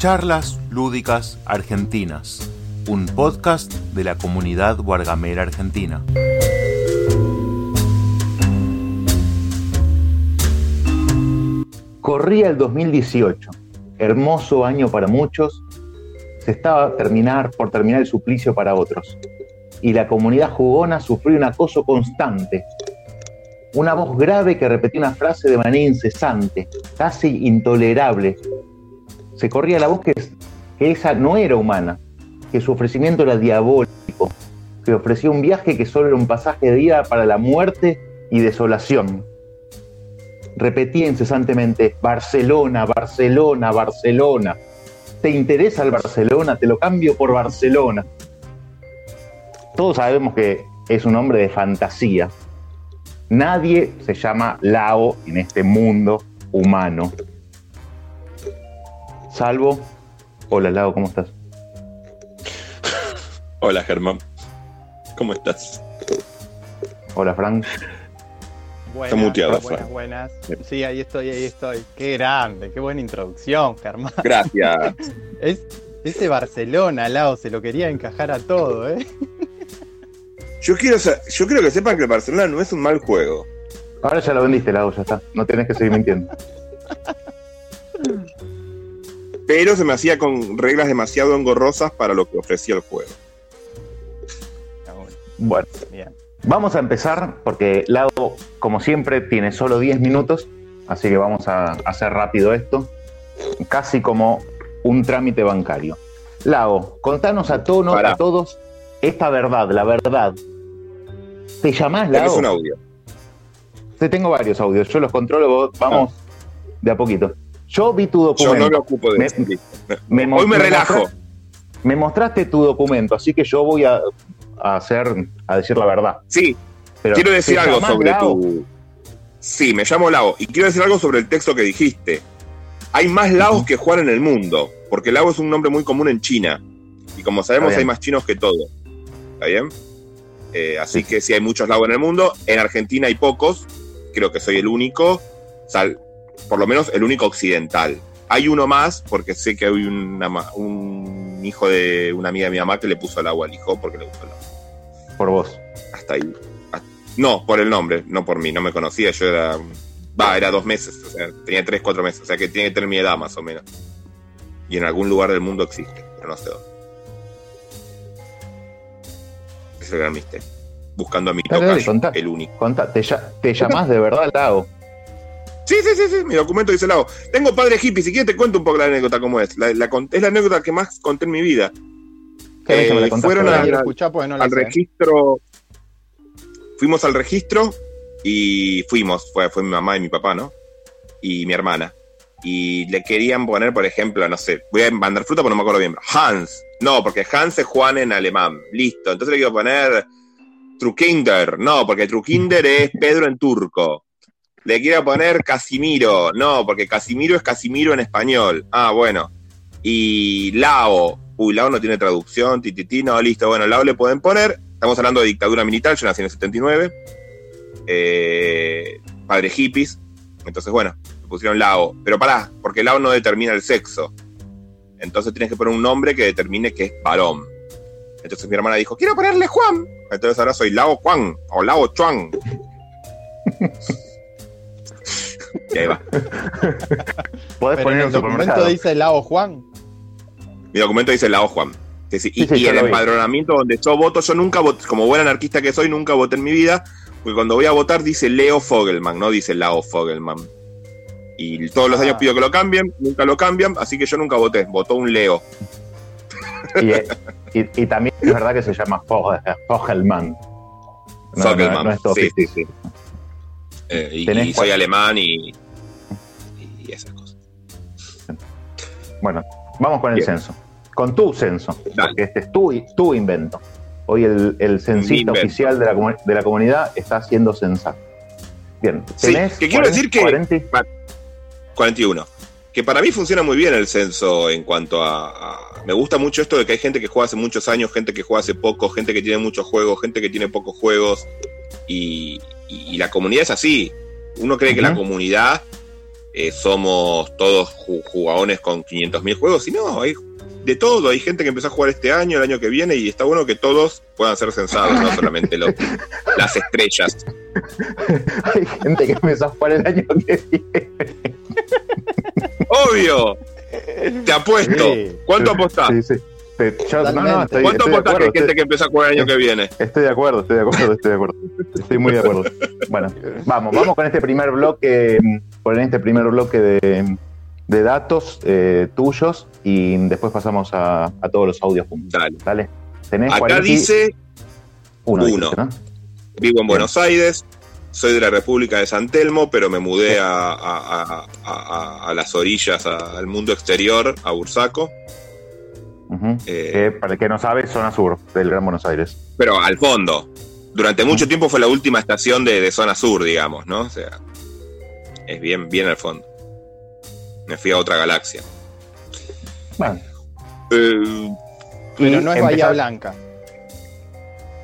Charlas Lúdicas Argentinas, un podcast de la comunidad Guargamera Argentina. Corría el 2018, hermoso año para muchos, se estaba terminar, por terminar el suplicio para otros, y la comunidad jugona sufrió un acoso constante. Una voz grave que repetía una frase de manera incesante, casi intolerable. Se corría la voz que, esa no era humana, que su ofrecimiento era diabólico, que ofrecía un viaje que solo era un pasaje de vida para la muerte y desolación repetía incesantemente, Barcelona, Barcelona, Barcelona. ¿Te interesa el Barcelona? Te lo cambio por Barcelona. Todos sabemos que es un hombre de fantasía. Nadie se llama Lao en este mundo humano. Salvo. Hola Lao, ¿cómo estás? Hola Germán. ¿Cómo estás? Hola Frank. Buenas, Está muteado, buenas, Fran. buenas. Sí, ahí estoy, ahí estoy. Qué grande, qué buena introducción, Germán. Gracias. Es, ese Barcelona, Lao, se lo quería encajar a todo, ¿eh? Yo quiero, yo quiero que sepan que el Barcelona no es un mal juego. Ahora ya lo vendiste, Lao, ya está. No tenés que seguir mintiendo. Pero se me hacía con reglas demasiado engorrosas para lo que ofrecía el juego. Ah, bueno. Bien. Vamos a empezar porque Lago, como siempre, tiene solo 10 minutos, así que vamos a hacer rápido esto, casi como un trámite bancario. Lago, contanos a todos, a todos esta verdad, la verdad. ¿Te llamás Tenés Lago? un audio. Te tengo varios audios, yo los controlo, vos- vamos de a poquito. Yo vi tu Yo documento. no me ocupo de Me- eso. me Hoy me relajo. mostraste- me mostraste tu documento, así que yo voy a, a hacer, a decir la verdad. Sí, Pero, quiero decir ¿te algo sobre tu. Sí, me llamo Lao. Y quiero decir algo sobre el texto que dijiste. Hay más Laos que Juan en el mundo. Porque Lao es un nombre muy común en China. Y como sabemos, hay más chinos que todo. ¿Está bien? Eh, así que sí hay muchos Lao en el mundo. En Argentina hay pocos. Creo que soy el único. sal- por lo menos el único occidental. Hay uno más, porque sé que hay una un hijo de una amiga de mi mamá que le puso el agua al hijo porque le gustó el agua Por vos. hasta ahí. Hasta- No, por el nombre, no por mí, no me conocía, yo era... Va, era dos meses, o sea, tenía tres, cuatro meses, o sea que tiene que tener mi edad más o menos. Y en algún lugar del mundo existe, pero no sé dónde. Ese es el gran misterio. Buscando a mi tocayo, el único. Contá, ¿te, te llamás de verdad Lago? Sí, sí, sí, sí, mi documento dice Lago. Tengo padre hippie, si quieres te cuento un poco la anécdota cómo es. La, la con- es la anécdota que más conté en mi vida. ¿Querés que me la Eh, fueron a- porque no la al sé. registro. Fuimos al registro y fuimos, fue, fue mi mamá y mi papá, ¿no? Y mi hermana. Y le querían poner, por ejemplo, no sé, voy a mandar fruta, pero no me acuerdo bien. Hans. No, porque Hans es Juan en alemán. Listo. Entonces le quiero poner Trukinder. No, porque Trukinder es Pedro en turco. Le quiero poner Casimiro. No, porque Casimiro es Casimiro en español. Ah, bueno. Y Lao. Uy, Lao no tiene traducción. Tititi, no, listo. Bueno, Lao le pueden poner. Estamos hablando de dictadura militar. Yo nací en el 79. Eh, padre hippies. Entonces, bueno, le pusieron Lao. Pero pará, porque Lao no determina el sexo. Entonces tienes que poner un nombre que determine que es varón. Entonces mi hermana dijo, quiero ponerle Juan. Entonces ahora soy Lao Juan o Lao Chuan. y ahí va. Podés Pero poner en el documento dice Lao Juan. Mi documento dice Lao Juan. Sí, sí. Y, Sí, el vi. empadronamiento donde yo voto, yo nunca voté, como buen anarquista que soy, nunca voté en mi vida, porque cuando voy a votar dice Leo Fogelman, no dice Lao Fogelman. Y todos los Ah. años pido que lo cambien, nunca lo cambian, así que yo nunca voté, votó un Leo. Y, y- y también es verdad que se llama Fogel- Fogelman. No, no, Fogelman. no es todo sí, sí, sí. Eh, y, ¿Tenés y soy alemán y, y esas cosas. Bueno, vamos con el Bien. censo. Con tu censo. Dale. Porque este es tu, tu invento. Hoy el, el censista oficial de la, de la comunidad está haciendo censar. Bien. Sí, tenés que quiero 40, decir que- 40 41. Que para mí funciona muy bien el censo en cuanto a, a- Me gusta mucho esto de que hay gente que juega hace muchos años, gente que juega hace poco, gente que tiene muchos juegos, gente que tiene pocos juegos. Y, y- y la comunidad es así. Uno cree que la comunidad eh, somos todos ju- jugadores con 500.000 juegos, y no, hay de todo. Hay gente que empezó a jugar este año, el año que viene, y está bueno que todos puedan ser censados, no solamente los, las estrellas. Hay gente que empezó a jugar el año que viene. ¡Obvio! Te apuesto. Sí. ¿Cuánto apostás? Sí, sí. Te- yo- no, no, Totalmente. estoy, ¿Cuánto apostás que hay acuerdo. gente que empezó a jugar el año que viene? Estoy, de acuerdo, estoy de acuerdo, estoy de acuerdo. Estoy muy de acuerdo. Bueno, vamos, vamos con este primer bloque, con este primer bloque de, de datos eh, tuyos y después pasamos a, a todos los audios juntos. Dale. Dale. Tenés Acá 41, dice, uno, uno. dijiste, ¿no? vivo en Buenos Aires, soy de la República de San Telmo, pero me mudé a, a- a- a- a las orillas, a- al mundo exterior, a Bursaco. Eh, Que, para el que no sabe, zona sur del Gran Buenos Aires. pero al fondo. Durante mucho tiempo fue la última estación de, de zona sur, digamos, ¿no? O sea, es bien, bien al fondo. Me fui a otra galaxia. Bueno, Eh, Pero no es Bahía Blanca.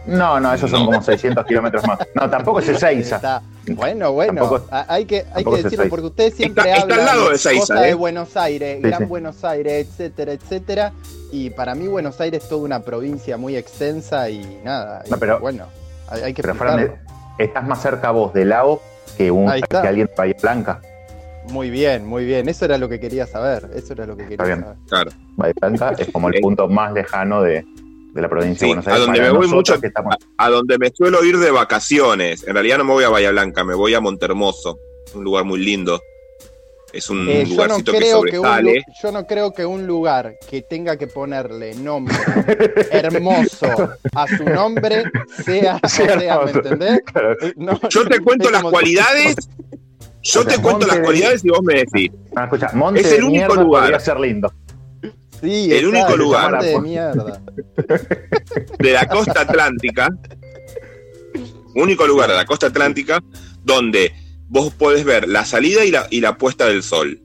No, no, esos son como 600 kilómetros más. No, tampoco es Ezeiza. Está- Bueno, bueno, Tampoco- hay que, hay que decirlo Ezeiza. porque ustedes siempre Está- está hablan al lado de Ezeiza, cosas ¿eh? de Buenos Aires, Sí, Gran sí. Buenos Aires, etcétera, etcétera. Y para mí Buenos Aires es toda una provincia muy extensa y nada. y No, pero- bueno, hay, hay que Pero Fran, estás más cerca vos de Lao que, un, está. que alguien de Bahía Blanca. Muy bien, muy bien. Eso era lo que quería saber. Eso era lo que quería bien. saber. claro. Bahía Blanca es como el punto más lejano de, de la provincia Sí, de Buenos a Aires. donde para me voy nosotros mucho- que estamos- A donde me suelo ir de vacaciones. En realidad no me voy a Bahía Blanca, me voy a Montermoso, un lugar muy lindo. Es un Eh, yo, no lugarcito que que un, sobresale. lu- yo no creo que un lugar que tenga que ponerle nombre hermoso a su nombre sea, o Sea sea, ¿me entendés? Claro. Eh, no, Yo te cuento las cualidades. Yo O sea, te cuento Monte las de- cualidades y vos me decís. Escucha, Monte Es el único lugar. podría ser lindo. Sí, El único lugar. de mierda. de la costa atlántica, único lugar de la costa atlántica donde vos podés ver la salida y la, y la puesta del sol.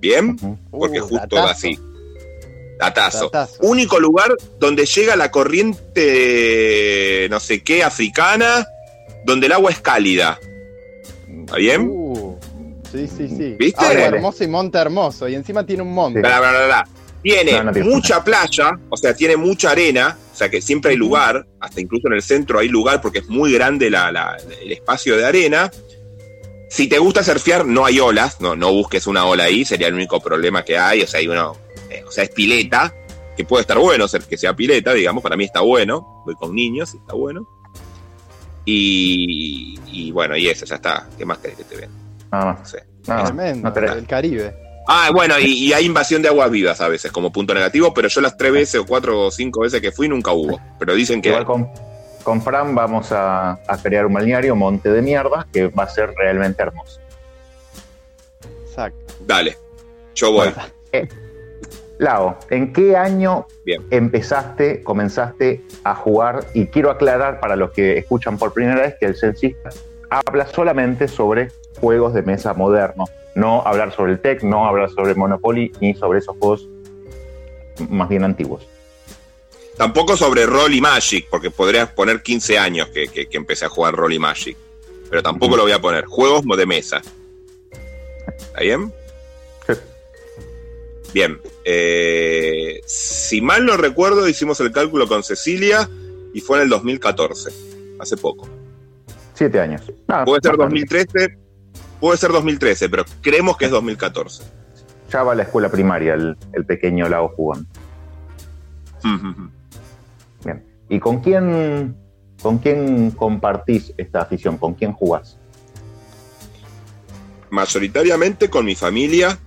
¿Bien? Porque Uh, justo datazo, así. Datazo. datazo. Único lugar donde llega la corriente, no sé qué, africana, donde el agua es cálida. ¿Está bien? Uh, sí, sí, sí. ¿Viste? Agua y monte hermoso. Y encima tiene un monte. Bla, bla, bla, bla. Tiene No, no tiene mucha playa, o sea, tiene mucha arena, o sea que siempre hay lugar, hasta incluso en el centro hay lugar porque es muy grande la- la- el espacio de arena. Si te gusta surfear, no hay olas, no, no busques una ola ahí, sería el único problema que hay, o sea, hay uno, eh, o sea, es pileta, que puede estar bueno ser que sea pileta, digamos, para mí está bueno, voy con niños y está bueno. Y, y bueno, y eso, ya está, ¿qué más querés que te vean? Nada No más. sé. Nada más. Tremendo. No te- el Caribe. Ah, bueno, y, y hay invasión de aguas vivas a veces como punto negativo, pero yo las tres veces o cuatro o cinco veces que fui nunca hubo. Pero dicen que Igual con, con Fran vamos a, a crear un balneario, Monte de Mierda, que va a ser realmente hermoso. Exacto. dale, yo voy. Bueno, eh, Lao, ¿en qué año Bien. empezaste, comenzaste a jugar? Y quiero aclarar para los que escuchan por primera vez que el censista habla solamente sobre juegos de mesa modernos, no hablar sobre el tech, no hablar sobre Monopoly ni sobre esos juegos más bien antiguos. Tampoco sobre Roll y Magic, porque podrías poner 15 años que, que- que empecé a jugar Roll y Magic. Pero tampoco lo voy a poner. Juegos de mesa. ¿Está bien? Sí. Bien. Eh, si mal no recuerdo, hicimos el cálculo con Cecilia y fue en el 2014. Hace poco. Siete años. Ah, Puede ser bastante. 2013, puede ser 2013, pero creemos que es 2014. Ya va a la escuela primaria el, el pequeño Lao jugón. Bien. ¿Y con quién, con quién compartís esta afición? ¿Con quién jugás? Mayoritariamente con mi familia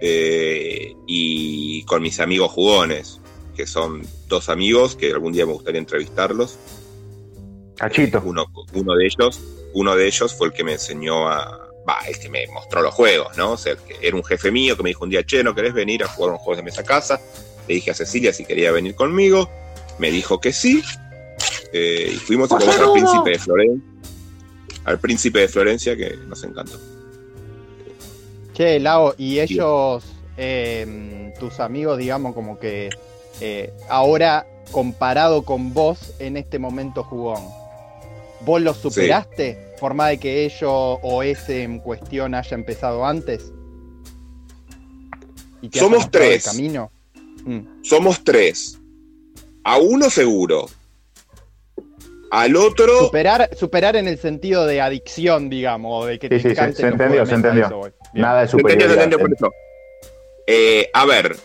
eh, y con mis amigos jugones, que son dos amigos que algún día me gustaría entrevistarlos. Cachito. Uno, uno de ellos, uno de ellos fue el que me enseñó a, va, el que me mostró los juegos, ¿no? O sea, que era un jefe mío que me dijo un día, che, ¿no querés venir a jugar unos juegos de mesa a casa? Le dije a Cecilia si quería venir conmigo, me dijo que sí, eh, y fuimos y jugamos al príncipe de Florencia, al príncipe de Florencia, que nos encantó. Che, Lao, y ellos, eh, tus amigos, digamos, como que eh, ahora comparado con vos en este momento jugón, ¿vos los superaste? Por más de que ellos o ese en cuestión haya empezado antes. ¿Y Somos tres. Camino? Mm. Somos tres. A uno seguro. Al otro. Superar, superar en el sentido de adicción, digamos, o de que Sí, te sí, sí, se entendió, se entendió. Nada de superioridad. ¿Entendés? Por eso. Eh, a ver,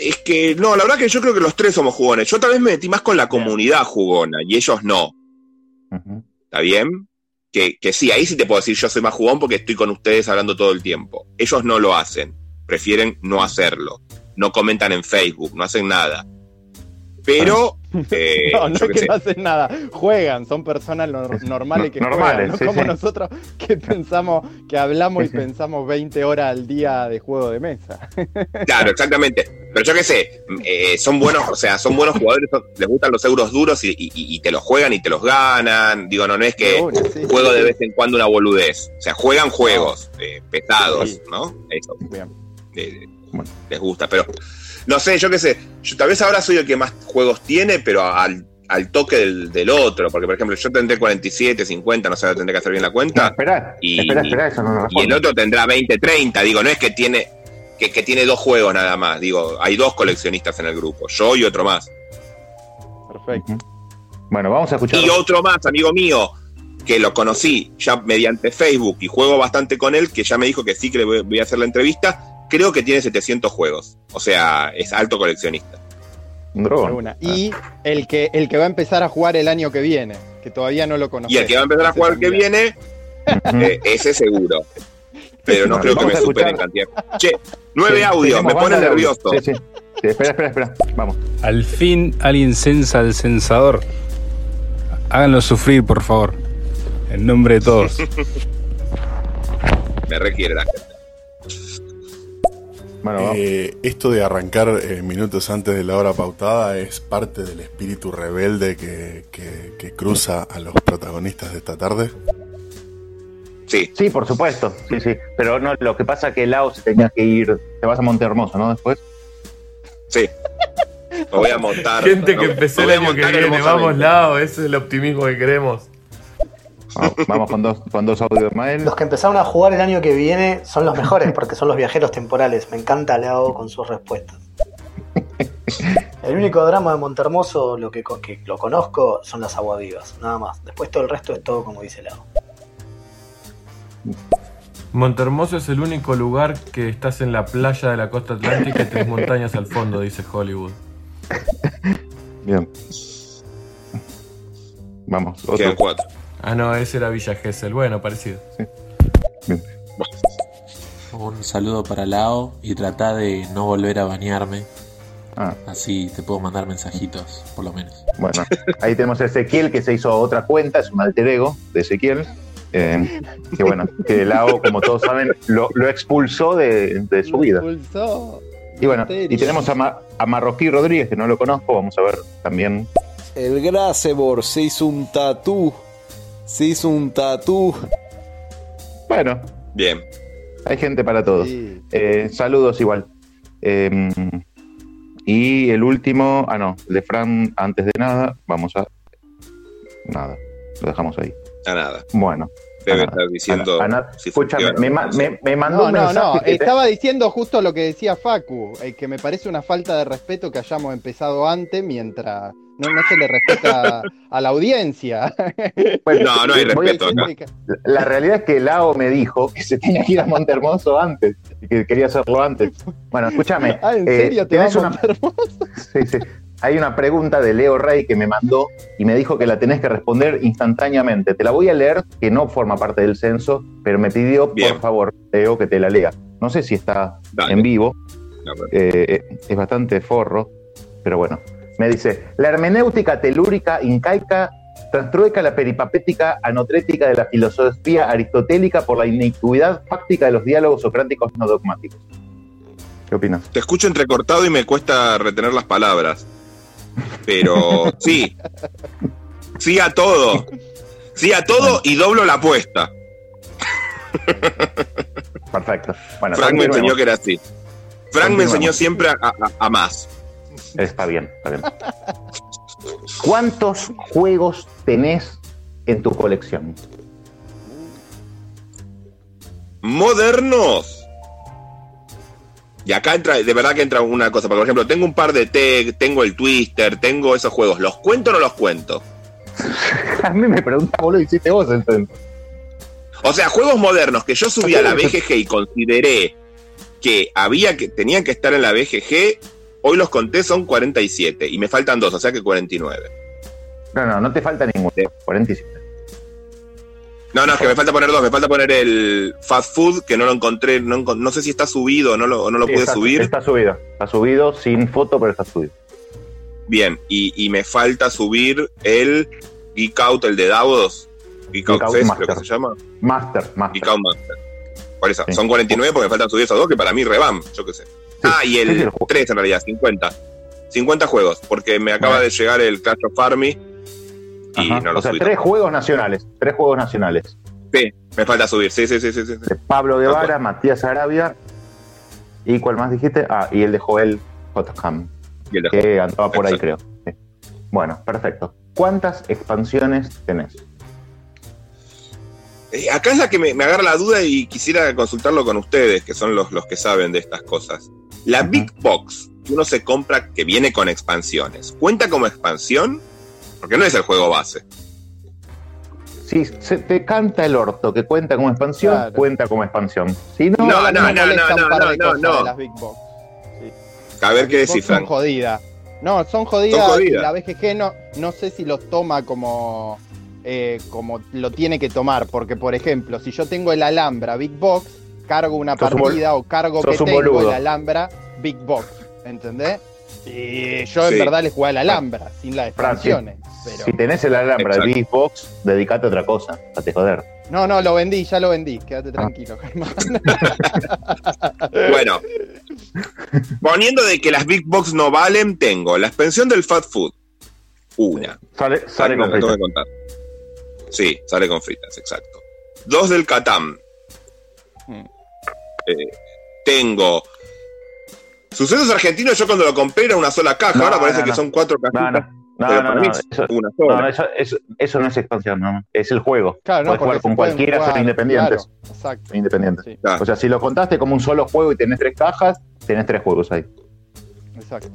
es que no, la verdad que yo creo que los tres somos jugones. Yo tal vez me metí más con la comunidad jugona y ellos no. Ujú. ¿Está bien? Que, que sí, ahí sí te puedo decir yo soy más jugón porque estoy con ustedes hablando todo el tiempo. Ellos no lo hacen. Prefieren no hacerlo. No comentan en Facebook, no hacen nada. Pero. eh, No, no yo es que no hacen nada, juegan, son personas nor- normales que Normales, juegan, no sí, como sí. nosotros que pensamos, que hablamos y pensamos 20 horas al día de juego de mesa. Claro, exactamente. Pero yo qué sé, eh, son buenos, o sea, son buenos jugadores, son- les gustan los euros duros y, y- y te los juegan y te los ganan. Digo, no, no es que sí, juego de vez en cuando una boludez. O sea, juegan juegos eh, pesados. ¿no? Eso. Bien. eh, les gusta, pero no sé, yo qué sé, yo tal vez ahora soy el que más juegos tiene, pero al, al toque del, del otro, porque por ejemplo yo tendré 47, 50, no sé, tendré que hacer bien la No, cuenta, espera, Y- espera, espera, eso no lo y el otro tendrá 20, 30, digo, no es que tiene que, que tiene dos juegos nada más, digo, hay dos coleccionistas en el grupo, yo y otro más. Perfecto. Bueno, vamos a escuchar. Y otro más, amigo mío, que lo conocí ya mediante Facebook y juego bastante con él, que ya me dijo que sí que le voy voy a hacer la entrevista, creo que tiene 700 juegos, o sea, es alto coleccionista. Una. Y el que, el que va a empezar a jugar el año que viene, que todavía no lo conoce. Y el que va a empezar a jugar el que viene, eh, ese seguro. Pero no creo que me a supere en escuchar. cantidad. Che, nueve Sí, audios, me pone nervioso. Sí, sí. Sí, espera, espera, espera. Vamos. Al fin alguien censa al censador. Háganlo sufrir, por favor. En nombre de todos. Me requiere la gente. Bueno. Eh, esto de arrancar eh, minutos antes de la hora pautada es parte del espíritu rebelde que, que- que cruza a los protagonistas de esta tarde. Sí, Sí, por supuesto. Sí, sí. Pero no, lo que pasa es que Lao se tenía que ir. Te vas a Montehermoso, ¿no? Después. sí. Me voy a montar. Gente que empezó el año que viene, vamos lado, ese es el optimismo que queremos. Vamos, vamos con dos, con dos audios más. Los que empezaron a jugar el año que viene son los mejores porque son los viajeros temporales. Me encanta Leao con sus respuestas. El único drama de Montermoso, lo que, lo conozco, son las aguavivas, nada más. Después todo el resto es todo como dice Leao. Montermoso es el único lugar que estás en la playa de la costa atlántica y tres montañas al fondo, dice Hollywood. Bien. Vamos, otro. Quedan cuatro. Ah, no, ese era Villa Gesell. Bueno, parecido. Un saludo para Lao y trata de no volver a bañarme. Ah, Así te puedo mandar mensajitos, por lo menos. bueno. Ahí tenemos a Ezequiel que se hizo otra cuenta, es un alter ego de Ezequiel. Eh, que bueno, que Lao, como todos saben, lo, lo expulsó de, de su vida. Expulsó. Y bueno, y tenemos a, Ma- a Marroquí Rodríguez, que no lo conozco, vamos a ver también. El Grasebor se hizo un tatú. Se hizo un tatú. Bueno, Bien. hay gente para todos. Sí. Eh, saludos igual. Eh, y el último, ah no, el de Fran, antes de nada, vamos a... Nada, lo dejamos ahí. A nada. Bueno. Debe estar diciendo. a- a nada. si Escúchame, me, me- me mandó No, un no, mensaje no, que te- estaba diciendo justo lo que decía Facu, eh, que me parece una falta de respeto que hayamos empezado antes mientras no, no se le respeta a la audiencia. Bueno, No, no hay respeto acá. La realidad es que Lao me dijo que se tenía que ir a Montermoso antes, y que quería hacerlo antes. Bueno, escúchame. Ah, ¿en eh, serio te vas a Montermoso? Sí, sí. Hay una pregunta de Leo Rey que me mandó y me dijo que la tenés que responder instantáneamente. Te la voy a leer, que no forma parte del censo, pero me pidió, Bien. por favor, Leo, que te la lea. No sé si está Dale. en vivo, pero- eh, es bastante forro, pero bueno. Me dice, la hermenéutica telúrica incaica trastrueca la peripapética anotrética de la filosofía aristotélica por la iniquidad fáctica de los diálogos socráticos no dogmáticos. ¿Qué opinas? Te escucho entrecortado y me cuesta retener las palabras. Pero sí. Sí a todo. Sí a todo y doblo la apuesta. Perfecto. Bueno, Frank me enseñó que era así. Frank me enseñó siempre a, a- a más. Está bien, está bien. ¿Cuántos juegos tenés en tu colección? Modernos. Y acá entra, de verdad que entra una cosa. Por ejemplo, tengo un par de Tech, tengo el Twister, tengo esos juegos. ¿Los cuento o no los cuento? A mí me pregunta, boludo, hiciste vos entonces. O sea, juegos modernos que yo subí a la BGG y consideré que había que tenían que estar en la BGG, hoy los conté son 47 y me faltan dos, o sea que 49. No, no, no te falta ninguno. 47. No, no, es que me falta poner dos, me falta poner el Fast Food, que no lo encontré, no, sé si está subido o no lo, no lo Sí, pude está, subir. Está subido. Está subido sin foto, pero está subido. Bien, y, y me falta subir el Geek Out, el de Davos, Geek Geek Out Fest, creo que se llama. Master, Master. Geek Out Master. Por eso, Sí. son 49 porque me faltan subir esos dos, que para mí revan, yo qué sé. ah, y el el juego. 3 en realidad, 50. 50 juegos, porque me acaba Bueno. de llegar el Clash of Army y Ajá. no lo o sea, subí. tres tampoco. juegos nacionales. Tres juegos nacionales. Sí, me falta subir, sí, sí, sí, sí. sí. De Pablo Guevara, Matías Arabia. ¿Y cuál más dijiste? Ah, y el de Joel Hotham, que andaba por ahí, creo. Sí. Bueno, perfecto. ¿Cuántas expansiones tenés? Eh, acá es la que me, me agarra la duda y quisiera consultarlo con ustedes, que son los, los que saben de estas cosas. La. Big Box que uno se compra que viene con expansiones, ¿cuenta como expansión? Porque no es el juego base. Si se te canta el orto que cuenta como expansión, Claro. cuenta como expansión. Si no, No, no, no, no, no, las Big Box. A ver qué Las descifran. Son jodidas. No, son jodidas. Son jodidas. y La BGG no, no sé si los toma como, eh, como lo tiene que tomar. Porque, por ejemplo, si yo tengo el Alhambra Big Box, cargo una Sos un partida o cargo que un tengo boludo. el Alhambra Big Box. ¿Entendés? Y yo en verdad le jugué al Alhambra, sin las expansiones. pero- si tenés el Alhambra de Exacto. Big Box, dedicate a otra cosa, a te joder. No, no, lo vendí, ya lo vendí. Ah. Quédate tranquilo, Germán. Bueno, poniendo de que las Big Box no valen, tengo la expansión del Fat Food. Una. Sale, Ah, sale con fritas. Sí, sale con fritas, exacto. Dos del Catán. Hmm. Eh, tengo. Sucesos argentinos, yo cuando lo compré era una sola caja, No, ahora parece no, que no. son cuatro No, cajitas. no, no, pero no, para no, mí es eso, una no, sola. no, eso, eso, eso no es expansión, no, es el juego. Claro, no, Puedes jugar con cualquiera, jugar, son independientes. claro, exacto. Independientes. Sí, Claro. O sea, si lo contaste como un solo juego y tenés tres cajas, tenés tres juegos ahí. exacto.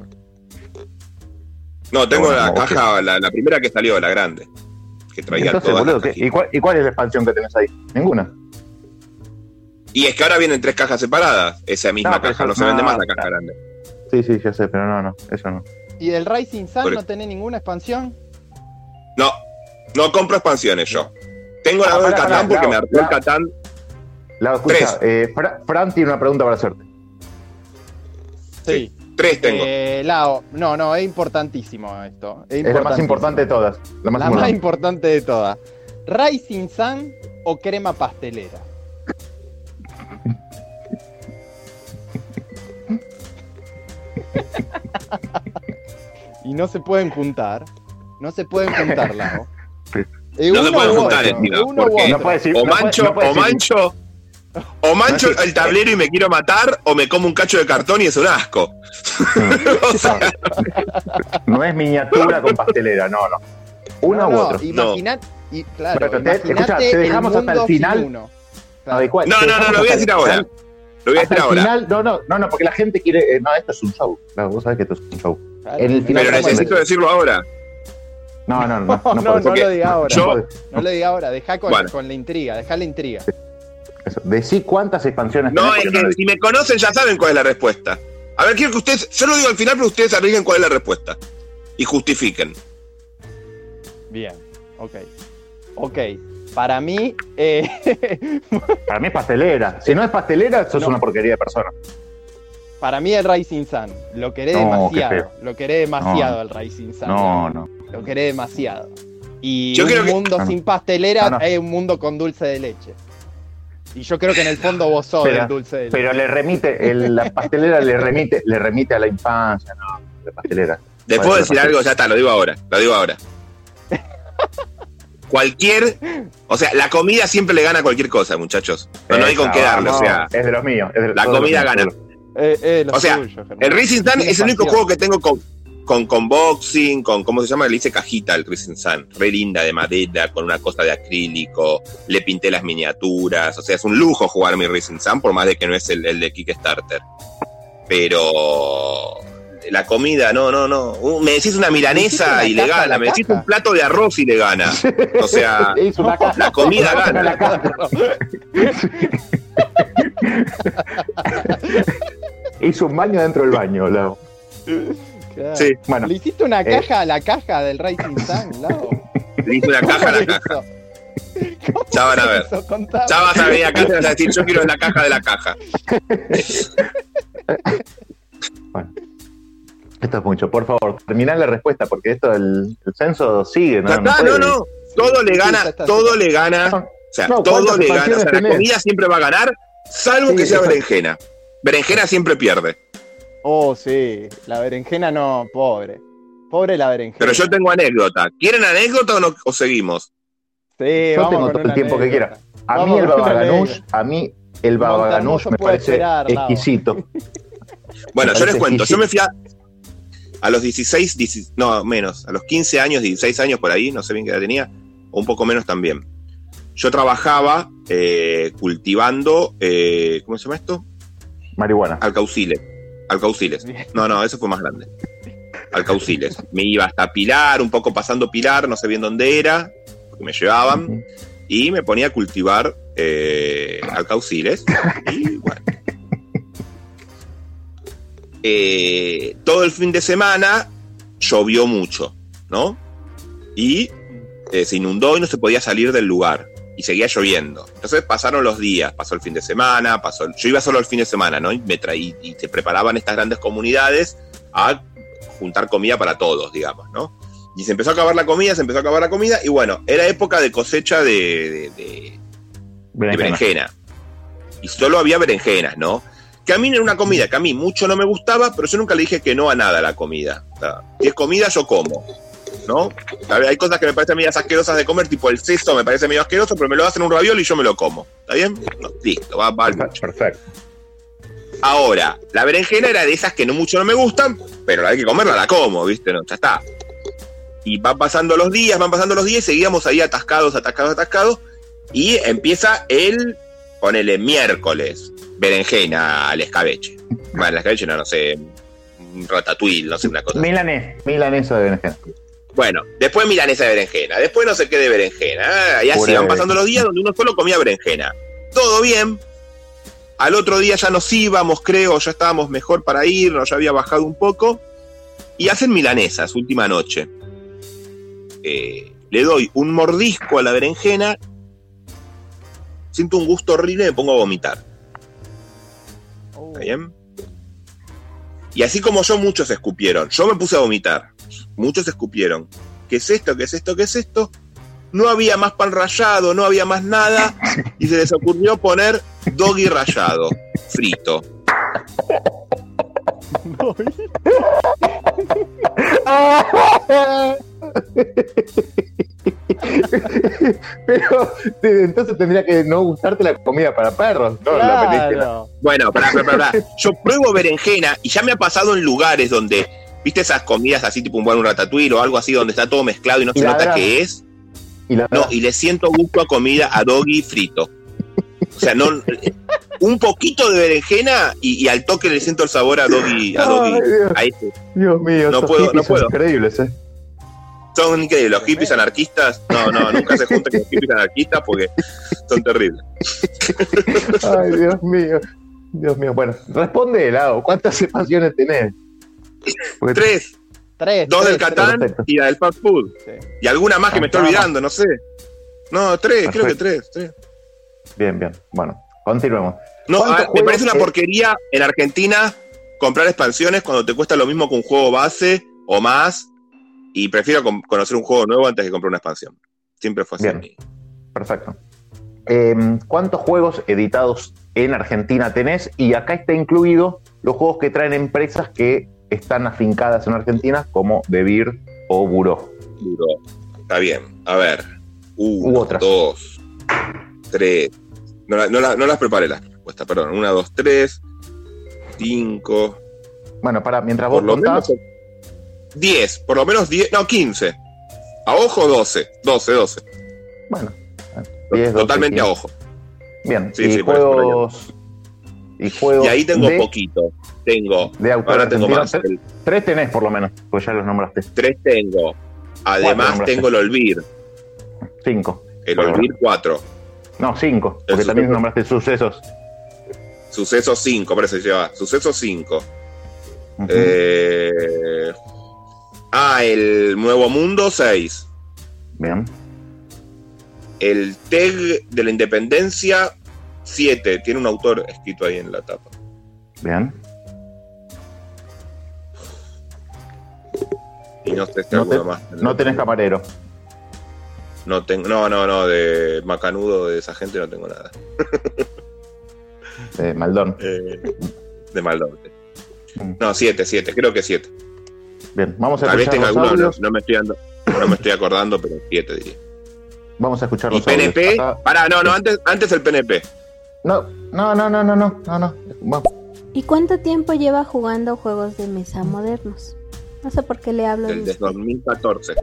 No, tengo Bueno, la caja, la, la primera que salió, la grande. Que traía Entonces, todas boludo, las ¿qué- cajitas. ¿y, cuál, ¿y cuál es la expansión que tenés ahí? Ninguna. Y es que ahora vienen tres cajas separadas. Esa misma No, caja, eso- no se vende no, más la caja grande. Sí, sí, ya sé, pero no, no, eso no. ¿Y del Rising Sun Por- no tenés ninguna expansión? No, no compro expansiones yo. Tengo la Ah, dos del Catán porque me Lau, hartó el Lau. Catán. La escucha, Tres. eh, Fra- Fran tiene una pregunta para hacerte. Sí. Tres tengo. Eh, Lao, no, no, es importantísimo esto. Es, Es la más importante de todas. La más La más importante. importante de todas. ¿Rising Sun o crema pastelera? y no se pueden juntar. No se pueden juntar, Lao. Es No se uno pueden juntar, otro, encima, es uno u porque otro. No puede decir- O no puede- mancho, no puede o mancho. O mancho No, sí. el tablero y me quiero matar, o me como un cacho de cartón y es un asco. o sea, No es miniatura con pastelera, no, no. Uno No, u no, otro. Imaginate, y, claro, Pero te- escuchá, te dejamos hasta el final. uno. No, no, no, lo voy a decir ahora. Lo voy a el ahora. final, no, no, no, no, porque la gente quiere. eh, no, esto es un show. Claro, vos sabés que esto es un show. Claro, En el final Pero ¿cómo necesito es? decirlo ahora. No, no, no. No, No, no, no lo diga ahora. Yo-. No le diga ahora, deja con, Bueno. con la intriga, deja la intriga. Eso. Decí cuántas expansiones No, tenés, es que lo si me conocen ya saben cuál es la respuesta. A ver, quiero que ustedes, yo lo digo al final, pero ustedes arriesguen cuál es la respuesta. Y justifiquen. Bien, ok. Ok, para mí, eh, Para mí es pastelera. Si no es pastelera, sos No. una porquería de persona. para mí el Rising Sun, lo queré No, demasiado, lo queré demasiado No. el Rising Sun. No, no. Lo queré demasiado. Y Yo un creo que- mundo Ah, sin pastelera Ah, no. es un mundo con dulce de leche. Y yo creo que en el fondo vos sos Pero- el dulce de leche. Pero le remite, el- la pastelera le remite, le remite a la infancia, no, la pastelera. ¿Les Puede puedo decir algo? Ya está, lo digo ahora. Lo digo ahora. Cualquier. O sea, la comida siempre le gana a cualquier cosa, muchachos. No, no hay con qué darle. O sea, es de los míos. es de- la comida los gana. Eh, eh, lo o sea, el Racing Sun es el único juego que tengo con. con, con boxing, con, ¿cómo se llama? Le hice cajita al Racing Sun, re linda de madera, con una cosa de acrílico, le pinté las miniaturas, o sea, es un lujo jugar mi Racing Sun, por más de que no es el, el de Kickstarter. Pero la comida, no, no, no. Uh, Me decís una milanesa y le gana, la me decís un plato de arroz y le gana. O sea, la comida gana. caja. Hizo un baño dentro del baño, Lau. Claro. Sí, Bueno, Le hiciste una Eh. caja a la caja del Racing Sun, Lau. le hice una caja a la ¿Cómo caja. Ya van a ver. Eso. Ya vas a venir acá y te vas a decir, yo quiero la caja de la caja. esto es mucho. Por favor, terminá la respuesta, porque esto del el censo sigue, ¿no? Ya está, puede- no, no. Todo le gana, está, todo le gana. O sea, No, todo ¿cuántas le gana. O sea, la comida siempre va a ganar, salvo Sí, que sea exacto. berenjena. Berenjena siempre pierde. Oh, sí. La berenjena no, pobre. Pobre la berenjena. Pero yo tengo anécdota. ¿Quieren anécdota o, no, o seguimos? Sí, Yo vamos tengo todo el tiempo que quiera. A Vamos mí el babaganush, a mí el babaganush me parece esperar, exquisito. Bueno, yo parece les cuento. Yo me fui a, a los 16, 16, no, menos, a los 15 años, 16 años por ahí, no sé bien qué edad tenía, o un poco menos también. Yo trabajaba eh, cultivando, eh, ¿cómo se llama esto? Marihuana. Alcauciles. Alcauciles. No, no, eso fue más grande. Alcauciles. Me iba hasta Pilar, un poco pasando Pilar, no sé bien dónde era, porque me llevaban, y me ponía a cultivar eh, alcauciles. Y bueno. Eh, todo el fin de semana llovió mucho, ¿no? Y eh, se inundó y no se podía salir del lugar. Y seguía lloviendo. Entonces pasaron los días, pasó el fin de semana, pasó. Yo iba solo el fin de semana, ¿no? Y me traí, y se preparaban estas grandes comunidades a juntar comida para todos, digamos, ¿no? Y se empezó a acabar la comida, se empezó a acabar la comida, y bueno, era época de cosecha de, de- de- de Berenjena. berenjena. Y solo había berenjenas, ¿no? Que a mí era una comida que a mí mucho no me gustaba, pero yo nunca le dije que no a nada a la comida. O sea, si es comida, yo como. ¿No? Hay cosas que me parecen medias asquerosas de comer, tipo el seso me parece medio asqueroso, pero me lo hacen un ravioli y yo me lo como. ¿Está bien? No, listo, va, va. Perfecto. Ahora, la berenjena era de esas que no mucho no me gustan, pero la hay que comerla, la como, ¿viste? No, ya está. Y van pasando los días, van pasando los días, seguíamos ahí atascados, atascados, atascados, y empieza el, ponele, miércoles, berenjena al escabeche. Bueno, al escabeche no, no sé, un ratatouille, no sé, una cosa. así. Milanés, milanesa de berenjena. Bueno, después milanesa de berenjena, después no sé qué de berenjena, ah, y así Puré de van pasando los días donde uno solo comía berenjena. Todo bien. Al otro día ya nos íbamos, creo, ya estábamos mejor para irnos, ya había bajado un poco. Y hacen milanesas, última noche. Eh, le doy un mordisco a la berenjena, siento un gusto horrible y me pongo a vomitar. Oh. ¿Está bien? Y así como yo, muchos escupieron. Yo me puse a vomitar. Muchos escupieron. ¿Qué es esto? ¿Qué es esto? ¿Qué es esto? No había más pan rallado, no había más nada. Y se les ocurrió poner doggy rallado, frito. Pero entonces tendría que no gustarte la comida para perros, no la berenjena. Claro. Bueno, pará, pará, pará. Yo pruebo berenjena y ya me ha pasado en lugares donde, viste esas comidas así tipo un buen ratatouille o algo así donde está todo mezclado y no Y se nota qué es. Y No, y le siento gusto a comida a doggy frito. O sea, no un poquito de berenjena y, y al toque le siento el sabor a doggy, a doggy. Ay, Dios. a ese. Dios mío, No puedo, no hippies son puedo. increíbles, eh. Son increíbles, los hippies anarquistas. No, no, nunca se junten con los hippies anarquistas porque son terribles. Ay, Dios mío. Dios mío. Bueno, responde helado. ¿Cuántas expansiones tenés? Porque- Tres, Tres. dos del Catán y la del fast food. Sí. Y alguna más que me estoy olvidando, no sé. No, tres, creo que tres, tres. Bien, bien. Bueno, continuemos. No, ¿Cuántos a- me parece una que- porquería en Argentina comprar expansiones cuando te cuesta lo mismo que un juego base o más. Y prefiero conocer un juego nuevo antes que comprar una expansión. Siempre fue así. Bien. Perfecto. Eh, ¿Cuántos juegos editados en Argentina tenés? Y acá está incluido los juegos que traen empresas que están afincadas en Argentina, como Debir o Buró. Duro. Está bien. A ver. U Uno, otras. dos, tres. No, la- no la- no las preparé las respuestas, perdón. Una, dos, tres, cinco. Bueno, para, mientras vos contás, 10, por lo menos 10, no, 15. A ojo 12, 12, 12. Bueno, 10, 12, Totalmente 15. a ojo. Bien, Sí, y sí, juegos. Y juegos. Y ahí tengo de, poquito. Tengo, de autor ahora tengo más. Tres- Tres tenés por lo menos, pues ya los nombraste. 3 tengo. Además tengo el Olvir. Cinco. El. Olvir 4. No, cinco, porque también suceso. nombraste sucesos. Suceso 5, parece que lleva. Suceso 5. Ujú. Eh, ah, el Nuevo Mundo 6. Bien. El TEG de la Independencia 7. Tiene un autor escrito ahí en la tapa. Bien. Y no sé si No, alguno te- más. no tenés camarero. No, tengo, no, no, no, de Macanudo, de esa gente no tengo nada. De Maldón. Eh, de Maldonte. Mm. No, 7, 7, creo que 7. Bien, vamos a Tal vez escuchar tenga los alguno, no, audios. no me estoy dando- no me estoy acordando, pero 7 diría. Vamos a escuchar ¿Y los audios. PNP? Acá- Pará, no, no, antes, antes el PNP. No, no, no, no, no, no, no, no. Vamos. ¿Y cuánto tiempo lleva jugando juegos de mesa modernos? No sé por qué le hablo de Desde usted. 2014.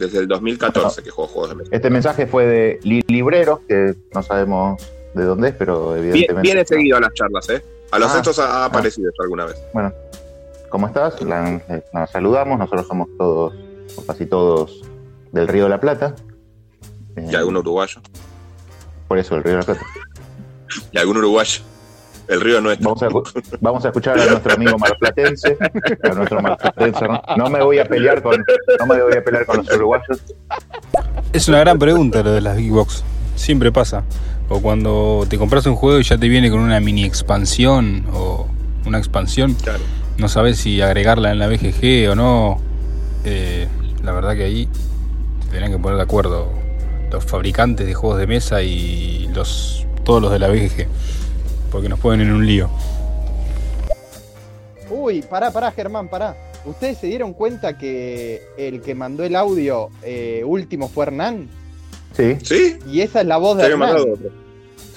Desde el 2014 que juego juegos de mesa. Este mensaje fue de Li- Librero, que no sabemos de dónde es, pero evidentemente. Viene seguido a las charlas, ¿eh? A los Ah, estos ha, ah. aparecido ya alguna vez. Bueno, ¿cómo estás? La, eh, la saludamos, nosotros somos todos, o casi todos, del Río de la Plata. Eh, Y algún uruguayo. Por eso, el Río de la Plata. Y algún uruguayo. El río no es. Vamos a, vamos a escuchar a nuestro amigo marplatense. A nuestro marplatense. No, no me voy a pelear con, no me voy a pelear con los uruguayos. Es una gran pregunta lo de las Big Box. Siempre pasa. O cuando te compras un juego y ya te viene con una mini expansión o una expansión, Claro. no sabes si agregarla en la BGG o no. Eh, la verdad que ahí se tendrían que poner de acuerdo los fabricantes de juegos de mesa y los todos los de la BGG. Porque nos ponen en un lío. Uy, pará, pará, Germán, pará. ¿Ustedes se dieron cuenta que el que mandó el audio eh, último fue Hernán? Sí, ¿Sí? Y esa es la voz Te de había Hernán. mandado otro.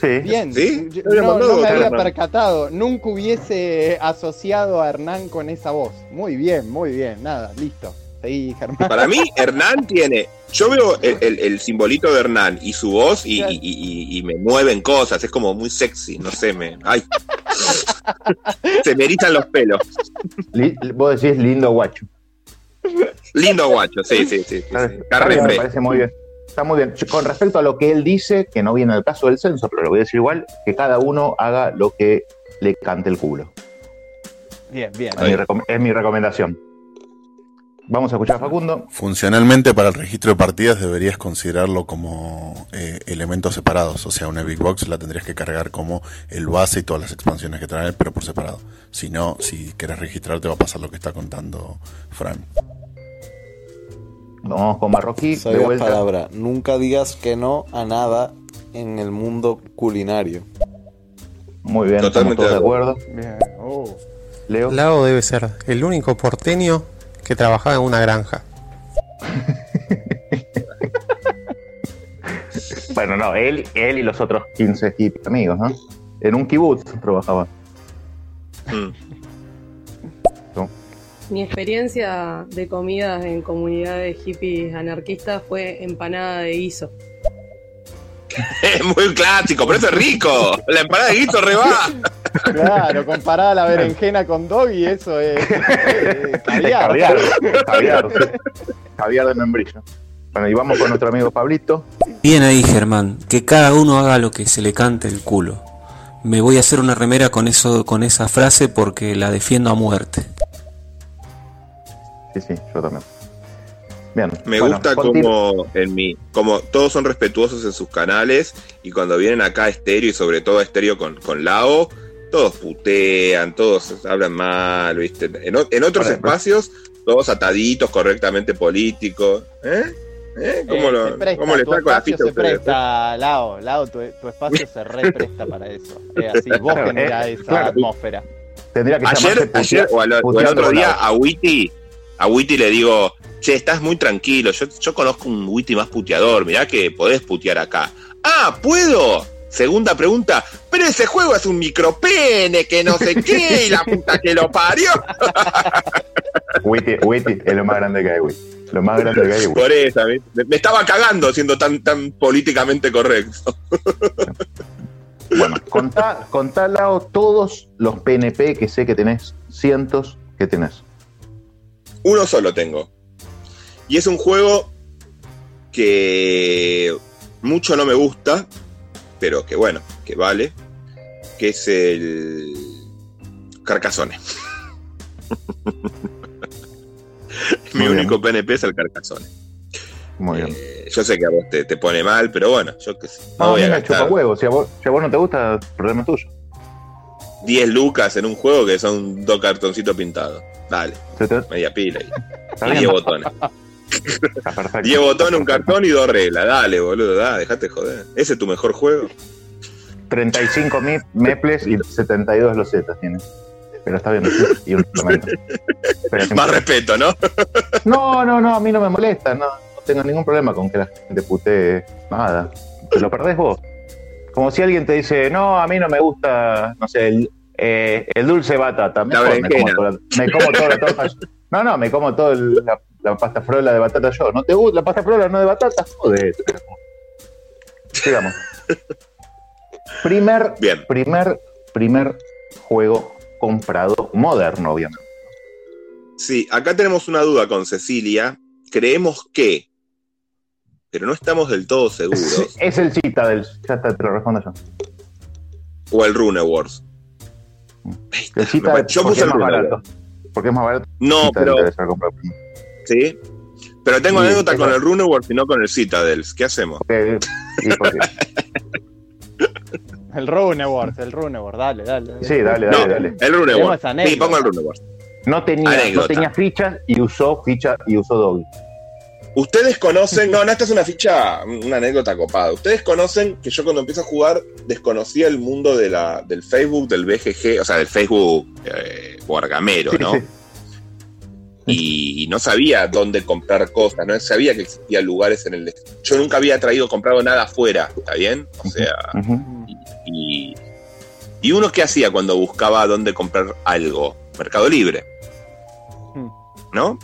sí. Bien, ¿Sí? yo- no, me había percatado, nunca hubiese asociado a Hernán con esa voz. Muy bien, muy bien, nada, listo. Germán. Para mí, Hernán tiene. Yo veo el, el- el simbolito de Hernán y su voz y, Claro. y- y- y me mueven cosas. Es como muy sexy, no sé, me. ¡Ay! Se me erizan los pelos. Li- vos decís lindo guacho. Lindo guacho, sí, sí, sí. sí, sí. Está bien, Carrembe. me parece muy bien. Está muy bien. Con respecto a lo que él dice, que no viene al caso del censo, pero lo voy a decir igual, que cada uno haga lo que le cante el culo. Bien, bien. Es mi, recom- es mi recomendación. Vamos a escuchar a Facundo. Funcionalmente para el registro de partidas deberías considerarlo como eh, elementos separados. O sea, una Big Box la tendrías que cargar como el base y todas las expansiones que trae, pero por separado. Si no, si quieres registrarte va a pasar lo que está contando Fran. Vamos con Marroquí. Vuelta. palabra, nunca digas que no a nada en el mundo culinario. Muy bien, Totalmente estamos todos de de acuerdo. Bien. Oh. Leo. Lao debe ser el único porteño que trabajaba en una granja. Bueno, no, él, él y los otros 15 hippies amigos, ¿no? En un kibutz trabajaba. Mm. Mi experiencia de comidas en comunidades hippies anarquistas fue empanada de guiso. Es muy clásico, pero eso es rico. La empanada de guiso re va. Claro, comparada la berenjena con doggy, eso es, es caviar. Caviar, caviar, sí. Caviar de membrillo. Bueno, y vamos con nuestro amigo Pablito. Bien ahí, Germán. Que cada uno haga lo que se le cante el culo. Me voy a hacer una remera con eso, con esa frase porque la defiendo a muerte. Sí, sí, yo también. Bien. Me bueno, gusta como en mi, como todos son respetuosos en sus canales y cuando vienen acá a Estéreo y sobre todo a Estéreo con, con Lao, todos putean, todos hablan mal, ¿viste? En, otros espacios, todos ataditos, correctamente políticos. ¿Eh? ¿Eh? ¿Cómo, Eh, lo, se presta, cómo le tu saco la espacio ficha a se ustedes? presta, Lao, Lao, tu, tu espacio se re presta para eso. Es así, vos Claro, generás eh, esa claro. atmósfera. Tendría que Ayer, ayer o, al- o el otro día a Witty, a Witty le digo, che, estás muy tranquilo, yo, yo conozco un Witty más puteador, mirá que podés putear acá. Ah, ¿puedo? Segunda pregunta, pero ese juego es un micropene, que no sé qué, y la puta que lo parió. Witty, Witty es lo más grande que hay, Witty. Lo más grande que hay, Witty. Por eso, me, me estaba cagando siendo tan, tan políticamente correcto. Bueno, contá, contá, Lau, todos los PNP que sé que tenés, cientos que tenés. Uno solo tengo. Y es un juego que mucho no me gusta, pero que bueno, que vale, que es el Carcassonne. Mi único PNP es el Carcassonne. Muy bien. Eh, yo sé que a vos te, te, pone mal, pero bueno, yo que sé. No, voy a gastar huevo. Si a, vos, si a vos no te gusta, problema tuyo. 10 lucas en un juego que son dos cartoncitos pintados. Dale. Media pila y, y 10 botones. 10 botones, un cartón y dos reglas. Dale, boludo, dale, dejate joder. ¿Ese es tu mejor juego? 35 meples y 72 losetas tiene. Pero está bien. Y un Más respeto, ¿no? no, no, no, a mí no me molesta. No, no tengo ningún problema con que la gente putee nada. Te lo perdés vos. Como si alguien te dice, no, a mí no me gusta, no sé, el, eh, el dulce batata. Mejor, me, como toda, me como todo. No, no, me como toda la, la, pasta frola de batata yo. ¿No te gusta la pasta frola no de batata? Joder. Sigamos. Primer, Bien. primer, primer juego comprado moderno, obviamente. Sí, acá tenemos una duda con Cecilia. Creemos que, pero no estamos del todo seguros. Es, el Citadel, ya está, te lo respondo yo. O el Rune Wars. El Citadel, yo puse el más Rune barato. Porque es más barato. No, pero. pero. Sí. Pero tengo Sí, anécdota con el Rune Wars y no con el Citadel. ¿Qué hacemos? El Runewars, el Runewars, dale, dale. Sí, dale, No, dale, dale. el Rune Tenemos Wars. Sí, pongo el Rune Wars. No tenía, no tenía fichas y usó ficha y usó doble. Ustedes conocen, no, no, esta es una ficha, una anécdota copada. Ustedes conocen que yo cuando empiezo a jugar desconocía el mundo de la, del Facebook, del BGG, o sea, del Facebook eh, Wargamero, Sí, ¿no? sí. Y, y no sabía dónde comprar cosas, no sabía que existían lugares en el... Yo nunca había traído, comprado nada afuera, ¿está bien? O sea, y, y uno qué hacía cuando buscaba dónde comprar algo? Mercado Libre, Hmm. ¿no?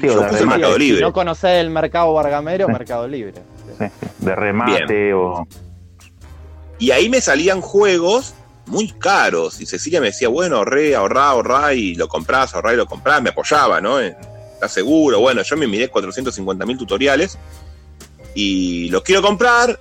Sí, Yo puse. Mercado Si Libre. no conocés el mercado bargamero, Sí. mercado libre. Sí, de remate o. Y ahí me salían juegos muy caros. Y Cecilia me decía, bueno, ahorré, ahorrá, ahorrá, y lo comprás, ahorrá y lo comprás. Me apoyaba, ¿no? ¿Estás seguro? Bueno, yo me miré 450 mil tutoriales y los quiero comprar.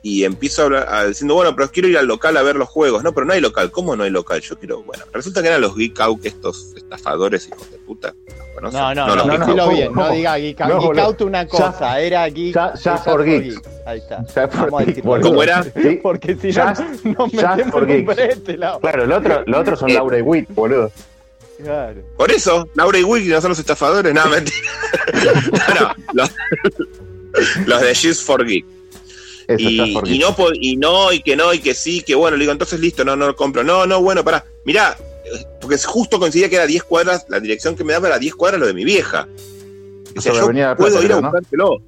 Y empiezo a hablar, a- diciendo, bueno, pero quiero ir al local a ver los juegos. No, pero no hay local. ¿Cómo no hay local? Yo quiero, bueno, resulta que eran los Geek Out, estos estafadores, hijos de puta. No, no, no, Geek no, no, bien, no, no. diga geek, No, geek out una cosa, era geek. ya- ya es for geeks. Ahí está. Ya decirlo. boludo. ¿Cómo era? Sí. Porque si no, nos metemos en brete, la- Claro, el otro, los otros son Eh. Laura y Witt, boludo. Claro. Por eso, Laura y Wiki no son los estafadores, nada, mentira. no, los, los de She's for Geek. Eso, Y, no, y no, y que no, y que sí, que bueno, le digo, entonces listo, no, no lo compro. No, no, bueno, pará, mirá, porque justo coincidía que era 10 cuadras, la dirección que me daba era 10 cuadras lo de mi vieja. Sobre yo puedo Plata, ir a buscártelo.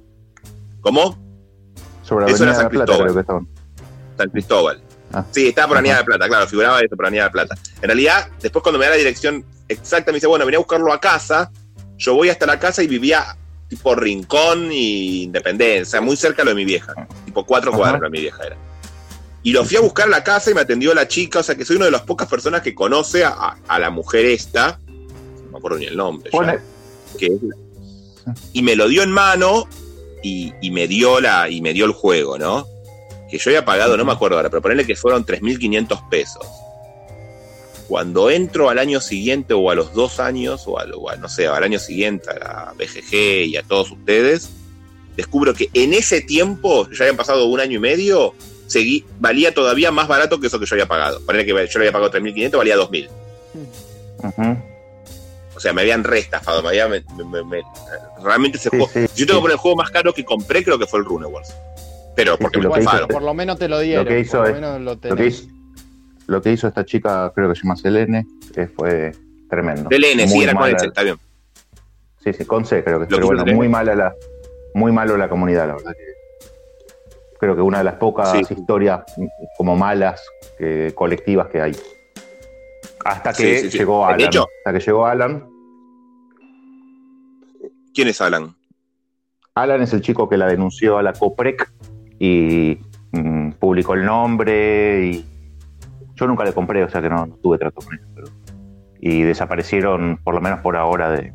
¿Cómo? Sobre Eso era San la Plata, Cristóbal. San Cristóbal. Ah. Sí, estaba por. Avenida de Plata, claro, figuraba eso por Avenida de Plata. En realidad, después cuando me da la dirección exacta, me dice, bueno, venía a buscarlo a casa, yo voy hasta la casa y vivía tipo Rincón y Independencia, muy cerca de lo de mi vieja, tipo cuatro Ajá. cuadras lo de mi vieja era. Y lo fui a buscar a la casa y me atendió la chica, o sea que soy una de las pocas personas que conoce a, a la mujer esta, no me acuerdo ni el nombre, ya, Pone- que es la- y me lo dio en mano y, y me dio la y me dio el juego, ¿no? Que yo había pagado, no me acuerdo ahora, pero ponerle que fueron 3.500 pesos. Cuando entro al año siguiente o a los dos años, o, a, no sé, al año siguiente a la BGG y a todos ustedes, descubro que en ese tiempo, ya habían pasado un año y medio, seguí, valía todavía más barato que eso que yo había pagado. Ponerle que yo le había pagado 3.500, valía 2.000. Ujú. O sea, me habían restafado, me había, me- me- me- realmente ese Sí, juego. sí, yo tengo sí. que poner el juego más caro que compré, creo que fue el Rune Wars. Pero porque sí, me lo hizo. Por lo menos te lo dieron. Lo que hizo por es- lo menos lo Lo que, tenés. hizo, lo que hizo esta chica, creo que se llama Selene, que fue tremendo. Del N, sí, era con ese, está bien. Sí, sí, con C creo que pero bueno, muy Selene. mala la, muy malo la comunidad, la verdad que creo que una de las pocas Sí. historias como malas colectivas que hay. Hasta que Sí, sí, sí. llegó Alan. hecho- hasta que llegó Alan, ¿Quién es Alan? Alan es el chico que la denunció a la COPREC y mm, publicó el nombre y yo nunca le compré, o sea que no, no tuve trato con ellos. pero- y desaparecieron, por lo menos por ahora, de,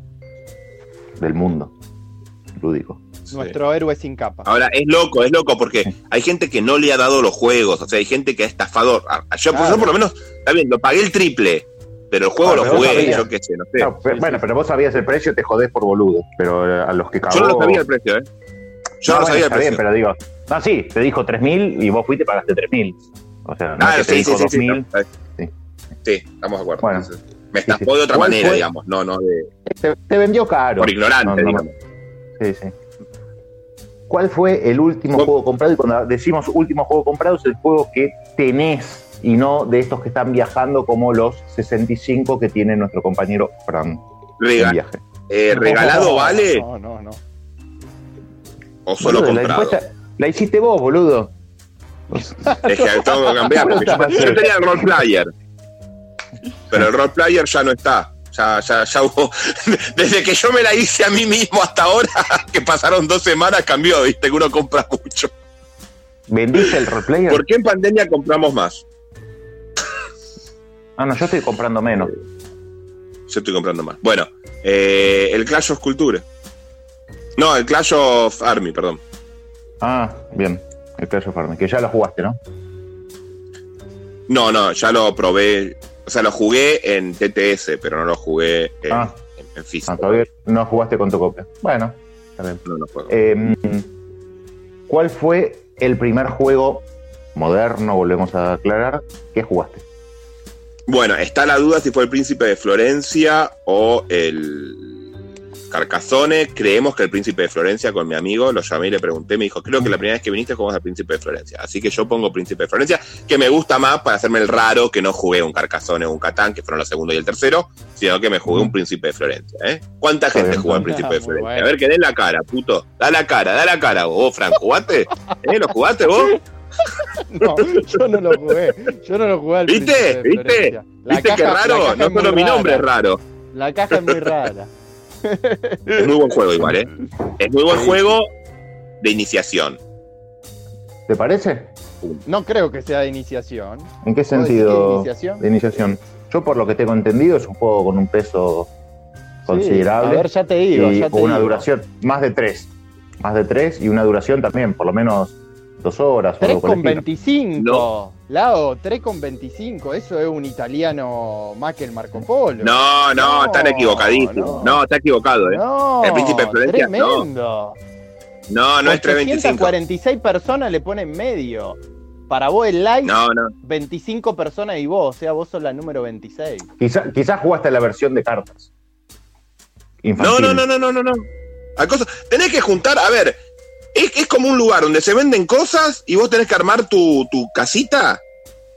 del mundo lúdico. Nuestro héroe sin capa. Ahora, es loco, es loco, porque hay gente que no le ha dado los juegos, o sea, hay gente que ha estafado. A- a- Yo, Claro. yo por lo menos, está bien, lo pagué el triple, pero el juego Ah, lo jugué, yo qué sé, no sé. No, pero- bueno, pero vos sabías el precio, te jodés por boludo. Pero eh, a los que cagó... Yo no lo sabía el precio, ¿eh? Yo no, lo bueno, sabía el está precio. bien, pero digo... No, sí, te dijo 3.000 y vos fuiste y pagaste 3.000. O sea, no ah, que sí, sí, dijo sí, sí, 2.000. no, sí. Sí, estamos de acuerdo. Bueno. Entonces, me estafó sí. de otra ¿Cuál manera, fue? digamos, no, no de. Te, te vendió caro. Por ignorante, No, no, no. digamos. Sí, sí. ¿Cuál fue el último juego comprado? Y cuando decimos último juego comprado es el juego que tenés y no de estos que están viajando como los 65 que tiene nuestro compañero Fran Rega- en viaje. eh, ¿Regalado vale No, no, no. o solo Boludo, comprado? la hiciste vos, boludo. Es que que cambiar, porque yo, yo tenía el role player. Pero el role player ya no está. Ya, ya, ya hubo. Desde que yo me la hice a mí mismo hasta ahora, que pasaron dos semanas, cambió, viste, que uno compra mucho. ¿Vendiste el roleplayer? ¿Por qué en pandemia compramos más? Ah, no, yo estoy comprando menos. Yo estoy comprando más. Bueno, eh, el Clash of Culture. No, el Clash of Army, perdón. Ah, bien. El Clash of Arms, que ya lo jugaste, ¿no? No, no, ya lo probé. O sea, lo jugué en TTS, pero no lo jugué en, Ah. en- en físico. Ah, todavía no jugaste con tu copia. Bueno, bien. No, no juego. Eh, ¿Cuál fue el primer juego moderno, volvemos a aclarar, que jugaste? Bueno, está la duda si fue el príncipe de Florencia o el Carcassonne. Creemos que el príncipe de Florencia con mi amigo, lo llamé y le pregunté, me dijo, creo que la primera vez que viniste jugamos al príncipe de Florencia. Así que yo pongo príncipe de Florencia, que me gusta más para hacerme el raro que no jugué un Carcassonne o un Catán, que fueron los segundo y el tercero, sino que me jugué un príncipe de Florencia. ¿eh? ¿Cuánta gente jugó al príncipe de Florencia? Bueno. A ver, que den la cara, puto. Da la cara, da la cara vos, Frank. ¿Jugaste? ¿Eh? ¿Lo jugaste vos? No, yo no lo jugué. Yo no lo jugué al ¿Viste? Príncipe de ¿Viste? La ¿Viste qué caja- raro? No solo mi nombre es raro. La caja es muy rara. Es muy buen juego igual, ¿eh? Es muy buen juego de iniciación. ¿Te parece? No creo que sea de iniciación. ¿En qué ¿Vos decís que de sentido iniciación? de iniciación? Yo, por lo que tengo entendido, es un juego con un peso considerable. a ver, ya te digo, y ya te con una digo. duración más de tres. Más de tres y una duración también, por lo menos dos horas. o 3 algo por el con estilo. 25. Lao, 3 con 25. Eso es un italiano más que el Marco Polo. No, no, están equivocadísimos. No, está equivocado, ¿eh? No, el príncipe de Florencia, no. tremendo. No, no es 325. 846 personas le ponen medio. Para vos el like, No, no. 25 personas y vos. O sea, vos sos la número 26. Quizá- Quizás jugaste la versión de cartas. No, Infantil. no, no, no, no, no, no. Hay cosas. Tenés que juntar, a ver, es, es como un lugar donde se venden cosas y vos tenés que armar tu, tu casita,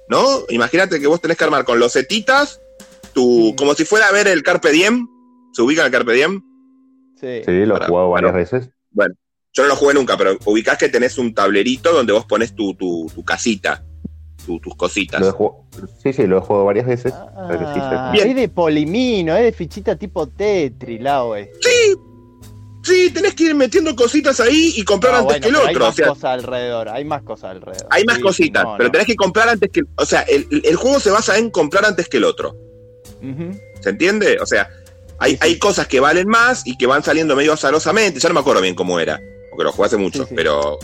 ¿no? Imagínate que vos tenés que armar con losetitas, tu, como si fuera a ver el Carpe Diem. ¿Se ubica el Carpe Diem? Sí. Sí, lo he jugado varias bueno. veces. Bueno, yo no lo jugué nunca, pero ubicás que tenés un tablerito donde vos pones tu, tu, tu casita, tu- tus cositas. Lo he jugado- Sí, sí, lo he jugado varias veces. sí. Ah, Bien. es de polimino, es de fichita tipo Tetri, Lao. este. Sí, sí, tenés que ir metiendo cositas ahí y comprar No, antes bueno, que el hay otro. O más sea, cosas alrededor, hay más cosas alrededor. hay más Sí, cositas, no, pero no. tenés que comprar antes que. O sea, el, el juego se basa en comprar antes que el otro. ¿Se entiende? O sea, hay, hay cosas que valen más y que van saliendo medio azarosamente. Ya no me acuerdo bien cómo era, porque lo jugué hace mucho, Sí, sí. pero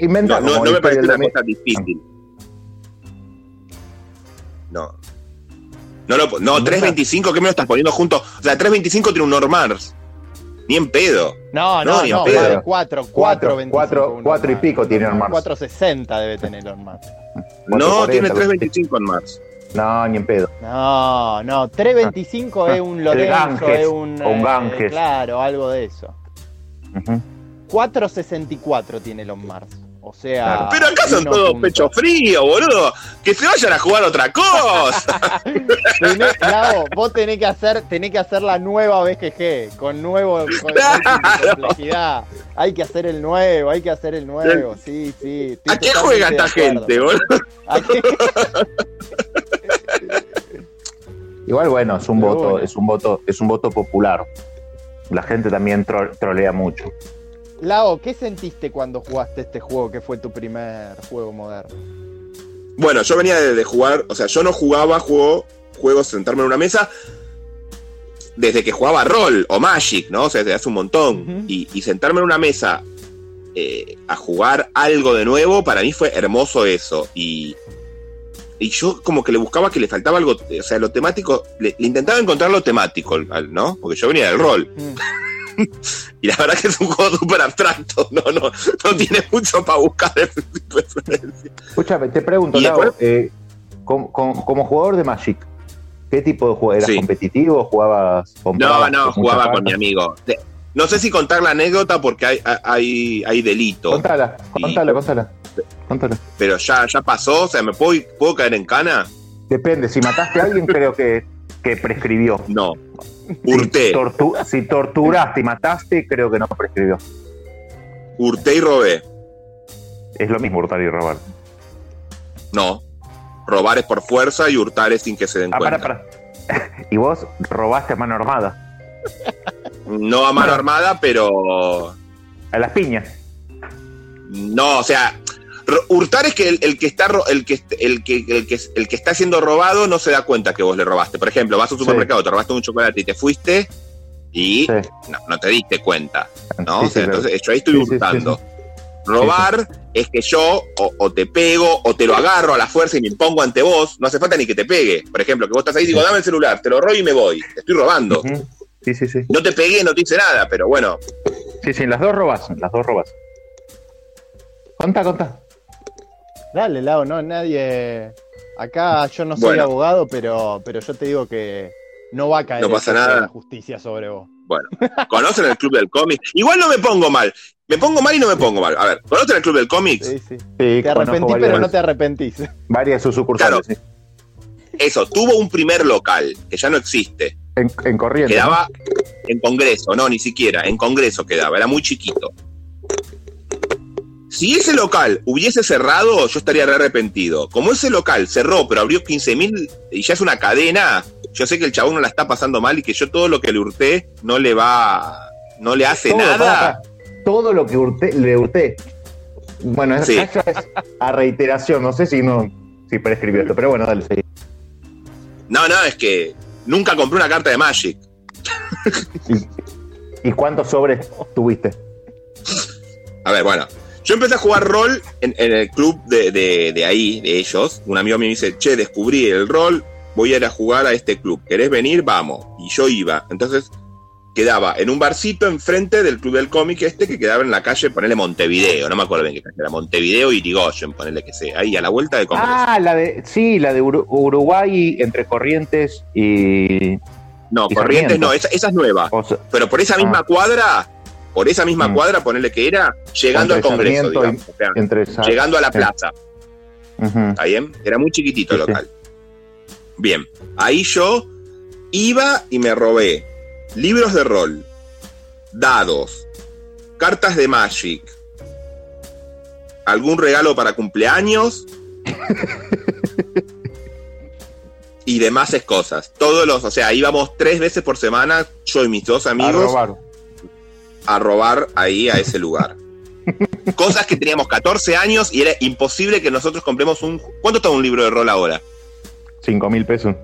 Inventa no, no, no me del una cosa difícil. No. No, lo, no, 325, ¿qué me lo estás poniendo junto? O sea, 325 tiene un Normars. Ni en pedo. No, No, no, ni no, en pedo. vale 4, 4, Cuatro, 25. cuatro, uno cuatro y más. pico tiene Elon Musk. 460 debe tener Elon Musk. No, 440, tiene lo- 325 en Mars. No, ni en pedo. No, no, 325 es un Lorenzo, Ganges, es un. o un eh, Ganges. claro, algo de eso. Ujú. 464 tiene Elon Musk. O sea. Claro. Pero acá son todos punto. pecho frío, boludo. Que se vayan a jugar otra cosa. Tenés- Gabo, vos tenés que hacer, tenés que hacer la nueva BGG, con nuevo con, con complejidad. Hay que hacer el nuevo, hay que hacer el nuevo, sí, sí. ¿A qué juega esta gente, boludo? ¿A qué? Igual bueno, es un voto, es un voto, es un voto popular. la gente también tro- trolea mucho. Lao, ¿qué sentiste cuando jugaste este juego que fue tu primer juego moderno? Bueno, yo venía de, de jugar, o sea, yo no jugaba juego, juegos sentarme en una mesa desde que jugaba rol o Magic, ¿no? O sea, desde hace un montón. y, y sentarme en una mesa eh, a jugar algo de nuevo, para mí fue hermoso eso. Y, y yo como que le buscaba que le faltaba algo, o sea, lo temático, le, le intentaba encontrar lo temático, ¿no? Porque yo venía del rol. y la verdad que es un juego súper abstracto, no, no, no tiene mucho para buscar. Escúchame, te pregunto, Y Lau, después- eh, com- com- como jugador de Magic, ¿qué tipo de juego? ¿Eras Sí. competitivo? ¿Jugabas No, comprabas no, muchas jugaba con mi amigo. No sé si contar la anécdota porque hay, hay, hay delito. Contala, contala, contala. contala. Pero ya, ya pasó, o sea, ¿me puedo, puedo caer en cana? Depende, si mataste a alguien creo que, que prescribió. No. Hurté. Si, tortu- si torturaste y mataste, creo que no prescribió. Hurté y robé. Es lo mismo hurtar y robar. No. Robar es por fuerza y hurtar es sin que se den Ah, cuenta. para, para. Y vos robaste a mano armada. No a mano armada, pero. A las piñas. No, o sea. Hurtar es que el, el que está el que, el, que, el, que, el que está siendo robado no se da cuenta que vos le robaste. Por ejemplo, vas a un supermercado, te robaste un chocolate y te fuiste y no, no te diste cuenta. ¿no? Sí, o sea, sí, claro. entonces yo ahí estoy hurtando. Robar es que yo o, o te pego o te lo agarro a la fuerza y me impongo ante vos. No hace falta ni que te pegue. Por ejemplo, que vos estás ahí y digo, dame el celular, te lo robo y me voy. Te estoy robando. Sí, sí, sí. No te pegué, no te hice nada, pero bueno. Sí, sí, las dos robas, las dos robas. Conta, conta. Dale, Lao, no, nadie. Acá yo no soy Bueno. abogado, pero, pero yo te digo que no va a caer No pasa nada. la justicia sobre vos. Bueno, ¿conocen el Club del Cómic? Igual no me pongo mal. Me pongo mal y no me pongo mal. A ver, ¿conocen el Club del Cómic? Sí, sí. Sí, Te arrepentís, varias- pero no te arrepentís. Varias de sus sucursales, sí. Eso, tuvo un primer local, que ya no existe. En, en corriente. Quedaba en Congreso, no, ni siquiera, en Congreso quedaba, era muy chiquito. Si ese local hubiese cerrado, yo estaría re arrepentido. Como ese local cerró, pero abrió 15.000 y ya es una cadena, yo sé que el chabón no la está pasando mal y que yo todo lo que le hurté no le va, no le hace Todo, nada. Todo lo que hurté- le hurté. Bueno, Sí. es a reiteración. No sé si no si prescribió esto, pero bueno, dale, seguí. No, no, es que nunca compré una carta de Magic. ¿Y cuántos sobres tuviste? A ver, bueno. Yo empecé a jugar rol en, en el club de, de- de ahí, de ellos. Un amigo mío me dice, che, descubrí el rol, voy a ir a jugar a este club. ¿Querés venir? Vamos. Y yo iba. Entonces quedaba en un barcito enfrente del club del cómic este que quedaba en la calle, ponerle Montevideo, no me acuerdo bien qué calle era, Montevideo y Irigoyen, ponerle que sea, ahí a la vuelta de Congreso. Ah, la de. Sí, la de Uru- Uruguay entre Corrientes y. no, y Corrientes Sarmiento. no, esa, esa es nueva. O sea, Pero por esa misma Ah. cuadra, por esa misma Mm. cuadra, ponerle que era, llegando al Congreso, y- digamos. o sea, entre Sar- llegando a la sí. plaza. ¿Está bien? Era muy chiquitito el Sí, sí. local. Bien, ahí yo iba y me robé libros de rol, dados, cartas de Magic, algún regalo para cumpleaños y demás cosas. Todos los, o sea, íbamos tres veces por semana, yo y mis dos A amigos, robar. A robar ahí a ese lugar. Cosas que teníamos 14 años y era imposible que nosotros compremos un... ¿Cuánto está un libro de rol ahora? Cinco mil pesos.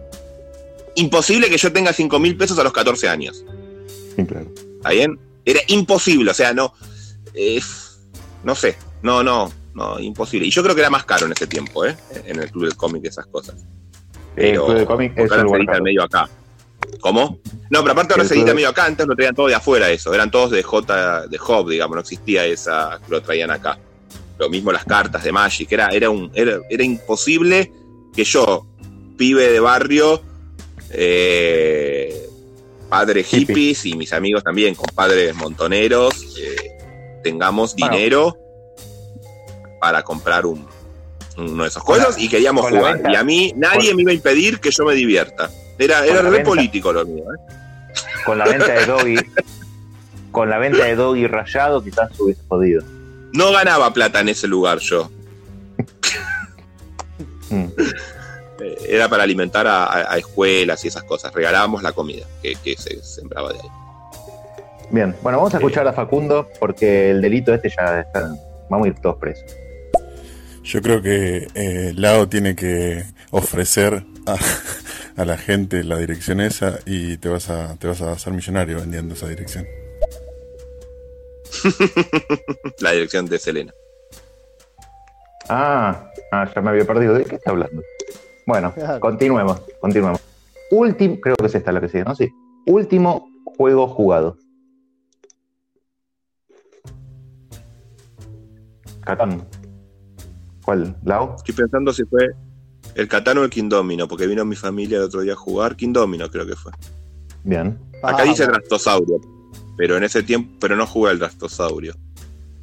Imposible que yo tenga 5 mil pesos a los 14 años. Sí, claro. ¿Está bien? Era imposible, o sea, no... eh, no sé, no, no, no, imposible. Y yo creo que era más caro en ese tiempo, ¿eh? En el club del cómic esas cosas. El Club del Cómic es caro. medio acá. ¿Cómo? No, pero aparte ahora se edita medio acá, antes lo traían todo de afuera eso, eran todos de J, de Hub, digamos, no existía esa que lo traían acá. Lo mismo las cartas de Magic, era, era un, era, era imposible que yo, pibe de barrio, eh, padre hippies y mis amigos también, compadres montoneros, eh, tengamos Bueno. dinero para comprar un, uno de esos juegos y queríamos jugar. y a mí nadie con- me iba a impedir que yo me divierta. Era, era re venta- político lo mío. ¿eh? Con la venta de Doggy. con la venta de Doggy rayado, quizás se hubiese podido. No ganaba plata en ese lugar yo. Mm. Eh, Era para alimentar a, a- a escuelas y esas cosas. Regalábamos la comida que, que se sembraba de ahí. Bien, bueno, vamos a escuchar a Facundo porque el delito este ya está. Vamos a ir todos presos. Yo creo que eh, Lao tiene que ofrecer a, a la gente la dirección esa y te vas a te vas a hacer millonario vendiendo esa dirección. La dirección de Selena. Ah, ah, ya me había perdido. ¿De qué está hablando? Bueno, continuemos, continuemos. Último, creo que es esta la que sigue, ¿no? Sí. Último juego jugado. Catán. ¿Cuál? ¿Lao? Estoy pensando si fue el Catán o el Kingdomino, porque vino mi familia el otro día a jugar. Kingdomino creo que fue. Bien. Acá dice Drastosaurio, pero en ese tiempo, pero no jugué al Drastosaurio.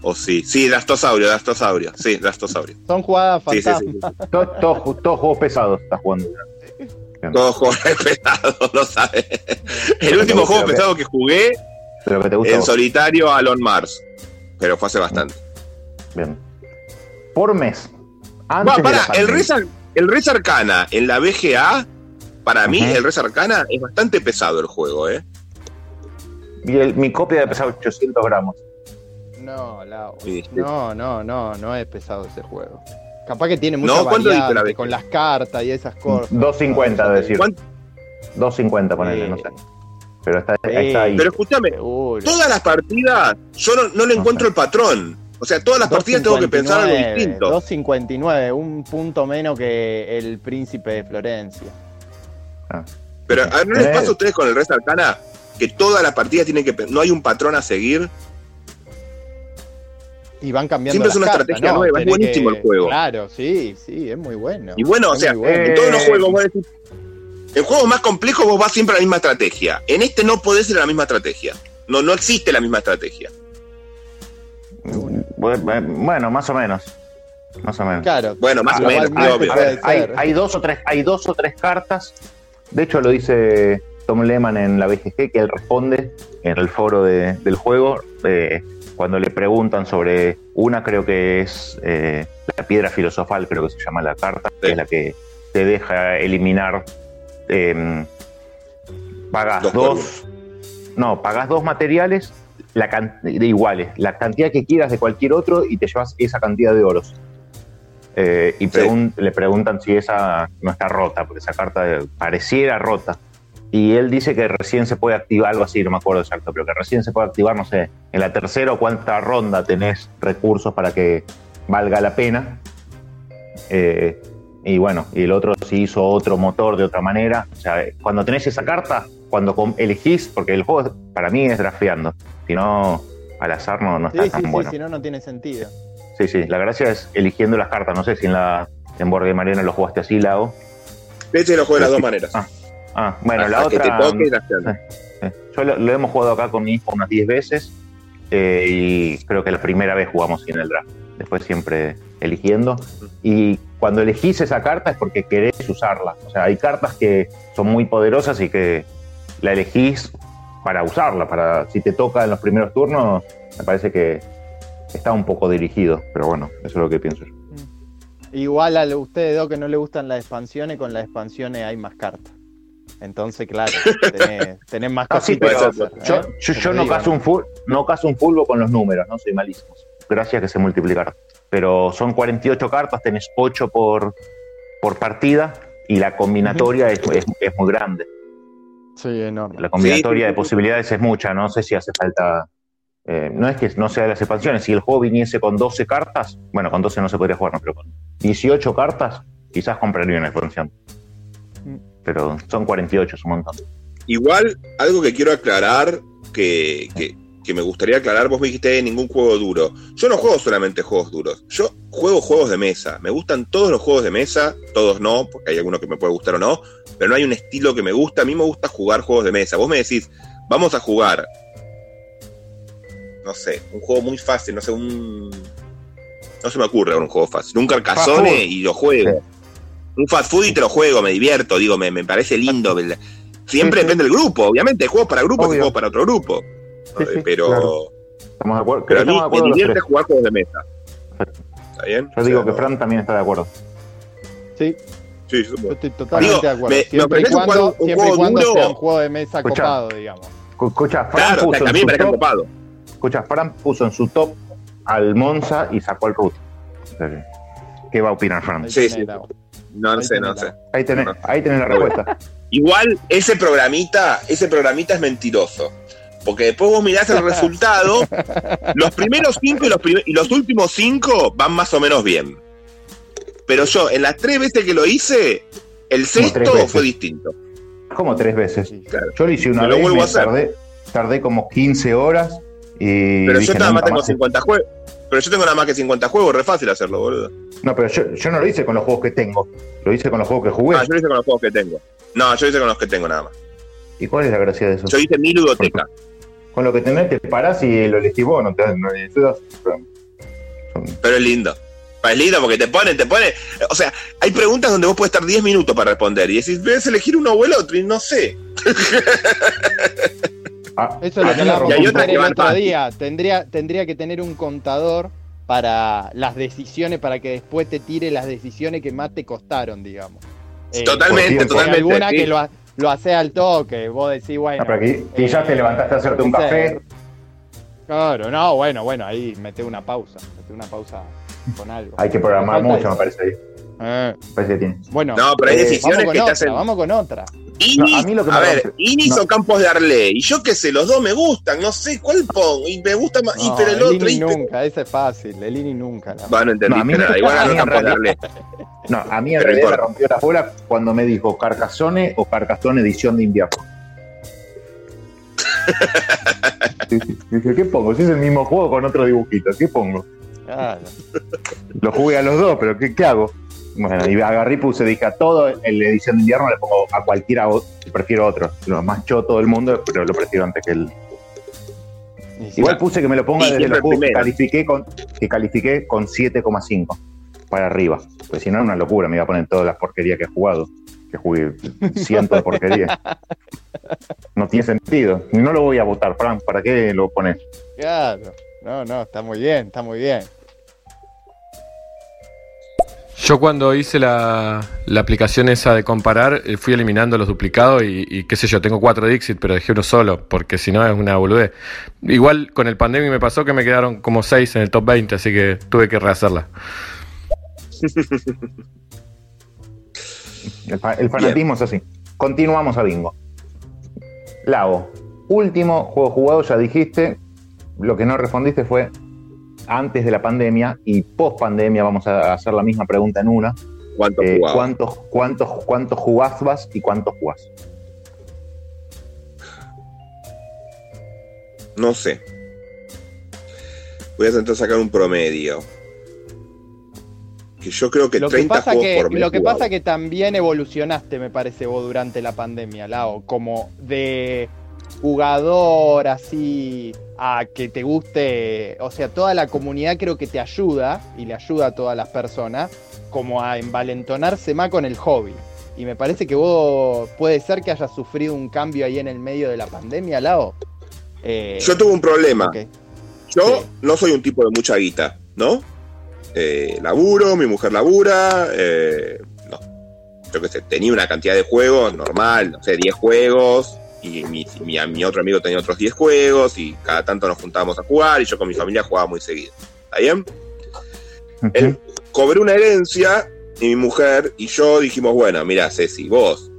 O sí, sí, Drastosaurio, Drastosaurio, sí, Drastosaurio. Son jugadas Sí, sí, fantasmas. sí, Todos todos- todos juegos pesados estás jugando. Todos juegos pesados, lo sabes. El último juego que- pesado que jugué Pero que te gusta. a en vos. solitario Alon Mars, pero fue hace bastante. Bien. Por mes. Antes pará, la el Ar- el Res Arcana en la BGA, para mí, el Res Arcana es bastante pesado el juego, ¿eh? Y el- mi copia de pesar 800 gramos. No, sí. No, no, no, no es pesado ese juego. Capaz que tiene mucha No, ¿cuánto dice la con las cartas y esas cosas. 250 No, de no, decir. ¿Cuánto? 250, ponele, no sé. Pero está, está ahí. Pero escúchame, todas las partidas, yo no, no le encuentro el patrón. O sea, todas las partidas tengo que pensar algo 2.59, distinto. 2.59, un punto menos que el príncipe de Florencia. Pero a ver, ¿no les Eh. pasa a ustedes con el Res Arcana que todas las partidas tienen que no hay un patrón a seguir? Y van cambiando Siempre es una cartas, estrategia ¿no? nueva, es buenísimo el juego. Claro, sí, sí, es muy bueno. Y bueno, o sea, bueno. en todos los juegos vos decís, en juegos más complejos vos vas siempre a la misma estrategia. En este no podés ir a la misma estrategia. No, no existe la misma estrategia. Bueno, más o menos. Más o menos. Claro. Bueno, más o menos, más obvio. A ver, puede hay, dos o tres, hay dos o tres cartas. De hecho, lo dice Tom Lehman en la BGG, que él responde en el foro de- del juego eh, cuando le preguntan sobre una, creo que es eh, la piedra filosofal, creo que se llama la carta, que es la que te deja eliminar. eh, pagas Dos dos, no, pagas dos materiales la can- de iguales, la cantidad que quieras de cualquier otro y te llevas esa cantidad de oros. Eh, y pregun- le preguntan si esa no está rota, porque esa carta eh, pareciera rota. Y él dice que recién se puede activar, algo así, no me acuerdo exacto, pero que recién se puede activar, no sé, en la tercera o cuarta ronda tenés recursos para que valga la pena. Eh, y bueno, y el otro si hizo otro motor de otra manera. O sea, cuando tenés esa carta, cuando com- elegís, porque el juego para mí es drafteando, si no, al azar no, no Sí, está sí, tan sí, bueno. si no, no tiene sentido. Sí, sí, la gracia es eligiendo las cartas. No sé si en la en Board Game Arena lo jugaste así, Lao. Este lo juego de las dos maneras. Ah, bueno, Hasta la que otra. te toque la acción. Eh, Yo lo, lo hemos jugado acá con mi hijo unas 10 veces eh, y creo que la primera vez jugamos sin el draft. Después siempre eligiendo. Y cuando elegís esa carta es porque querés usarla. O sea, hay cartas que son muy poderosas y que la elegís para usarla. Para si te toca en los primeros turnos, me parece que está un poco dirigido. Pero bueno, eso es lo que pienso yo. Igual a ustedes dos que no le gustan las expansiones, con las expansiones hay más cartas. Entonces, claro, tenés, tenés más Ah, sí, cositas pero que hacer, yo, ¿eh? yo- Como yo no digo, caso un full, no caso un fulbo con los números, no soy malísimo. Gracias que se multiplicaron. Pero son 48 cartas, tenés 8 por, por partida y la combinatoria es, es- es muy grande. Sí, enorme. La combinatoria Sí, de posibilidades es mucha, no sé si hace falta. eh, no es que no sea de las expansiones, si el juego viniese con 12 cartas, bueno, con 12 no se podría jugar, ¿no? pero con 18 cartas, quizás compraría una expansión. Pero son 48, es un montón. Igual, algo que quiero aclarar, que, que- que me gustaría aclarar, vos me dijiste "Eh, ningún juego duro. Yo no juego solamente juegos duros, yo juego juegos de mesa. Me gustan todos los juegos de mesa, todos no, porque hay alguno que me puede gustar o no, pero no hay un estilo que me gusta. A mí me gusta jugar juegos de mesa. Vos me decís, vamos a jugar, no sé, un juego muy fácil, no sé, un... No se me ocurre un juego fácil. Un food. y lo juego. Un fast food y te lo juego, me divierto, digo, me, me parece lindo. Siempre depende del grupo, obviamente. Juegos para grupos y juegos para otro grupo. Sí, sí, pero claro. Estamos de acuerdo. pero a mí estamos de me divierte jugar juegos de mesa. ¿Está bien? Yo O digo que Fran también está de acuerdo. Sí, Sí, yo estoy totalmente Digo, de acuerdo. me- me siempre y ofreces un cuando, juego- un siempre y cuando duro. sea un juego de mesa Escuchá. copado, digamos. Escucha, Fran Claro, puso en también su top- copado. Escucha, Fran puso en su top al Monza y sacó al que, ¿Qué va a opinar Fran? Sí, sí. No, no sé, no sé. Ahí tenés, ahí tenés la respuesta. Igual ese programita, ese programita es mentiroso. Porque después vos mirás el resultado, los primeros cinco y los, prim- y los últimos cinco van más o menos bien. Pero yo, en las tres veces que lo hice, el sexto fue distinto. Como tres veces. Yo lo hice una Me lo vez, vuelvo me a hacer. tardé, tardé como 15 horas y Pero dije, yo nada más tengo más. 50 juegos. Pero yo tengo nada más que 50 juegos, re fácil hacerlo, boludo. No, pero yo, yo no lo hice con los juegos que tengo. Lo hice con los juegos que jugué. Ah, yo lo hice con los juegos que tengo. No, yo lo hice con los que tengo nada más. ¿Y cuál es la gracia de eso? Yo hice mi ludoteca. Con lo que tenés te parás y lo elegís vos, no te no Pero es lindo. Es lindo porque te ponen, te ponen. O sea, hay preguntas donde vos puedes estar 10 minutos para responder. Y decís, debes elegir uno o el otro, y no sé. Eso es lo Ah, que y hablamos el otro fácil. día. Tendría, tendría que tener un contador para las decisiones, para que después te tire las decisiones que más te costaron, digamos. Eh, Totalmente, totalmente, alguna sí. que lo, ha- lo hace al toque, vos decís, bueno. Ah, pero aquí, y ya te levantaste a hacerte un no café. Claro, no, bueno, bueno, ahí mete una pausa, mete una pausa con algo. Hay que programar mucho, eso. me parece ahí. Eh, Me parece que tiene. bueno, No, pero hay eh, decisiones vamos con que te otra, hacen- Vamos con otra. Inis, No, a mí lo que a me ver, Inis no. o Campos de Arley. Y yo qué sé, los dos me gustan, no sé cuál pongo. Y me gusta más. y No, pero el el otro. INI y nunca, ese es fácil, el INI nunca. la- Va, no entendiste No, a mí nada. Igual a Campos de Arley. No, a mí en Pero realidad me rompió la bola cuando me dijo Carcassonne o Carcassonne edición de invierno. Dije, ¿qué pongo? Si es el mismo juego con otro dibujito, ¿qué pongo? Claro. Lo jugué a los dos, pero ¿qué, qué hago? Bueno, y agarré y puse, dije a todo en la edición de invierno le pongo a cualquiera, prefiero otro. Lo más choto del mundo, pero lo prefiero antes que el. Igual puse que me lo ponga desde los juegos que califiqué con, que califiqué con 7,5 para arriba. Pues si no, era una locura, me iba a poner todas las porquerías que he jugado. Que jugué cientos de porquerías. No tiene sentido. No lo voy a votar, Fran. ¿Para qué lo pones? Claro, no, no, está muy bien, está muy bien. Yo cuando hice la, la aplicación esa de comparar, eh, fui eliminando los duplicados y, qué sé yo, tengo cuatro Dixit, pero dejé uno solo, porque si no es una boludez. Igual con el pandemia me pasó que me quedaron como seis en el top 20, así que tuve que rehacerla. El fanatismo es así. Continuamos a bingo. Lago, último juego jugado, ya dijiste. Lo que no respondiste fue antes de la pandemia y post pandemia. Vamos a hacer la misma pregunta en una. ¿Cuánto Eh? ¿Cuántos, cuántos, cuántos jugabas y cuántos jugás? No sé. Voy a intentar sacar un promedio. Que yo creo que Lo que 30 pasa juegos que, por mes. lo que jugaba. pasa que también evolucionaste, me parece, vos durante la pandemia, Lao, como de jugador así a que te guste, o sea, toda la comunidad creo que te ayuda y le ayuda a todas las personas como a envalentonarse más con el hobby. Y me parece que vos puede ser que hayas sufrido un cambio ahí en el medio de la pandemia, Lao. Eh, Yo tuve un problema. Yo no soy un tipo de mucha guita, ¿no? Eh, laburo, mi mujer labura, eh, no. Yo qué sé, tenía una cantidad de juegos normal, no sé, 10 juegos, y mi, mi, mi otro amigo tenía otros 10 juegos, y cada tanto nos juntábamos a jugar, y yo con mi familia jugaba muy seguido. ¿Está bien? Él cobré una herencia, y mi mujer y yo dijimos, bueno, mira, Ceci, vos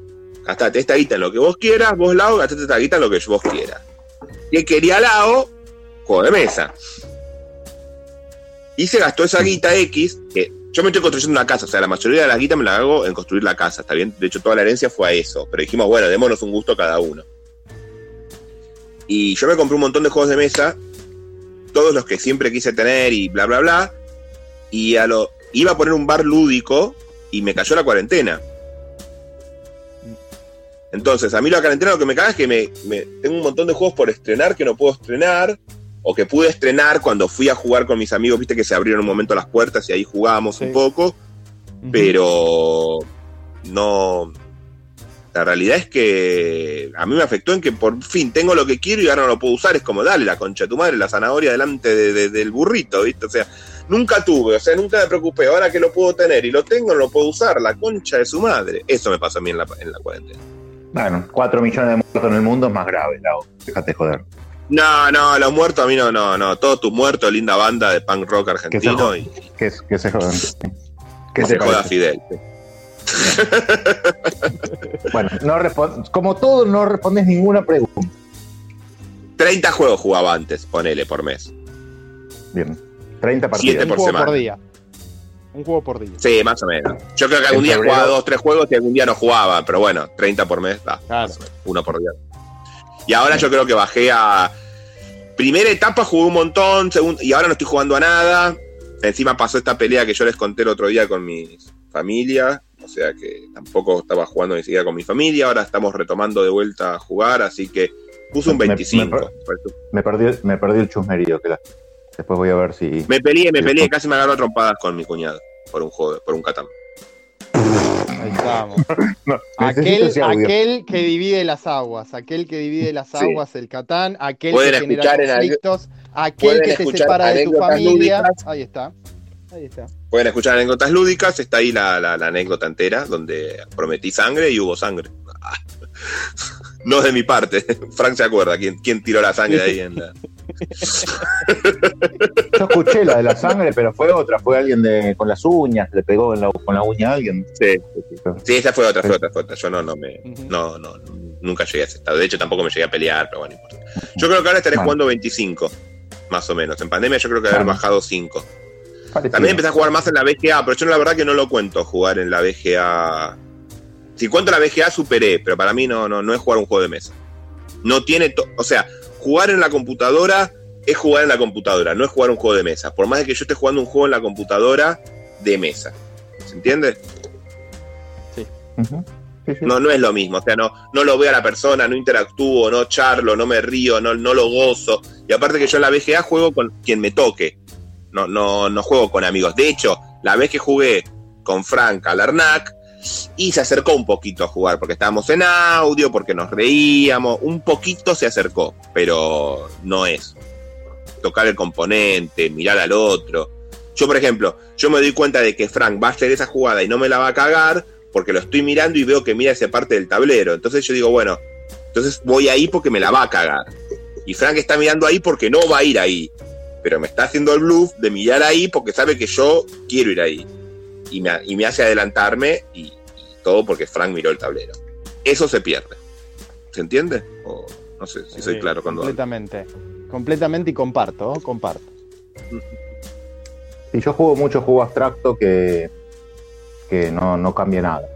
gastate esta guita en lo que vos quieras, vos Lao, gastate esta guita en lo que vos quieras. ¿Qué quería Lao? Juego de mesa. Y se gastó esa guita X, que yo me estoy construyendo una casa, o sea, la mayoría de la guita me la hago en construir la casa, ¿está bien? De hecho, toda la herencia fue a eso, pero dijimos, bueno, démonos un gusto cada uno. Y yo me compré un montón de juegos de mesa, todos los que siempre quise tener y bla, bla, bla, y a lo, iba a poner un bar lúdico y me cayó la cuarentena. Entonces, a mí la cuarentena lo que me caga es que me- tengo un montón de juegos por estrenar que no puedo estrenar, o que pude estrenar cuando fui a jugar con mis amigos, viste que se abrieron un momento las puertas y ahí jugábamos un poco, pero no... La realidad es que a mí me afectó en que por fin tengo lo que quiero y ahora no lo puedo usar. Es como, dale, la concha de tu madre, la zanahoria delante de- de- del burrito, ¿viste? O sea, nunca tuve, o sea, nunca me preocupé. Ahora que lo puedo tener y lo tengo, no lo puedo usar, la concha de su madre. Eso me pasó a mí en la, en la cuarentena. Bueno, 4 millones de muertos en el mundo es más grave, Lau. Déjate joder. No, no, los muertos a mí no, no, no. Todos tus muertos, linda banda de punk rock Que se, argentino y que, que se jodan. ¿Qué que se joda? Fidel. Bueno, no respon- como todo, no respondes ninguna pregunta. 30 juegos jugaba antes, ponele, por mes. Bien. 30 Siete partidas. Un por juego semana. por día. Un juego por día. Sí, más o menos. Yo creo que algún En día febrero- jugaba dos, tres juegos y algún día no jugaba, pero bueno, 30 por mes, da, Claro. uno por día. Y ahora yo creo que bajé a. Primera etapa jugué un montón, segun- y ahora no estoy jugando a nada. Encima pasó esta pelea que yo les conté el otro día con mi familia, o sea que tampoco estaba jugando ni siquiera con mi familia. Ahora estamos retomando de vuelta a jugar, así que puse un Me- me- 25. Me perdí, me perdí el chusmerío. Que la- después voy a ver si. Me peleé, me peleé, casi me agarró a trompadas con mi cuñado por un juego, por un Catán. Ahí estamos. No, necesito Aquel, aquel que divide las aguas, aquel que divide las Sí. aguas, el Catán, aquel Pueden que genera conflictos, aquel que te separa de tu familia. lúdicas. Ahí está. Ahí está. Pueden escuchar anécdotas lúdicas, está ahí la, la- la anécdota entera, donde prometí sangre y hubo sangre. Ah. No de mi parte, Frank se acuerda quién, quién tiró la sangre ahí en la... Yo escuché la de la sangre, pero fue otra. Fue alguien de, con las uñas, le pegó en la- con la uña a alguien. Sí, sí, esa fue otra, fue otra, fue otra. Yo no, no me, no, no, nunca llegué a ese estado. De hecho, tampoco me llegué a pelear, pero bueno, no importa. Yo creo que ahora estaré Bueno. jugando 25, más o menos. En pandemia yo creo que haber Bueno. bajado 5. Parecido. También empecé a jugar más en la BGA, pero yo la verdad que no lo cuento jugar en la BGA. Si cuento la BGA, superé, pero para mí no, no, no es jugar un juego de mesa. No tiene. o sea, jugar en la computadora es jugar en la computadora, no es jugar un juego de mesa. Por más de que yo esté jugando un juego en la computadora de mesa. ¿Se entiende? Sí, sí. No, no es lo mismo. O sea, no, no lo veo a la persona, no interactúo, no charlo, no me río, no, no lo gozo. Y aparte que yo en la BGA juego con quien me toque. No, no, no juego con amigos. De hecho, la vez que jugué con Frank al Arnac, y se acercó un poquito a jugar, porque estábamos en audio, porque nos reíamos, un poquito se acercó, pero no es. Tocar el componente, mirar al otro. Yo, por ejemplo, yo me doy cuenta de que Frank va a hacer esa jugada y no me la va a cagar, porque lo estoy mirando y veo que mira esa parte del tablero. Entonces yo digo, bueno, entonces voy ahí porque me la va a cagar. Y Frank está mirando ahí porque no va a ir ahí. Pero me está haciendo el bluff de mirar ahí porque sabe que yo quiero ir ahí. Y me, y me hace adelantarme y, y todo porque Frank miró el tablero. Eso se pierde. ¿Se entiende? O no sé si soy Sí, claro cuando hablo. Completamente. Completamente y comparto, ¿no? comparto. Y yo juego mucho juego abstracto que, que no, no cambia nada.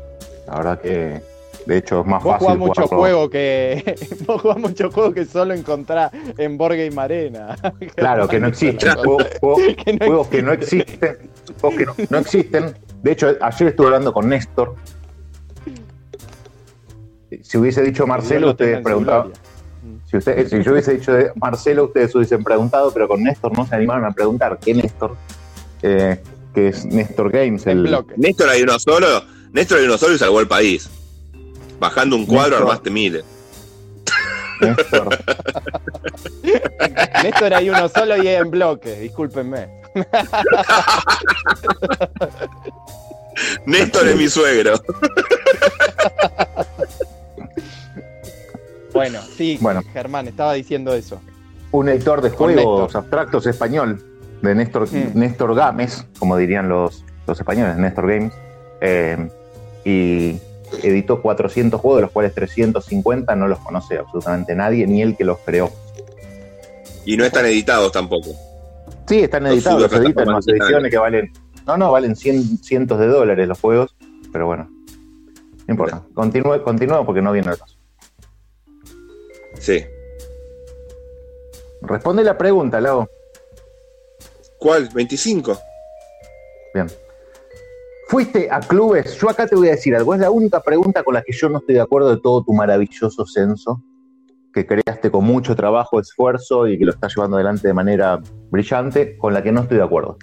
La verdad que, de hecho, es más Vos fácil jugás mucho jugarlo. juego que. Vos jugás mucho juego que solo encontrás en Board Game Arena. Claro, que no existen. Juegos, juegos- Que no juegos que no existen. Juegos que no, no existen. De hecho, ayer estuve hablando con Néstor. Si hubiese dicho Marcelo, ustedes preguntaban. gloria. Si, usted, si yo hubiese dicho de Marcelo, ustedes hubiesen preguntado, pero con Néstor no se animaron a preguntar. ¿Qué Néstor? Eh, que es Néstor Games. El, bloque. Néstor hay uno solo. Néstor hay uno solo y salvó el país. Bajando un cuadro Néstor. armaste miles. Néstor. Néstor hay uno solo y es en bloque, discúlpenme. Néstor es mi suegro. Bueno, sí, Bueno. Germán, estaba diciendo eso. un editor de juegos abstractos español, de Néstor. Néstor Games, como dirían los, los españoles, Néstor Games, eh, y editó 400 juegos, de los cuales 350 no los conoce absolutamente nadie, ni él que los creó. Y no están editados tampoco. Sí, están editados, los editan unas ediciones que valen, no, no, valen cien- cientos de dólares los juegos, pero bueno, no importa. Continúe, continúe porque no viene el caso. Sí. Responde la pregunta, Lau. ¿Cuál? ¿25? Bien. ¿Fuiste a clubes? Yo acá te voy a decir algo. Es la única pregunta con la que yo no estoy de acuerdo de todo tu maravilloso censo, que creaste con mucho trabajo, esfuerzo y que lo estás llevando adelante de manera brillante, con la que no estoy de acuerdo.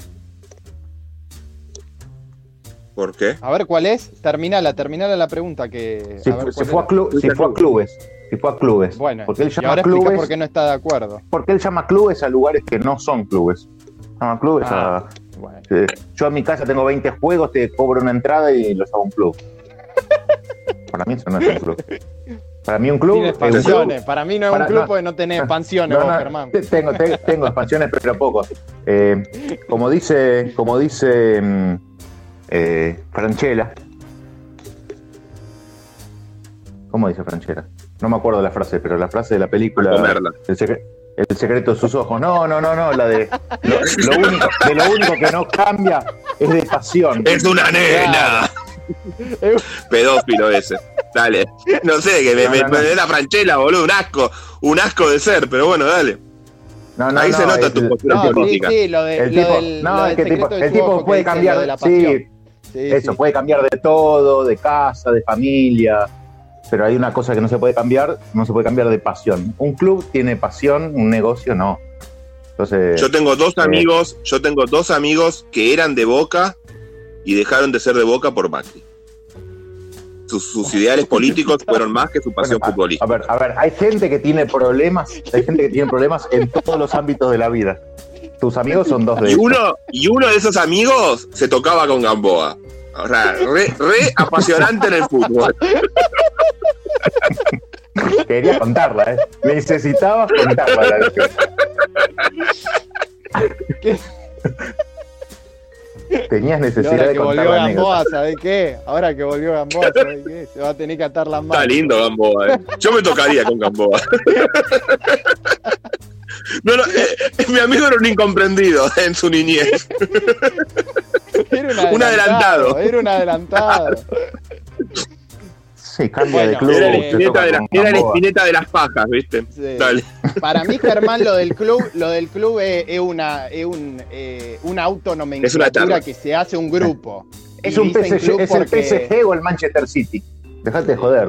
¿Por qué? A ver cuál es. Terminala, terminala la pregunta que. Si, ver fue, a era. clu- si fue a clubes, si fue a clubes. Bueno, porque él y llama ahora explica clubes, por qué no está de acuerdo. porque él llama clubes a lugares que no son clubes. Llama clubes Ah, a. Bueno. Yo a mi casa tengo 20 juegos, te cobro una entrada y los hago un club. Para mí eso no es un club. Para mí un club Tiene es un club. expansiones. Para mí no es Para- un club no. porque no tenés expansiones, No, vos, Germán. te- Tengo, te- tengo expansiones, pero poco. Eh, como dice, como dice mm, eh, Franchella. ¿Cómo dice Franchella? No me acuerdo la frase, pero la frase de la película. Comerla. El, el secreto de sus ojos. No, no, no, no. La de lo, lo único, de lo único que no cambia es de pasión. Es una nena. Pedófilo ese. Dale. No sé, que me, No, me, no, me franchela, boludo. Un asco. Un asco de ser, pero bueno, dale. No, no, Ahí no, se nota es- tu postura No, sí, política. sí, lo, de, El lo tipo, del, no, lo es que tipo- el tipo puede cambiar de, la sí, pasión. Sí, eso, sí. puede cambiar de todo, de casa, de familia, pero hay una cosa que no se puede cambiar, no se puede cambiar de pasión. Un club tiene pasión, un negocio no. Entonces, Yo tengo dos eh, amigos, yo tengo dos amigos que eran de Boca y dejaron de ser de Boca por Macri. Sus, sus ideales políticos fueron más que su pasión bueno, a- futbolística. a, ver, a ver, hay gente que tiene problemas, hay gente que tiene problemas en todos los ámbitos de la vida. Tus amigos son dos de Y ellos. uno, y uno de esos amigos se tocaba con Gamboa. O sea, re, re apasionante en el fútbol. Quería contarla, ¿eh? Necesitabas contarla. la Tenías Y necesidad ahora de que volvió. Gamboa, ¿sabés qué? Ahora que volvió Gamboa, ¿sabés qué? Se va a tener que atar las manos. Está lindo Gamboa. eh. Yo me tocaría con Gamboa. No, no, eh, mi amigo era un incomprendido en su niñez. Era Un adelantado. Era un adelantado. Sí, cambia Bueno, de club. Era la te espineta de, la, era la Gamboa. espineta de las pajas, ¿viste? Sí. Dale. Para mí, Germán, lo del club, lo del club es, es una, es un, eh, una autonomenclatura que se hace un grupo. Es un PSG, club es el porque- PSG o el Manchester City. Dejate de joder.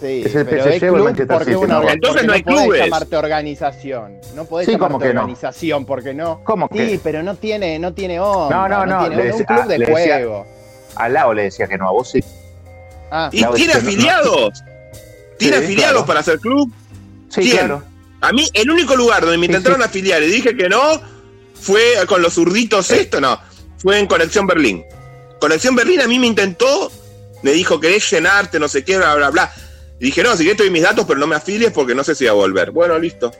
Sí, Es el pero PSG es o el club Manchester porque City, una no, entonces no hay clubes. llamarte organización. No podés Sí, llamarte organización porque no. ¿Cómo Sí, que? pero no tiene, no tiene onda. No, no, no, tiene le un club de le decía- juego. Al lado le decía que no, a vos sí. Ah, ¿Y tiene afiliados? ¿Tiene Sí, afiliados claro. para hacer club? Sí, ¿Quién? claro. A mí, el único lugar donde me intentaron sí. afiliar y dije que no fue con los zurditos esto, no. Fue en Conexión Berlín. Conexión Berlín a mí me intentó, me dijo, querés llenarte, no sé qué, bla, bla, bla. Y dije, no, si querés te doy mis datos, pero no me afilies porque no sé si voy a volver. Bueno, listo.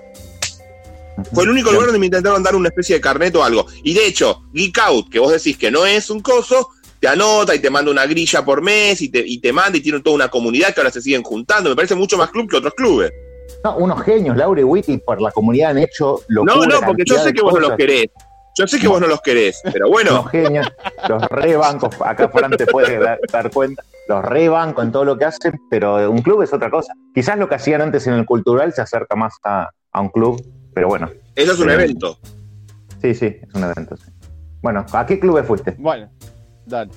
Fue el único lugar donde me intentaron dar una especie de carnet o algo. Y de hecho, Geek Out, que vos decís que no es un coso, te anota y te manda una grilla por mes y te, y te manda y tiene toda una comunidad que ahora se siguen juntando. Me parece mucho más club que otros clubes. No, unos genios, Laura y Witty, por la comunidad han hecho No, locura, no, porque yo sé que vos no los querés. Yo sé que vos no los querés, pero bueno, Unos genios, los rebancos, acá Fran te puede dar, dar cuenta, los rebanco en todo lo que hacen, pero un club es otra cosa. Quizás lo que hacían antes en el cultural se acerca más a, a un club, pero bueno, eso es un Sí. evento. sí, sí, es un evento. sí. Bueno, ¿a qué clubes fuiste? Bueno, dale.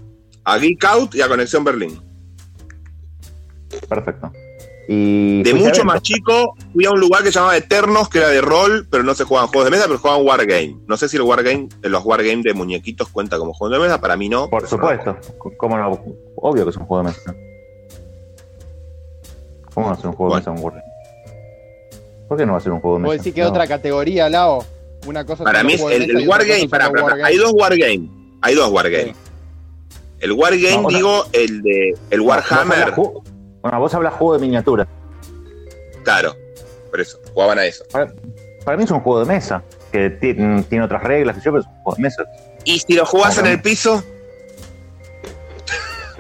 A Geek Out y a Conexión Berlín. Perfecto. Y De mucho más chico, fui a un lugar que se llamaba Eternos, que era de rol, pero no se jugaban juegos de mesa, pero jugaban Wargame. No sé si el Wargame, los Wargame de muñequitos cuenta como juego de mesa, para mí no. Por no. supuesto, ¿cómo no? Obvio que es un juego de mesa. ¿Cómo no es un juego de mesa un Wargame? ¿Por qué no va a ser un juego de mesa? decís que No. otra categoría, Lao. Una cosa Para mí es el, el Wargame, para, para, hay dos Wargame. Hay dos Wargame. Sí. El Wargame, No, digo, el de el Warhammer. Bueno, vos hablas juego de miniatura. Claro, por eso, jugaban a eso. Para, para mí es un juego de mesa, que ti- tiene otras reglas, yo, pero es un juego de mesa. Y si lo jugás en el piso,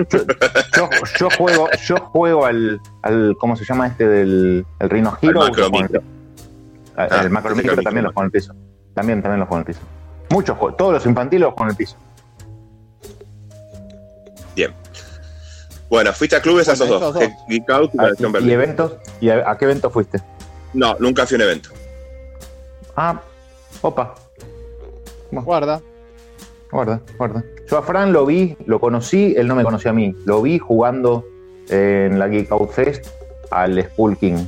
Yo, yo juego, yo juego al, al, ¿cómo se llama este del el Rhino Hero? macro al- Ah, el macro ese micro micro. también lo juego en el piso. También, también lo juego en el piso. Muchos juegos, todos los infantiles los juego en el piso. bien. Bueno, fuiste a clubes a esos Bueno, dos. Geek Out y Ah, Conexión ¿Y, eventos? ¿Y a, a qué evento fuiste? No, nunca fui a un evento. Ah, opa, Guarda. guarda, guarda. Yo a Fran lo vi, lo conocí, él no me conoció a mí. Lo vi jugando en la Geek Out Fest al Skull King.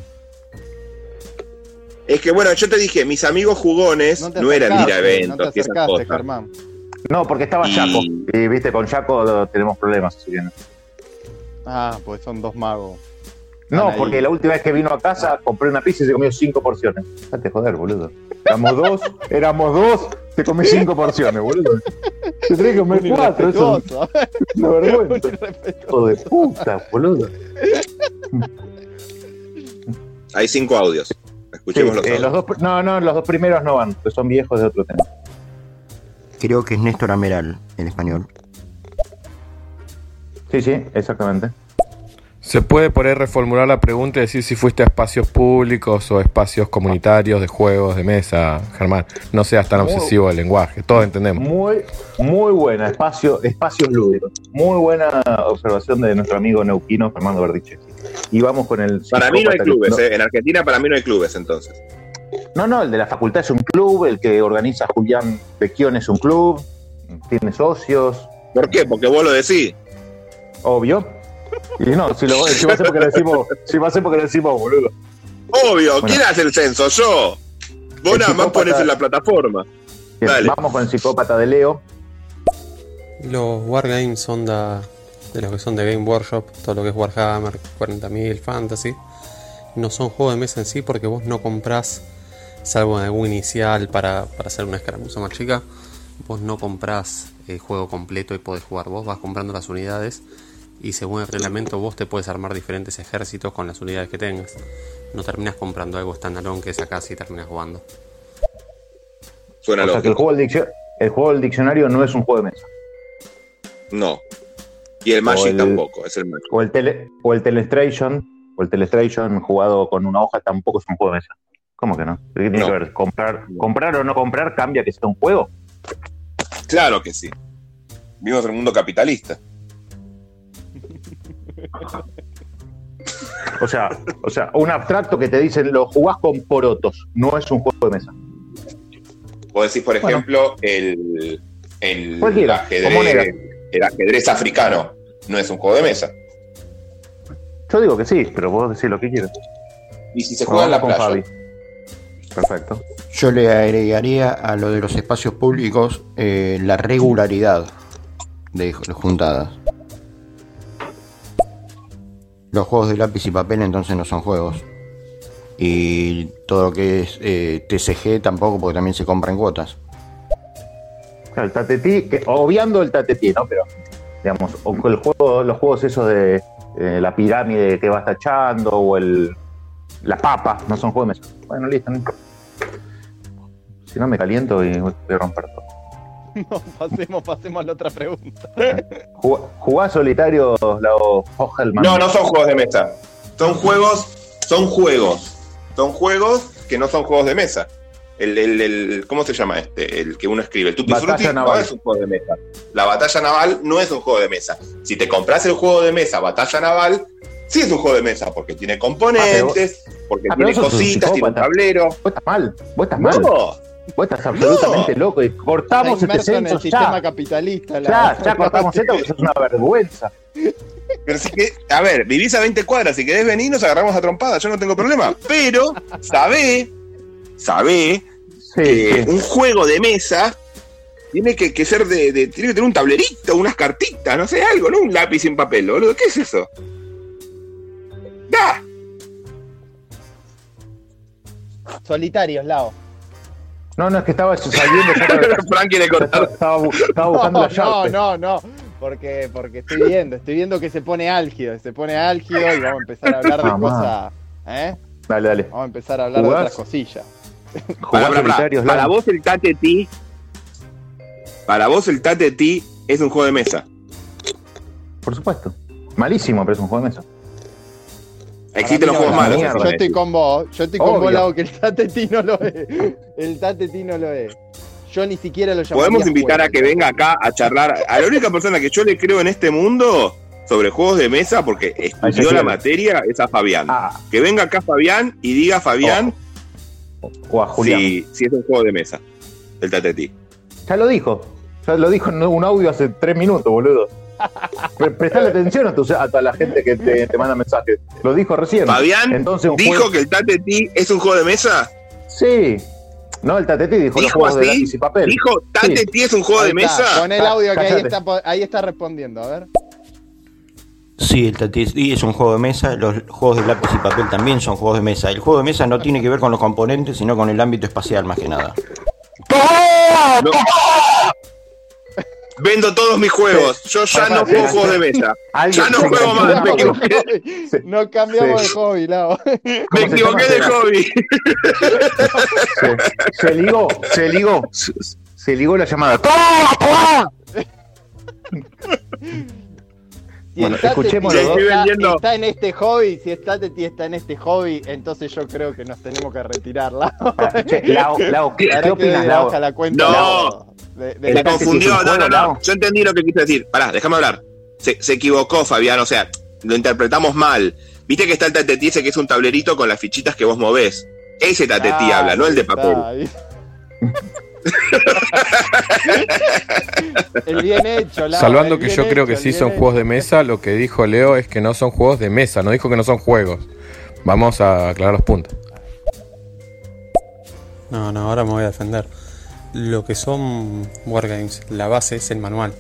Es que bueno, yo te dije, mis amigos jugones No eran ir a eventos No te y esas acercaste, cosas. No, porque estaba Y- Jaco. Y viste, con Jaco tenemos problemas. Así que no. Ah, pues son dos magos. No, porque la última vez que vino a casa compré una pizza y se comió cinco porciones. Date joder, boludo. Éramos dos, éramos dos, te comí cinco porciones, boludo. Te tenés que comer cuatro, eso es una vergüenza. Hijo de puta, boludo. Hay cinco audios. Sí, Escuchemos los eh, los dos, no, no, los dos primeros no van, son viejos de otro tema. Creo que es Néstor Ameral en español. Sí, sí, exactamente. Se puede por ahí reformular la pregunta y decir si fuiste a espacios públicos o espacios comunitarios de juegos de mesa, Germán. No seas tan Muy- obsesivo del lenguaje, todos entendemos. Muy, muy buena, espacio, espacios lúdicos. Muy buena observación de nuestro amigo neuquino Fernando Verdiche. Y vamos con el. Para mí no hay clubes, no- eh. En Argentina para mí no hay clubes entonces. No, no, el de la facultad es un club, el que organiza Julián Becchione es un club, tiene socios. ¿Por qué? Porque vos lo decís. Obvio. Y no, si, lo, si va a ser porque lo decimos, si va a ser porque lo decimos, boludo. Obvio, Bueno. ¿quién hace el censo? Yo. Vos El nada más pones en la plataforma. Bien, Dale. Vamos con el psicópata de Leo. Los Wargames son da- de los que son de Game Workshop, todo lo que es Warhammer, 40.000, Fantasy. No son juegos de mesa en sí porque vos no comprás, salvo en algún inicial para, para hacer una escaramuza más chica, vos no comprás el juego completo y podés jugar. Vos vas comprando las unidades y según el reglamento vos te puedes armar diferentes ejércitos con las unidades que tengas. No terminas comprando algo standalone que sacás y terminas jugando. Suena o sea que el juego, del el juego del diccionario no es un juego de mesa. No. Y el Magic el- tampoco, es el Magic. O el, tele, o el Telestration, o el Telestration jugado con una hoja tampoco es un juego de mesa. ¿Cómo que no? ¿Qué tiene No. que ver? ¿Comprar, ¿Comprar o no comprar cambia que sea un juego? Claro que sí. Vivimos en un mundo capitalista. O sea, o sea, un abstracto que te dicen lo jugás con porotos, no es un juego de mesa. Vos decís, por Bueno. ejemplo, el, el, ajedrez, el ajedrez africano. No es un juego de mesa. Yo digo que sí, pero vos decís lo que quieras. Y si se juega en la con playa. Fabi. Perfecto. Yo le agregaría a lo de los espacios públicos eh, la regularidad de juntadas. Los juegos de lápiz y papel entonces no son juegos. Y todo lo que es eh, TCG tampoco, porque también se compra en cuotas. Claro, el tatetí, que, obviando el tatetí, ¿no? Pero, digamos, o el juego, los juegos esos de eh, la pirámide que vas tachando, o el la papa, no son juegos de mesa. Bueno, listo. no. Si no me caliento y voy a romper todo. No, pasemos, pasemos a la otra pregunta. Jugá- ¿Jugás solitario, la Hogelman? No, no son juegos de mesa. Son juegos, son juegos. Son juegos que no son juegos de mesa. El, el, el- ¿Cómo se llama este? El que uno escribe. El Tutti Batalla Frutti no naval. es un juego de mesa. La batalla naval no es un juego de mesa. Si te compras el juego de mesa Batalla Naval, sí es un juego de mesa, porque tiene componentes, porque Ah, pero tiene cositas, tiene un tablero. Vos estás mal, vos estás mal. No, Vos estás absolutamente loco y cortamos este el sistema ya. capitalista. la- Ya, ya cortamos esto porque eso es una vergüenza. Pero si que, a ver, vivís a 20 cuadras, si querés venir, nos agarramos a trompadas, yo no tengo problema. Pero, sabé, sabé que sí. un juego de mesa tiene que, que ser de, de- Tiene que tener un tablerito, unas cartitas, no sé, algo, no un lápiz sin papel, boludo. ¿Qué es eso? ¡Da! Solitarios, Lao. No, no, es que estaba saliendo. ya para- Frank quiere cortar. Estaba, bu- estaba buscando no, la llave. no, no, no. Porque, porque estoy viendo, estoy viendo que se pone álgido, se pone álgido y vamos a empezar a hablar de Ah, cosas. ¿Eh? Dale, dale. Vamos a empezar a hablar de otras cosillas. ¿Jugás Para, para, para Lan? vos el Tate Ti. Para vos el Tate Ti es un juego de mesa. Por supuesto. Malísimo, pero es un juego de mesa. Existen los juegos malos. Yo estoy con vos, yo estoy con vos, Lao, que el Tateti no lo es. El Tateti no lo es. Yo ni siquiera lo llamaría Podemos invitar juego. a que venga acá a charlar. A la única persona que yo le creo en este mundo sobre juegos de mesa, porque estudió la materia, es a Fabián. Ah, Que venga acá Fabián y diga Fabián o a Julián. si, si es un juego de mesa. El Tateti. Ya lo dijo. Ya lo dijo en un audio hace tres minutos, boludo. Pre- Prestale atención a, tu- a toda la gente que te, te manda mensajes. Lo dijo recién. Fabián Entonces, un dijo juego- que el Tateti es un juego de mesa. Sí. No, el Tateti dijo, los Dijo juegos de lápiz y papel. Dijo Tateti es un juego Ahí de está, mesa. Pon el audio que ahí Cállate. está, po- ahí está respondiendo, a ver. Sí, el Tetris es un juego de mesa, los juegos de lápiz y papel también son juegos de mesa. El juego de mesa no tiene que ver con los componentes, sino con el ámbito espacial más que nada. No. Vendo todos mis juegos. Yo ya no juego juegos de mesa. Ya no juego más. Me equivoqué, No cambiamos de hobby, Lao. me equivoqué de hobby. Se, se ligó, se ligó, se, se ligó la llamada. Si Bueno, está escuchemos Teti los dos. está, vendiendo- está en este hobby, si está Teti está en este hobby, entonces yo creo que nos tenemos que retirar, Lao. Ah, che, baja la cuenta No. de, de- Me Teti confundió. No, no, no. Lau. Yo entendí lo que quise decir. Pará, déjame hablar. Se, se equivocó, Fabián. O sea, lo interpretamos mal. Viste que está el tatetí ese que es un tablerito con las fichitas que vos movés. Ese tatetí Ah, habla, no el de papel. el bien hecho, Lao, Salvando el que bien yo creo que sí son hecho. juegos de mesa, lo que dijo Leo es que no son juegos de mesa, no dijo que no son juegos. Vamos a aclarar los puntos. No, no, ahora me voy a defender. Lo que son Wargames, la base es el manual.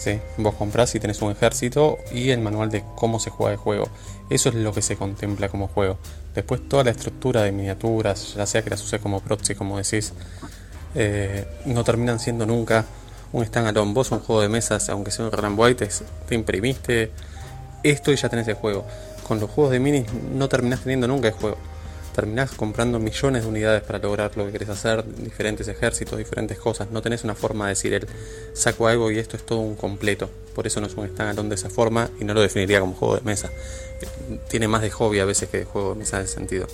¿sí? Vos comprás y tenés un ejército y el manual de cómo se juega el juego. Eso es lo que se contempla como juego. Después toda la estructura de miniaturas, ya sea que las uses como proxy, como decís, eh, no terminan siendo nunca un standalone. Vos un juego de mesas, aunque sea un Red and White, te imprimiste esto y ya tenés el juego. Con los juegos de minis no terminás teniendo nunca el juego. Terminás comprando millones de unidades para lograr lo que querés hacer, diferentes ejércitos, diferentes cosas. No tenés una forma de decir el saco algo y esto es todo un completo. Por eso no es un standalone de esa forma y no lo definiría como juego de mesa. Tiene más de hobby a veces que de juego de mesa en ese sentido.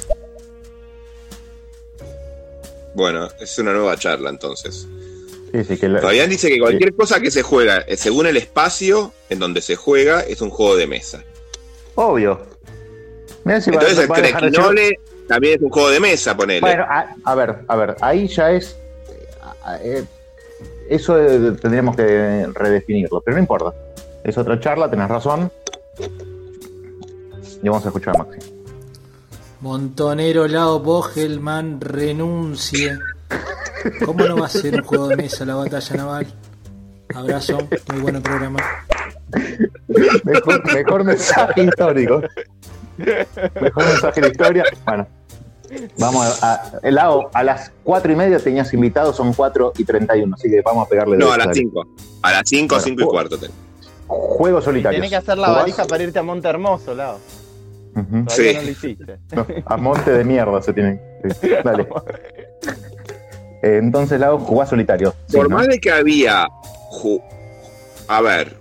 Bueno, es una nueva charla entonces. Sí, sí, que la- Fabián dice que cualquier cosa que se juega, eh, según el espacio en donde se juega, es un juego de mesa. Obvio. Mirá si va- Entonces el dejar de también es un juego de mesa, ponele. Bueno, a, a ver, a ver, ahí ya es. eh, eh, eso eh, tendríamos que redefinirlo, pero no importa. Es otra charla, tenés razón. Y vamos a escuchar a Maxi. Montonero Lao Bogelman renuncie. ¿Cómo no va a ser un juego de mesa la batalla naval? Abrazo, muy buen programa. Mejor, mejor mensaje histórico. Mejor mensaje de la historia. Bueno, vamos a. a el lado, a las 4 y media tenías invitados, son 4 y 31, así que vamos a pegarle no, a las dale. 5. A las 5, Bueno, 5 y juego- cuarto. ten. Juegos solitarios. Tenés que hacer la valija para irte a Monte Hermoso, Lao. Todavía Sí. no lo hiciste. No, a monte de mierda se tienen. sí, Dale. Entonces, Lau, jugás solitario. Sí, Por ¿no? más de que había. ju- A ver.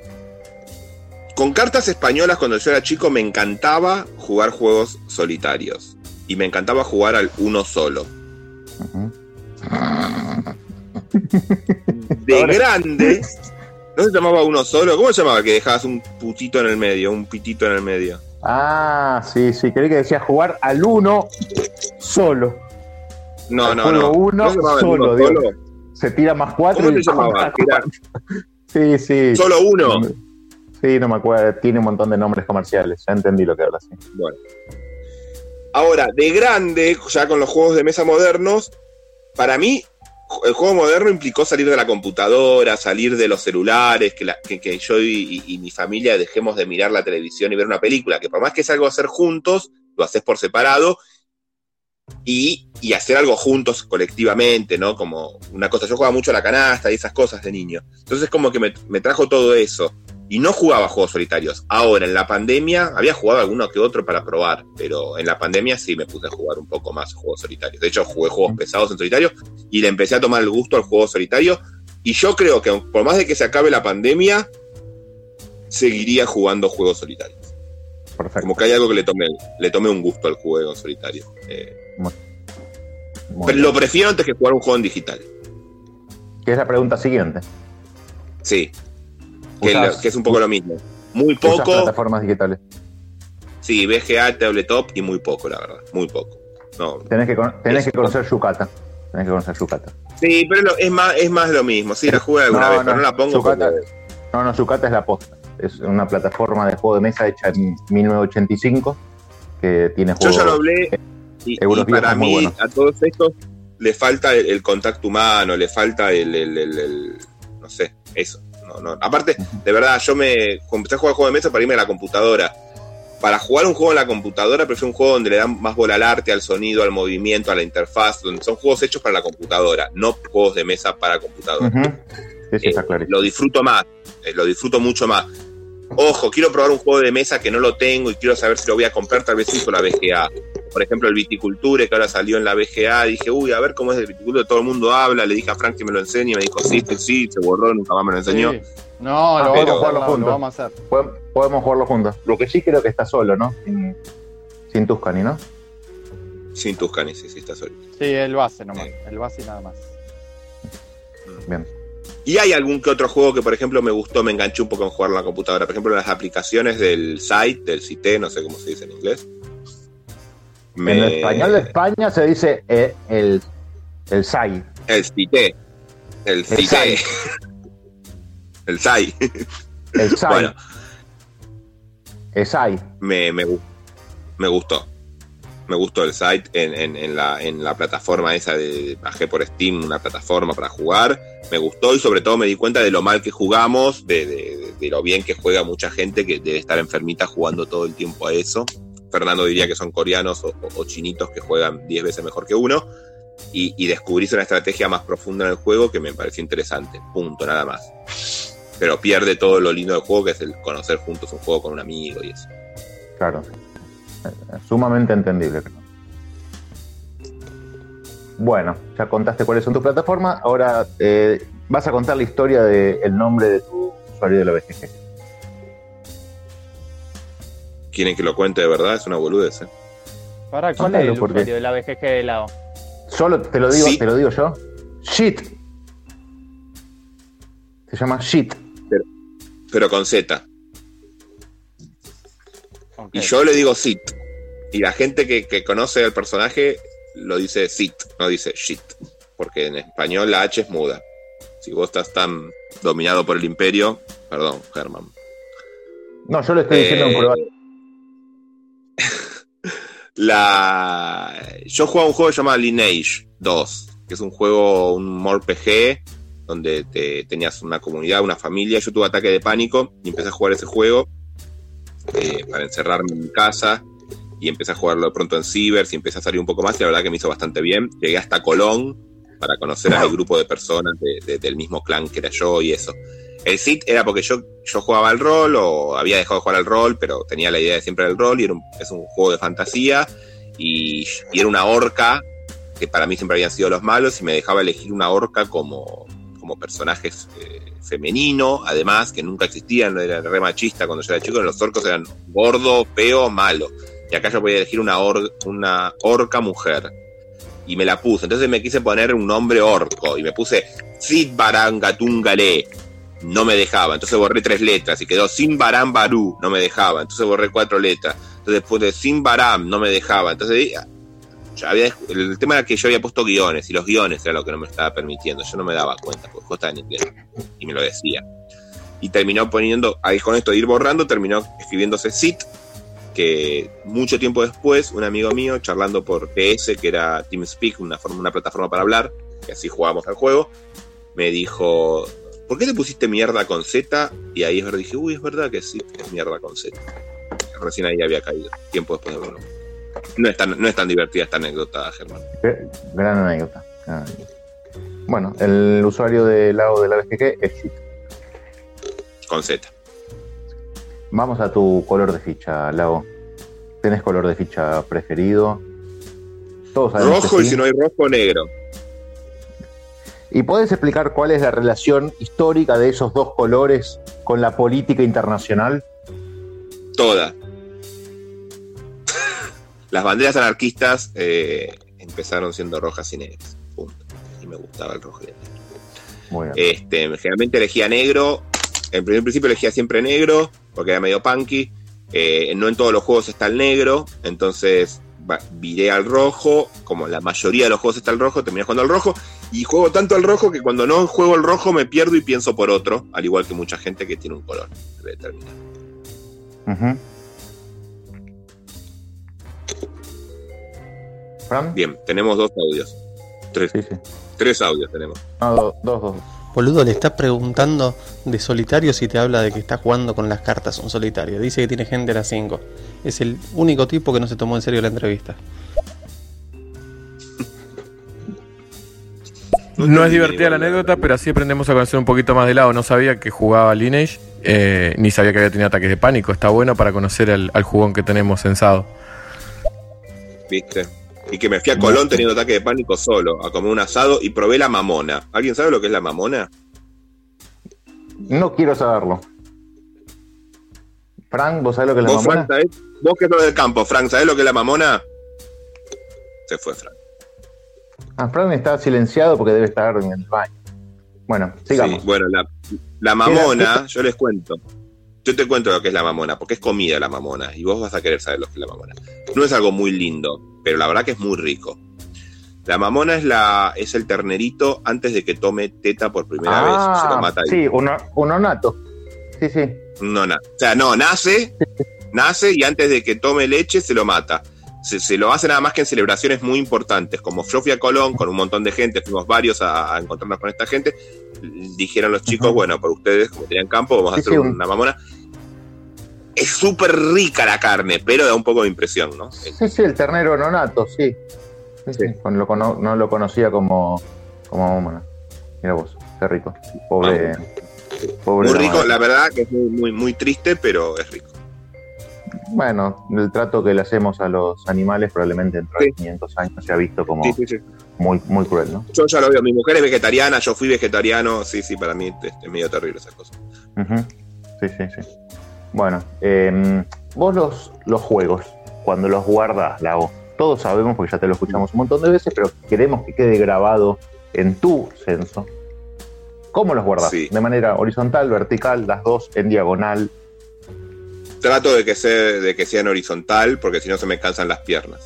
Con cartas españolas, cuando yo era chico, me encantaba jugar juegos solitarios. Y me encantaba jugar al uno solo. De grande. ¿No se llamaba uno solo? ¿Cómo se llamaba? Que dejabas un putito en el medio, un pitito en el medio. Ah, sí, sí, creí que decías jugar al uno solo. No, Al no, no. uno ¿No se llamaba el solo, uno solo? Se tira más cuatro ¿Cómo y se llamaba? Sí, sí. solo uno. Sí, no me acuerdo. Tiene un montón de nombres comerciales. Ya entendí lo que hablas. sí. Bueno. Ahora, de grande, ya con los juegos de mesa modernos, para mí, el juego moderno implicó salir de la computadora, salir de los celulares, que, la- que- yo y, mi familia dejemos de mirar la televisión y ver una película, que por más que es algo hacer juntos, lo haces por separado, y, y hacer algo juntos colectivamente, ¿no? Como una cosa, yo jugaba mucho a la canasta y esas cosas de niño. Entonces como que me, me trajo todo eso. Y no jugaba juegos solitarios. Ahora, en la pandemia, había jugado alguno que otro para probar, pero en la pandemia sí me puse a jugar un poco más juegos solitarios. De hecho, jugué juegos pesados en solitario y le empecé a tomar el gusto al juego solitario. Y yo creo que por más de que se acabe la pandemia, seguiría jugando juegos solitarios. Perfecto. Como que hay algo que le tomé, le tomé un gusto al juego solitario. Eh, Muy pero lo prefiero antes que jugar un juego en digital. Que es la pregunta siguiente. Sí. Que, Usás- lo- que es un poco lo mismo. Muy ¿Usas poco, plataformas digitales. sí, VGA, tabletop y muy poco, la verdad. Muy poco. No, Tenés que, tenés que conocer Yucata. Tenés que conocer Yucata. Sí, pero es, más, es más lo mismo. Sí, la jugué alguna vez, pero no la pongo Yucata, porque- no, no, Yucata es la posta. Es una plataforma de juego de mesa hecha en 1985 que tiene Yo juegos. ya lo hablé y, para mí a todos estos le falta el, el contacto humano, le falta el- el- no sé, eso. No, no. Aparte, de verdad, yo me empecé a jugar juegos de mesa para irme a la computadora. Para jugar un juego en la computadora, prefiero un juego donde le dan más bola al arte, al sonido, al movimiento, a la interfaz, donde son juegos hechos para la computadora, no juegos de mesa para computadora. Ujú. Sí, sí, está Eh, lo disfruto más, eh, lo disfruto mucho más. Ojo, quiero probar un juego de mesa que no lo tengo y quiero saber si lo voy a comprar, tal vez hizo la BGA. Por ejemplo, el Viticulture, que ahora salió en la BGA, dije, uy, a ver cómo es el Viticulture, todo el mundo habla, le dije a Frank que me lo enseñe, y me dijo, sí, sí, sí, se borró, nunca más me lo enseñó. Sí. No, Ah, lo, pero- vamos jugarlo no, juntos. lo vamos a hacer. Podemos, podemos jugarlo juntos. Lo que sí creo que está solo, ¿no? Sin, sin Tuscany, ¿no? Sin Tuscany, sí, sí, está solito. Sí, el base nomás. El base y nada más. Bien. Y hay algún que otro juego que, por ejemplo, me gustó, me enganché un poco en jugarlo en la computadora. Por ejemplo, las aplicaciones del site, del CITE, no sé cómo se dice en inglés. Me- En el español de España se dice eh, el, el SAI. El CITE. El El CITE. SAI. El SAI. El SAI. Bueno, El SAI. me, me, me gustó. Me gustó el site en, en- en la, en la plataforma esa de bajé por Steam, una plataforma para jugar. Me gustó y sobre todo me di cuenta de lo mal que jugamos, de, de- de lo bien que juega mucha gente que debe estar enfermita jugando todo el tiempo a eso. Fernando diría que son coreanos o, chinitos que juegan 10 veces mejor que uno. Y, y descubrís una estrategia más profunda en el juego que me pareció interesante. Punto, nada más. Pero pierde todo lo lindo del juego, que es el conocer juntos un juego con un amigo y eso. Claro. Eh, Sumamente entendible. Bueno, ya contaste cuáles son tus plataformas. Ahora eh, vas a contar la historia del nombre de tu usuario de la BGG. Quieren que lo cuente de verdad, es una boludez. ¿eh? Para, ¿cuál Contalo, es el porque- usuario de la BGG de lado? Solo te lo digo, Sí. te lo digo yo. Shit. Se llama Shit. Pero con Z. Y yo le digo Sit. Y la gente que, que conoce al personaje lo dice Sit, no dice Shit. Porque en español la H es muda. Si vos estás tan dominado por el imperio, perdón, Germán. No, yo lo estoy diciendo en Eh, croata. La... Yo jugaba un juego llamado Lineage 2, que es un juego, un RPG, donde te, tenías una comunidad, una familia. Yo tuve ataque de pánico y empecé a jugar ese juego eh, para encerrarme en mi casa y empecé a jugarlo de pronto en Cibers y empecé a salir un poco más y la verdad que me hizo bastante bien. Llegué hasta Colón para conocer al grupo de personas de- de- del mismo clan que era yo y eso. El SIT era porque yo, yo jugaba al rol o había dejado de jugar al rol, pero tenía la idea de siempre del rol y era un- es un juego de fantasía y, era una orca que para mí siempre habían sido los malos y me dejaba elegir una orca como, como personajes eh, femenino, además, que nunca existían, era re machista cuando yo era chico, los orcos eran gordo, feo, malo. Y acá yo podía elegir una, or- una orca mujer. Y me la puse. Entonces me quise poner un nombre orco. Y me puse Sid Barangatungale. No me dejaba. Entonces borré tres letras. Y quedó Sin Baram Baru. No me dejaba. Entonces borré cuatro letras. Entonces puse Sin Baram. No me dejaba. Entonces ya había- el tema era que yo había puesto guiones. Y los guiones era lo que no me estaba permitiendo. Yo no me daba cuenta. Porque estaba en inglés. Y me lo decía. Y terminó poniendo. Ahí con esto ir borrando. Terminó escribiéndose Sid que mucho tiempo después, un amigo mío, charlando por PS, que era TeamSpeak, una, forma, una plataforma para hablar, que así jugábamos al juego, me dijo, ¿por qué te pusiste mierda con Z? Y ahí es verdad, dije, uy, es verdad que sí, es mierda con Z. Recién ahí había caído, tiempo después de verlo. No es tan, no es tan divertida esta anécdota, Germán. Qué Gran anécdota. Bueno, el usuario del lado de la BGG es Shit. Con Z. Vamos a tu color de ficha, Lago. ¿Tenés color de ficha preferido? Todos Rojo y sí. si no hay rojo, negro. ¿Y podés explicar cuál es la relación histórica de esos dos colores con la política internacional? Toda. Las banderas anarquistas eh, empezaron siendo rojas y negras. Punto. Y me gustaba el rojo y el negro. Muy bien. Este, generalmente elegía negro. En primer principio elegía siempre negro, porque era medio punky. Eh, no en todos los juegos está el negro, entonces viré al rojo. Como la mayoría de los juegos está el rojo, terminé jugando al rojo. Y juego tanto al rojo que cuando no juego el rojo me pierdo y pienso por otro, al igual que mucha gente que tiene un color determinado. Bien, tenemos dos audios. Tres. Sí, sí. Tres audios tenemos. No, do- dos, dos. Boludo, le estás preguntando de solitario si te habla de que está jugando con las cartas un solitario. Dice que tiene gente a las 5. Es el único tipo que no se tomó en serio la entrevista. No es divertida la anécdota, pero así aprendemos a conocer un poquito más de lado. No sabía que jugaba Lineage, eh, ni sabía que había tenido ataques de pánico. Está bueno para conocer al, al jugón que tenemos censado. ¿Viste? Y que me fui a Colón teniendo ataque de pánico solo, a comer un asado y probé la mamona. ¿Alguien sabe lo que es la mamona? No quiero saberlo. Frank, ¿vos sabés lo que es la ¿Vos, mamona? Frank, sabés? Vos que sos del campo, Frank, ¿sabés lo que es la mamona? Se fue, Frank. Ah, Frank está silenciado porque debe estar en el baño. Bueno, sigamos. Sí, bueno, la, la mamona, yo les cuento. Yo te cuento lo que es la mamona, porque es comida la mamona, y vos vas a querer saber lo que es la mamona. No es algo muy lindo, pero la verdad que es muy rico. La mamona es la es el ternerito antes de que tome teta por primera vez. Se lo mata ahí. Ah, Sí, uno, uno nato. Sí, sí. No, na- o sea, no, nace, nace y antes de que tome leche se lo mata. Se, se lo hace nada más que en celebraciones muy importantes. Como yo fui a Colón con un montón de gente, fuimos varios a, a encontrarnos con esta gente. Dijeron los chicos, bueno, por ustedes, como tenían campo, vamos a hacer una mamona. Es súper rica la carne, pero da un poco de impresión, ¿no? Sí, sí, el ternero nonato, sí. Sí, sí, lo no lo conocía como, como mamona. Mira vos, qué rico. Pobre. pobre Muy rico, la verdad que es muy, muy, muy triste, pero es rico. Bueno, el trato que le hacemos a los animales probablemente dentro de 500 años se ha visto como Sí, sí, sí. muy, muy cruel, ¿no? Yo ya lo veo, mi mujer es vegetariana, yo fui vegetariano, sí, sí, para mí es, es medio terrible esa cosa. Sí, sí, sí. Bueno, eh, vos los, los juegos, cuando los guardas, Lago, todos sabemos, porque ya te lo escuchamos un montón de veces, pero queremos que quede grabado en tu censo. ¿Cómo los guardas? Sí. ¿De manera horizontal, vertical, las dos en diagonal? Trato de que, sea, de que sean horizontal, porque si no se me cansan las piernas.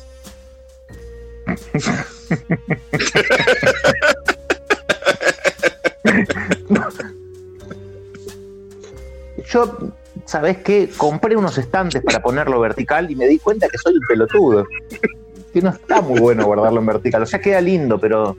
Yo, ¿sabés qué? Compré unos estantes para ponerlo vertical y me di cuenta que soy un pelotudo. Que no está muy bueno guardarlo en vertical. O sea, queda lindo, pero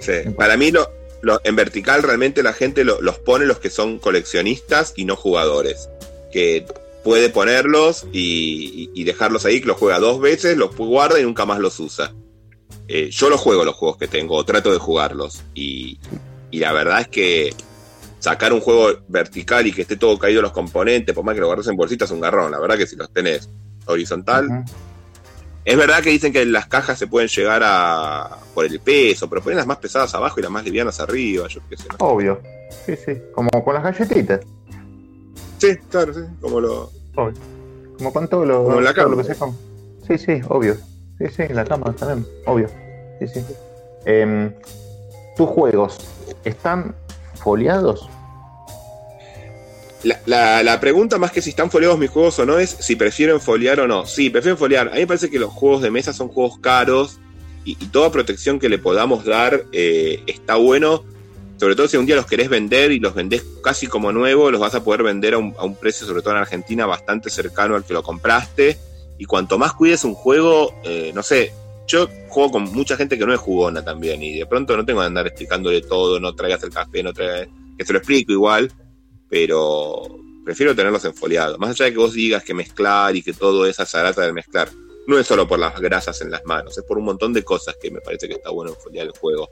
Sí. Para mí, lo, lo- en vertical, realmente la gente lo- los pone los que son coleccionistas y no jugadores. Que puede ponerlos y, dejarlos ahí, que los juega dos veces, los guarda y nunca más los usa. Eh, yo los juego los juegos que tengo, o trato de jugarlos. Y, y la verdad es que sacar un juego vertical y que esté todo caído los componentes, por más que lo guardes en bolsitas, es un garrón. La verdad que si los tenés horizontal, es verdad que dicen que las cajas se pueden llegar a por el peso, pero ponen las más pesadas abajo y las más livianas arriba, yo qué sé. obvio. Sí, sí. Como con las galletitas. Sí, claro, sí, como lo. Obvio. Como con todo lo, Como en la todo cama. lo que se come. Sí, sí, obvio. Sí, sí, en la cama también, obvio. Sí, sí. Em, ¿Tus juegos están foliados? La, la- la pregunta más que si están foliados mis juegos o no es si prefieren foliar o no. Sí, prefieren foliar. A mí me parece que los juegos de mesa son juegos caros y, y toda protección que le podamos dar eh, está bueno. Sobre todo si un día los querés vender y los vendés casi como nuevos, los vas a poder vender a un, a un precio, sobre todo en Argentina, bastante cercano al que lo compraste. Y cuanto más cuides un juego, eh, no sé, yo juego con mucha gente que no es jugona también y de pronto no tengo que andar explicándole todo, no traigas el café, no traigas... que se lo explico igual, pero prefiero tenerlos enfoliados. Más allá de que vos digas que mezclar y que todo esa zarata del mezclar, no es solo por las grasas en las manos, es por un montón de cosas que me parece que está bueno enfoliar el juego.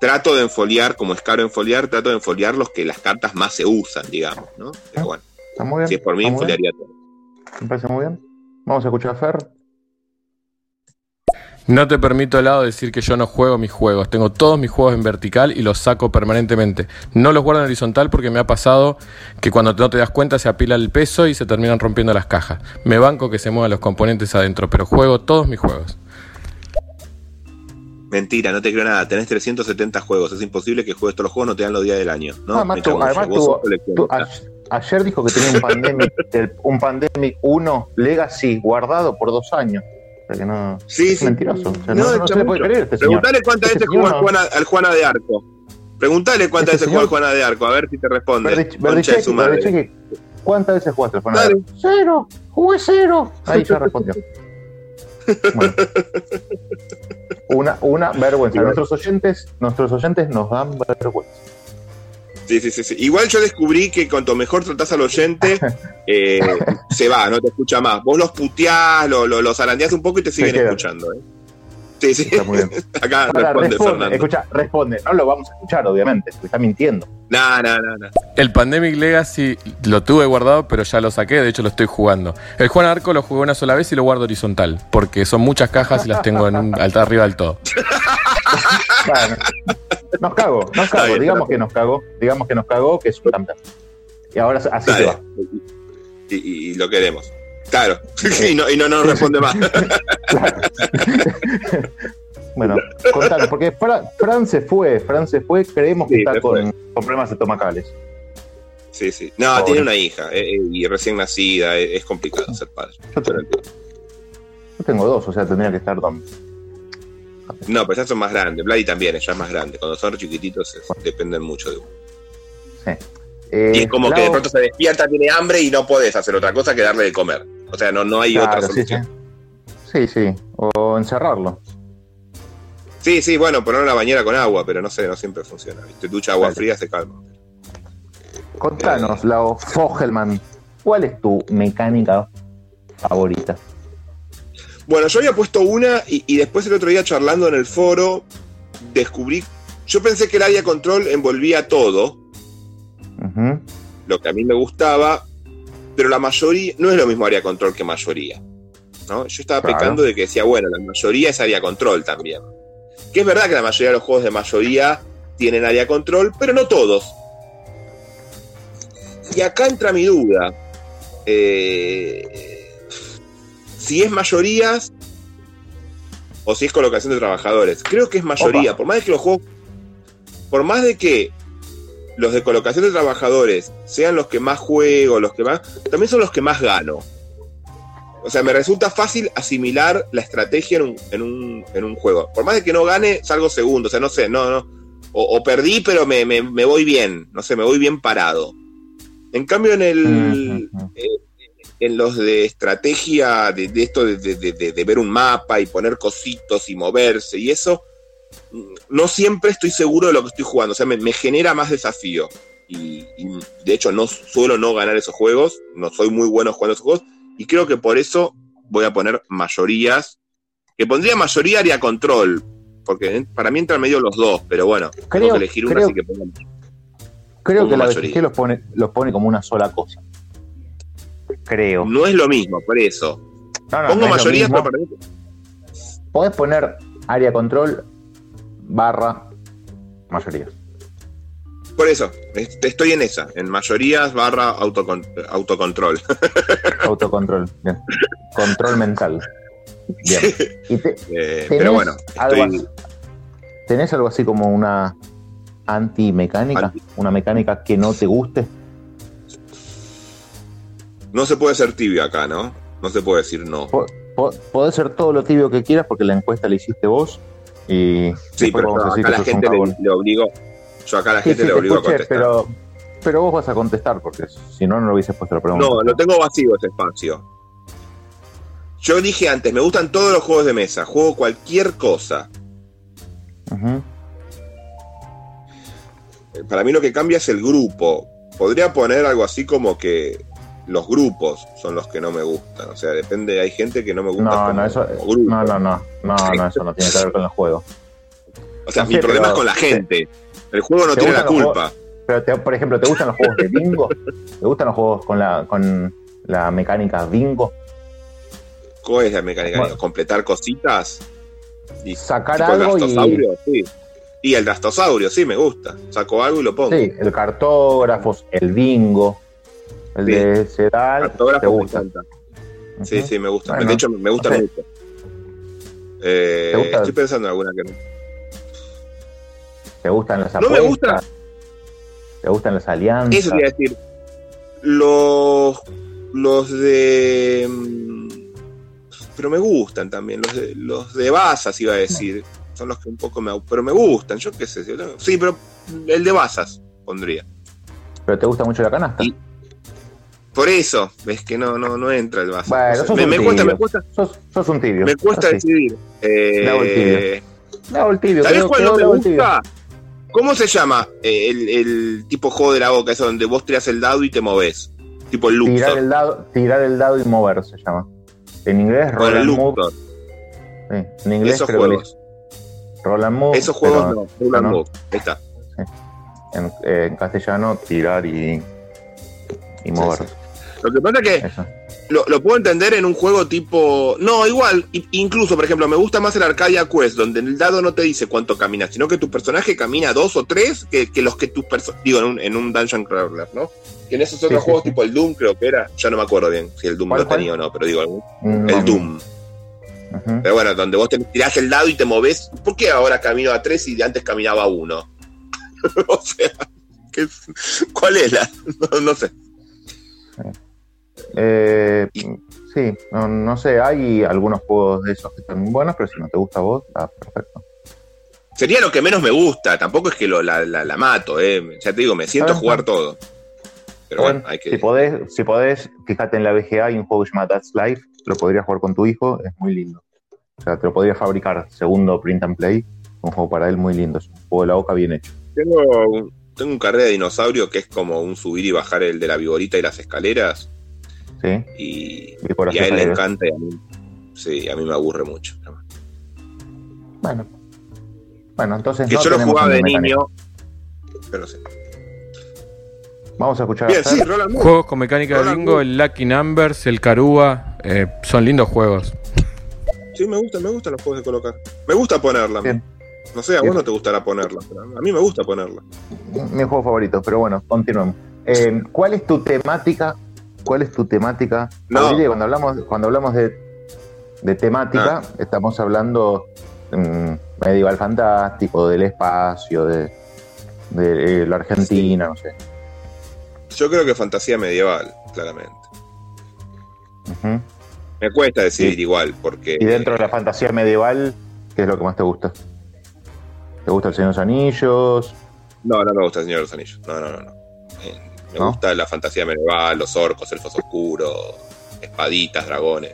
Trato de enfoliar, como es caro enfoliar, trato de enfoliar los que las cartas más se usan, digamos, ¿no? Pero bueno, Está muy bien. si es por mí, bien. enfoliaría todo. Me parece muy bien. Vamos a escuchar a Fer. No te permito, lado decir que yo no juego mis juegos. Tengo todos mis juegos en vertical y los saco permanentemente. No los guardo en horizontal porque me ha pasado que cuando no te das cuenta se apila el peso y se terminan rompiendo las cajas. Me banco que se muevan los componentes adentro, pero juego todos mis juegos. Mentira, no te creo nada. Tenés 370 juegos. Es imposible que juegues todos los juegos, no te dan los días del año. ¿no? además, tú- además a- ayer dijo que tenía un Pandemic, el- un Pandemic 1 Legacy guardado por dos años. O sea que no. Sí, es sí. mentiroso. O sea, No, no, no se le puede creer este. Preguntale cuántas Este veces jugó al Juana, Juana de Arco. Preguntale cuántas Este veces jugó al Juana de Arco, a ver si te responde. De su madre. ¿cuántas veces jugaste al Juan Dale. Adar? Cero, jugué cero. Ahí ya respondió. Bueno. Una, una vergüenza. Nuestros oyentes, nuestros oyentes nos dan vergüenza. Sí, sí, sí, sí. Igual yo descubrí que cuanto mejor tratás al oyente, eh, se va, no te escucha más. Vos los puteás, lo- lo- los zarandeás un poco y te siguen escuchando. ¿eh? Sí, sí. Está muy bien. Acá Ahora, responde responde, Fernando. escucha, responde. No lo vamos a escuchar, obviamente, porque está mintiendo. No, no, no, no. El Pandemic Legacy lo tuve guardado, pero ya lo saqué, de hecho lo estoy jugando. El Juan Arco lo jugué una sola vez y lo guardo horizontal, porque son muchas cajas y las tengo en un, alta arriba del todo. Bueno, nos cago, nos cago. bien, digamos que nos cagó, digamos que nos cagó, que es un campeón. Y ahora así se va. Y, y- y lo queremos. Claro. y no, y no nos responde más. Bueno, contanos, porque Fra- Fran se fue, Fran se fue, creemos que Sí, está con, con problemas estomacales. Sí, sí. No, Pobre. tiene una hija eh, eh, y recién nacida, eh, es complicado ser padre. Yo, te- yo tengo dos, o sea, tendría que estar don. No, pero ya son más grandes. Vladi también, ella es más grande. Cuando son chiquititos es- dependen mucho de uno. Eh, y es como que de pronto se despierta, tiene hambre y no podés hacer otra cosa que darle de comer. O sea, no, no hay Claro, otra sí, solución. Sí, sí, o encerrarlo. Sí, sí, bueno, poner una bañera con agua, pero no sé, no siempre funciona. ¿viste? Ducha agua fría, se calma. Contanos, Lau Fogelman, ¿cuál es tu mecánica favorita? Bueno, yo había puesto una y, y después el otro día charlando en el foro descubrí. Yo pensé que el área control envolvía todo, lo que a mí me gustaba, pero la mayoría no es lo mismo área control que mayoría. ¿no? Yo estaba Claro. pecando de que decía, bueno, la mayoría es área control también. Que es verdad que la mayoría de los juegos de mayoría tienen área control, pero no todos. Y acá entra mi duda. Eh, si es mayorías o si es colocación de trabajadores. Creo que es mayoría. Opa. Por más de que los juegos. Por más de que los de colocación de trabajadores sean los que más juego, los que más. También son los que más gano. O sea, me resulta fácil asimilar la estrategia en un, en un, en un juego. Por más de que no gane, salgo segundo. O sea, no sé, no, no. O, o perdí, pero me, me- me voy bien. No sé, me voy bien parado. En cambio, en el. eh, en los de estrategia, de, de esto de, de- de- ver un mapa y poner cositos y moverse y eso, no siempre estoy seguro de lo que estoy jugando. O sea, me, me genera más desafío. Y, y, de hecho, no suelo no ganar esos juegos. No soy muy bueno jugando esos juegos. Y creo que por eso voy a poner mayorías. Que pondría mayoría área control. Porque para mí entran medio los dos. Pero bueno, tengo Creo- que elegir una, así que pongo Creo que la mayoría. BGG los pone, los pone como una sola cosa. Creo. No es lo mismo, por eso. No, no, Pongo no mayorías, pero para mí Podés poner área control barra mayoría. Por eso, est- estoy en esa, en mayorías barra autocon- autocontrol. Autocontrol. Bien. Control mental. Bien. Y te- Eh, ¿tenés pero bueno, algo estoy, así- ¿Tenés algo así como una anti-mecánica? ¿Una mecánica que no te guste? no se puede ser tibio acá, ¿no? No se puede decir no. Po- po- Podés ser todo lo tibio que quieras porque la encuesta la hiciste vos y Sí, pero vamos a decir acá que la gente le, le obligo, yo acá a la gente sí, le obligo a contestar. pero, pero vos vas a contestar porque si no, no lo hubiese puesto la pregunta. No, lo tengo vacío ese espacio. Yo dije antes, me gustan todos los juegos de mesa, juego cualquier cosa. Eh, Para mí lo que cambia es el grupo. Podría poner algo así como que los grupos son los que no me gustan. O sea, depende, hay gente que no me gusta. No, como- no, eso, como grupo. no, no, no, no, no, eso no tiene que ver con el juego. O sea, No mi sé, problema es con la gente. El juego no ¿Te tiene la culpa. Pero, te- por ejemplo, ¿te gustan los juegos de bingo? ¿Te gustan los juegos con la, con la mecánica bingo? ¿Cuál es la mecánica? Bueno. Completar cositas. Y Sacar algo y- sí. Y el drastosaurio, sí, me gusta. Saco algo y lo pongo. Sí, el cartógrafos, el bingo, el Sí. de Sedal, Cartógrafo me encanta. Sí, sí, me gusta. Bueno, de hecho, me gusta no mucho. Eh, ¿Te gusta? Estoy pensando en alguna que no. ¿Te gustan las No apuestas? me gusta. ¿Te gustan las alianzas? Eso te iba a decir. Los. Los de. mm, Pero me gustan también. Los de, los de Basas, iba a decir. Son los que un poco me. Pero me gustan, yo qué sé. Sí, pero el de Basas pondría. ¿Pero te gusta mucho la canasta? Por eso, ves que no, no, no entra el Basas. Bueno, sos me, un me cuesta, me cuesta. Sos, sos un tibio. Me cuesta Así. decidir. Eh, No, el tibio. ¿Sabés cuál no me gusta? ¿Cómo se llama eh, el, el tipo juego de la boca? Eso donde vos tirás el dado y te moves. Tipo el Tirar Luxor. el, dado, tirar el dado y mover se llama. En inglés, roll and move. Sí, en inglés Esos creo juegos. roll and move. Esos juegos pero- no. Roll and no. Move. Ahí está. En, eh, en castellano, tirar y, y mover. Lo que pasa es que lo, lo puedo entender en un juego tipo. No, igual. Incluso, por ejemplo, me gusta más el Arcadia Quest, donde el dado no te dice cuánto caminas, sino que tu personaje camina dos o tres que, que los que tus personajes. Digo, en un, en un Dungeon Crawler, ¿no? Que en esos otros sí, juegos, sí. tipo el Doom, creo que era. Ya no me acuerdo bien si el Doom ¿Cuál, lo tenía o no, pero digo, algún- No, el Doom. Ujú. Pero bueno, donde vos te tirás el dado y te moves. ¿Por qué ahora camino a tres y antes caminaba a uno? o sea, ¿qué es- ¿cuál es la.? No, no sé. Eh, sí, no, no sé, hay algunos juegos de esos que están muy buenos, pero si no te gusta a vos, está perfecto. Sería lo que menos me gusta. Tampoco es que lo, la, la- la mato, ¿eh? Ya te digo, me siento a jugar todo. Pero bueno, hay que. Si podés, si podés, fíjate en la VGA, hay un juego que se llama That's Life, lo podrías jugar con tu hijo, es muy lindo. O sea, te lo podrías fabricar, segundo print and play, un juego para él muy lindo, es un juego de la boca bien hecho. Tengo un, tengo un carrera de dinosaurio que es como un subir y bajar el de la vigorita y las escaleras. ¿Sí? Y, Y por y a él le encanta y a mí. Sí, a mí me aburre mucho. Bueno. Bueno, entonces Que no yo lo jugaba de mecánico. niño. Pero sí. Vamos a escuchar Bien, a Fer. sí, Roland Moore. Juegos con mecánica de bingo, Moore. el Lucky Numbers, el Carúa, eh, son lindos juegos. Sí, me gustan, me gustan los juegos de colocar. Me gusta ponerla. Bien. No sé, a Bien. vos no te gustará ponerla, pero a mí me gusta ponerla. mi juego favorito, pero bueno, continuemos. Eh, ¿Cuál es tu temática? ¿Cuál es tu temática? No. Cuando hablamos, cuando hablamos de, de temática, Ah. estamos hablando mm, medieval fantástico, del espacio, de, de, eh, la Argentina, no sé. Yo creo que fantasía medieval, claramente. Me cuesta decidir igual, porque. Y dentro de la fantasía medieval, ¿qué es lo que más te gusta? ¿Te gusta el Señor de los Anillos? No, no me gusta el Señor de los Anillos. No, no, no. no. Me ¿No? gusta la fantasía medieval, los orcos, elfos oscuros, espaditas, dragones,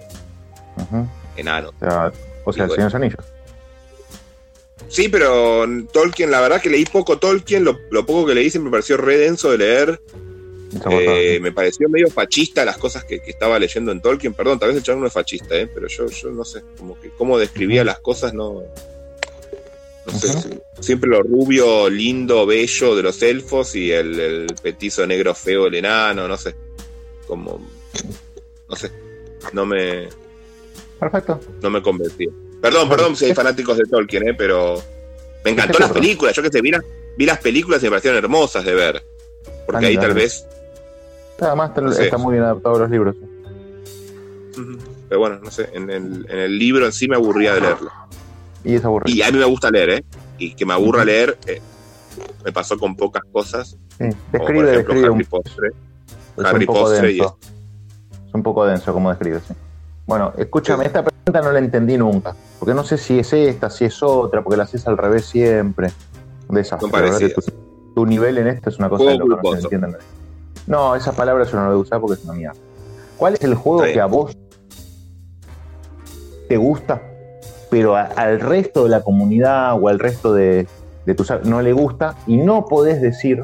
Ujú. enanos. O sea, o sea, el Digo, Señor de los Anillos. Sí, pero Tolkien, la verdad que leí poco Tolkien, lo, lo poco que leí siempre me pareció re denso de leer. Eh, me pareció medio fachista las cosas que, que estaba leyendo en Tolkien. Perdón, tal vez el chabón no es fachista, ¿eh? pero yo, yo no sé, como que cómo describía las cosas no. Sí. siempre lo rubio, lindo, bello de los elfos y el, el petizo negro feo del enano, no sé. Como. No sé. No me. Perfecto. No me convencía. Perdón, perdón si hay fanáticos de Tolkien, ¿eh? pero. Me encantó las películas. Yo que sé, vi las, vi las películas y me parecieron hermosas de ver. Porque ahí tal vez. Además, está, No sé. está muy bien adaptado a los libros. Pero bueno, no sé, en el, en el libro en sí me aburría de leerlo. Y es aburrido. Y a mí me gusta leer, ¿eh? Y que me aburra leer, eh, me pasó con pocas cosas. Sí. Como por Describe, ejemplo describe Harry Potter. es Harry un poco Potter y denso. Es un poco denso como describe, sí. Bueno, escúchame, esta pregunta no la entendí nunca. Porque no sé si es esta, si es otra, porque la haces al revés siempre. De esas. Son La verdad que parecidas. tu, tu nivel en esto es una cosa Juego de lo que no se entiende. No, esa palabra yo no la voy a usar porque es una mierda. ¿Cuál es el juego que a vos te gusta, pero a- al resto de la comunidad o al resto de, de tus no le gusta y no podés decir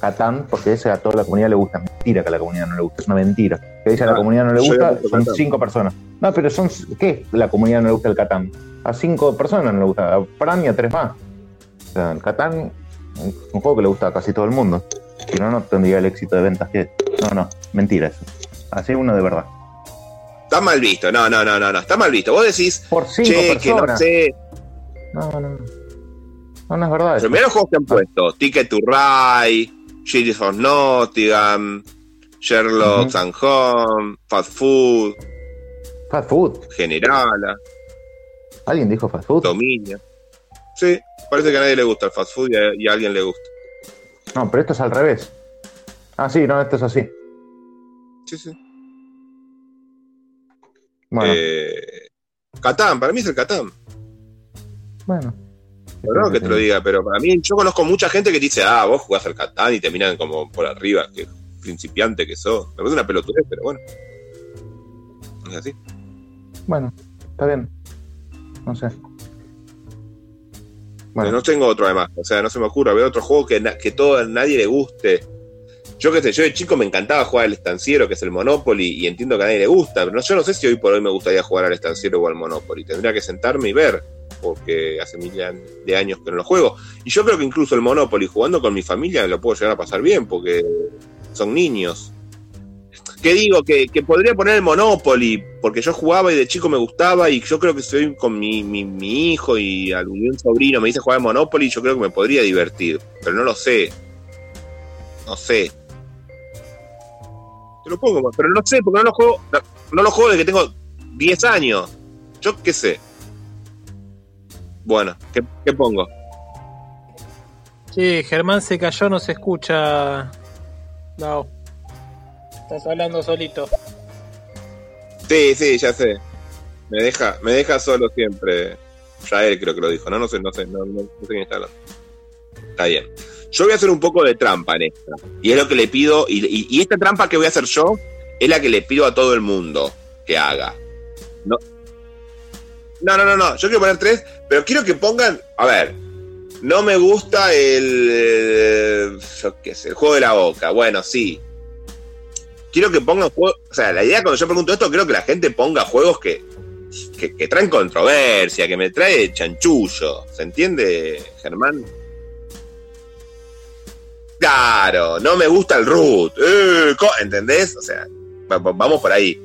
Catán, porque ese a toda la comunidad le gusta. Es mentira que a la comunidad no le gusta, es una mentira. Que dice a la Ah, comunidad no le gusta, son cinco personas. No, pero son, ¿qué? La comunidad no le gusta el Catán. A cinco personas no le gusta, a Fran y a tres más. O sea, el Catán es un juego que le gusta a casi todo el mundo. Si no, no tendría el éxito de ventas que. No, no, mentira eso. Así uno de verdad. Está mal visto, no, no, no, no, no, está mal visto. Vos decís, Por cinco che, que no sé. No, no, no. No, es verdad. los juegos que han puesto: Ticket to Ride, Sheriff of Nottingham, Sherlock and Home, Fast Food, Fast food. Generala, ¿Alguien dijo fast food? Dominia. Sí, parece que a nadie le gusta el fast food y a, y a alguien le gusta. No, pero esto es al revés. Ah, sí, no, esto es así. Sí, sí. Bueno, Eh, Catán, para mí es el Catán. bueno. Perdón que te lo diga, pero para mí, yo conozco mucha gente que dice, ah, vos jugás al Catán y te miran como por arriba, que principiante que sos. Me parece una pelotudez, pero bueno. Es así. Bueno, está bien. No sé. No tengo otro además. O sea, no se me ocurre ver otro juego que, na- que todo a nadie le guste. Yo qué sé, yo de chico me encantaba jugar al estanciero, que es el Monopoly, y entiendo que a nadie le gusta, pero no, yo no sé si hoy por hoy me gustaría jugar al estanciero o al Monopoly. Tendría que sentarme y ver, porque hace mil de años que no lo juego. Y yo creo que incluso el Monopoly, jugando con mi familia, lo puedo llegar a pasar bien, porque son niños. Que digo, que, que podría poner el Monopoly, porque yo jugaba y de chico me gustaba, y yo creo que si hoy con mi, mi, mi hijo y algún sobrino me dice jugar al Monopoly, yo creo que me podría divertir, pero no lo sé. No sé. Te lo pongo, pero no sé, porque no lo juego, no, no lo juego desde que tengo 10 años. Yo qué sé. Bueno, ¿qué, qué pongo? Sí, Germán se cayó, no se escucha. No. Estás hablando solito. Sí, sí, ya sé. Me deja, me deja solo siempre. Ya él creo que lo dijo, no, no sé, no sé, no, no- no sé quién está hablando. Está bien. Yo voy a hacer un poco de trampa en esta. Y es lo que le pido, y, esta trampa que voy a hacer yo es la que le pido a todo el mundo que haga. No, no, no, no, no. yo quiero poner tres, pero quiero que pongan, a ver, no me gusta el, eh, yo qué sé, el juego de la boca. Bueno, sí. Quiero que pongan juegos, o sea, la idea cuando yo pregunto esto, creo que la gente ponga juegos que, que, que traen controversia, que me trae chanchullo. ¿Se entiende, Germán? Claro, no me gusta el root. Eh, ¿Entendés? O sea, va- va- vamos por ahí.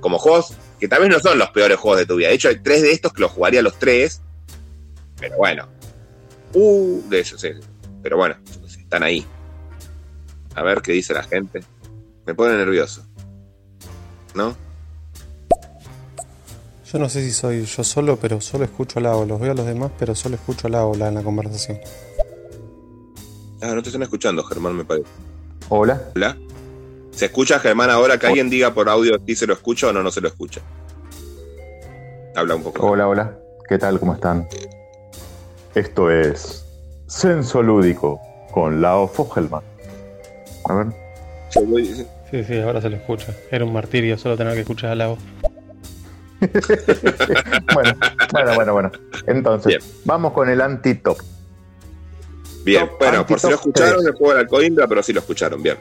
Como juegos que tal vez no son los peores juegos de tu vida. De hecho, hay tres de estos que los jugaría los tres. Pero bueno. Uh, de ellos, sí. Pero bueno, están ahí. A ver qué dice la gente. Me pone nervioso. ¿No? Yo no sé si soy yo solo, pero solo escucho a Lao. Los veo a los demás, pero solo escucho a la- en la conversación. Ah, no te están escuchando, Germán, me parece. Hola. Hola. ¿Se escucha, Germán, ahora que alguien diga por audio si se lo escucha o no, no se lo escucha? Habla un poco. Hola, hola. ¿Qué tal? ¿Cómo están? Esto es Censo Lúdico con Lao Fogelman. A ver. Sí, sí, ahora se lo escucha. Era un martirio solo tener que escuchar a Lao. Bueno, bueno, bueno, bueno. Entonces, vamos con el anti-top. Bien, Top bueno, por si lo escucharon, tres. el juego de la Coimbra, pero sí lo escucharon, bien.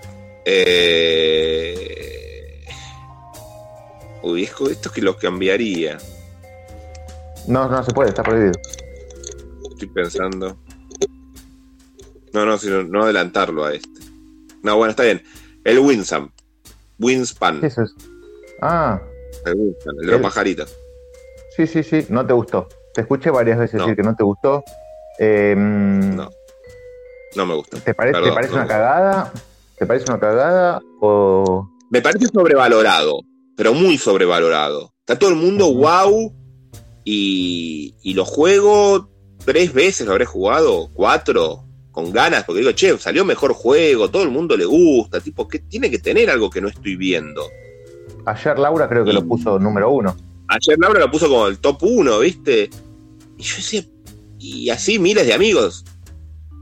Eh... Uy, esto es que lo cambiaría. No, no se puede, está prohibido. Estoy pensando. No, no, sino no adelantarlo a este. No, bueno, está bien. El Winsam. Winspan. ¿Qué es eso? Ah, El Winspan, el de los pajaritos. sí, sí, sí, no te gustó. Te escuché varias veces No. decir que no te gustó. Eh, No me gusta. ¿Te, pare- Perdón, ¿te parece no una cagada? ¿Te parece una cagada? O. Me parece sobrevalorado, pero muy sobrevalorado. Está todo el mundo wow y, y lo juego tres veces, lo habré jugado, cuatro, con ganas, porque digo, che, salió mejor juego, todo el mundo le gusta, tipo, que tiene que tener algo que no estoy viendo. Ayer Laura creo que lo puso número uno. Ayer Laura lo puso como el top uno, ¿viste? Y yo decía, y así miles de amigos.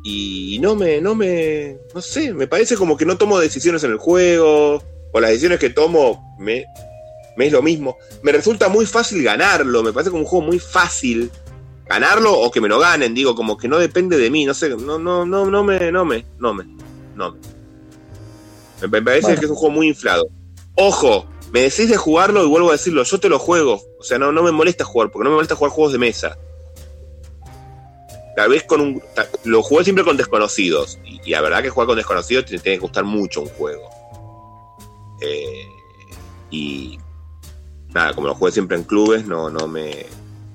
Y no me, no me, no sé, me parece como que no tomo decisiones en el juego, o las decisiones que tomo me, me es lo mismo. Me resulta muy fácil ganarlo, me parece como un juego muy fácil ganarlo o que me lo ganen, digo, como que no depende de mí, no sé, no, no, no, no me, no me, no me, no me. Me, me parece Bueno. que es un juego muy inflado. Ojo, me decís de jugarlo y vuelvo a decirlo, yo te lo juego. O sea, no, no me molesta jugar, porque no me molesta jugar juegos de mesa. Tal vez con un. Lo jugué siempre con desconocidos. Y, y la verdad que jugar con desconocidos te tiene que gustar mucho un juego. Eh, y. Nada, como lo jugué siempre en clubes, no, no me.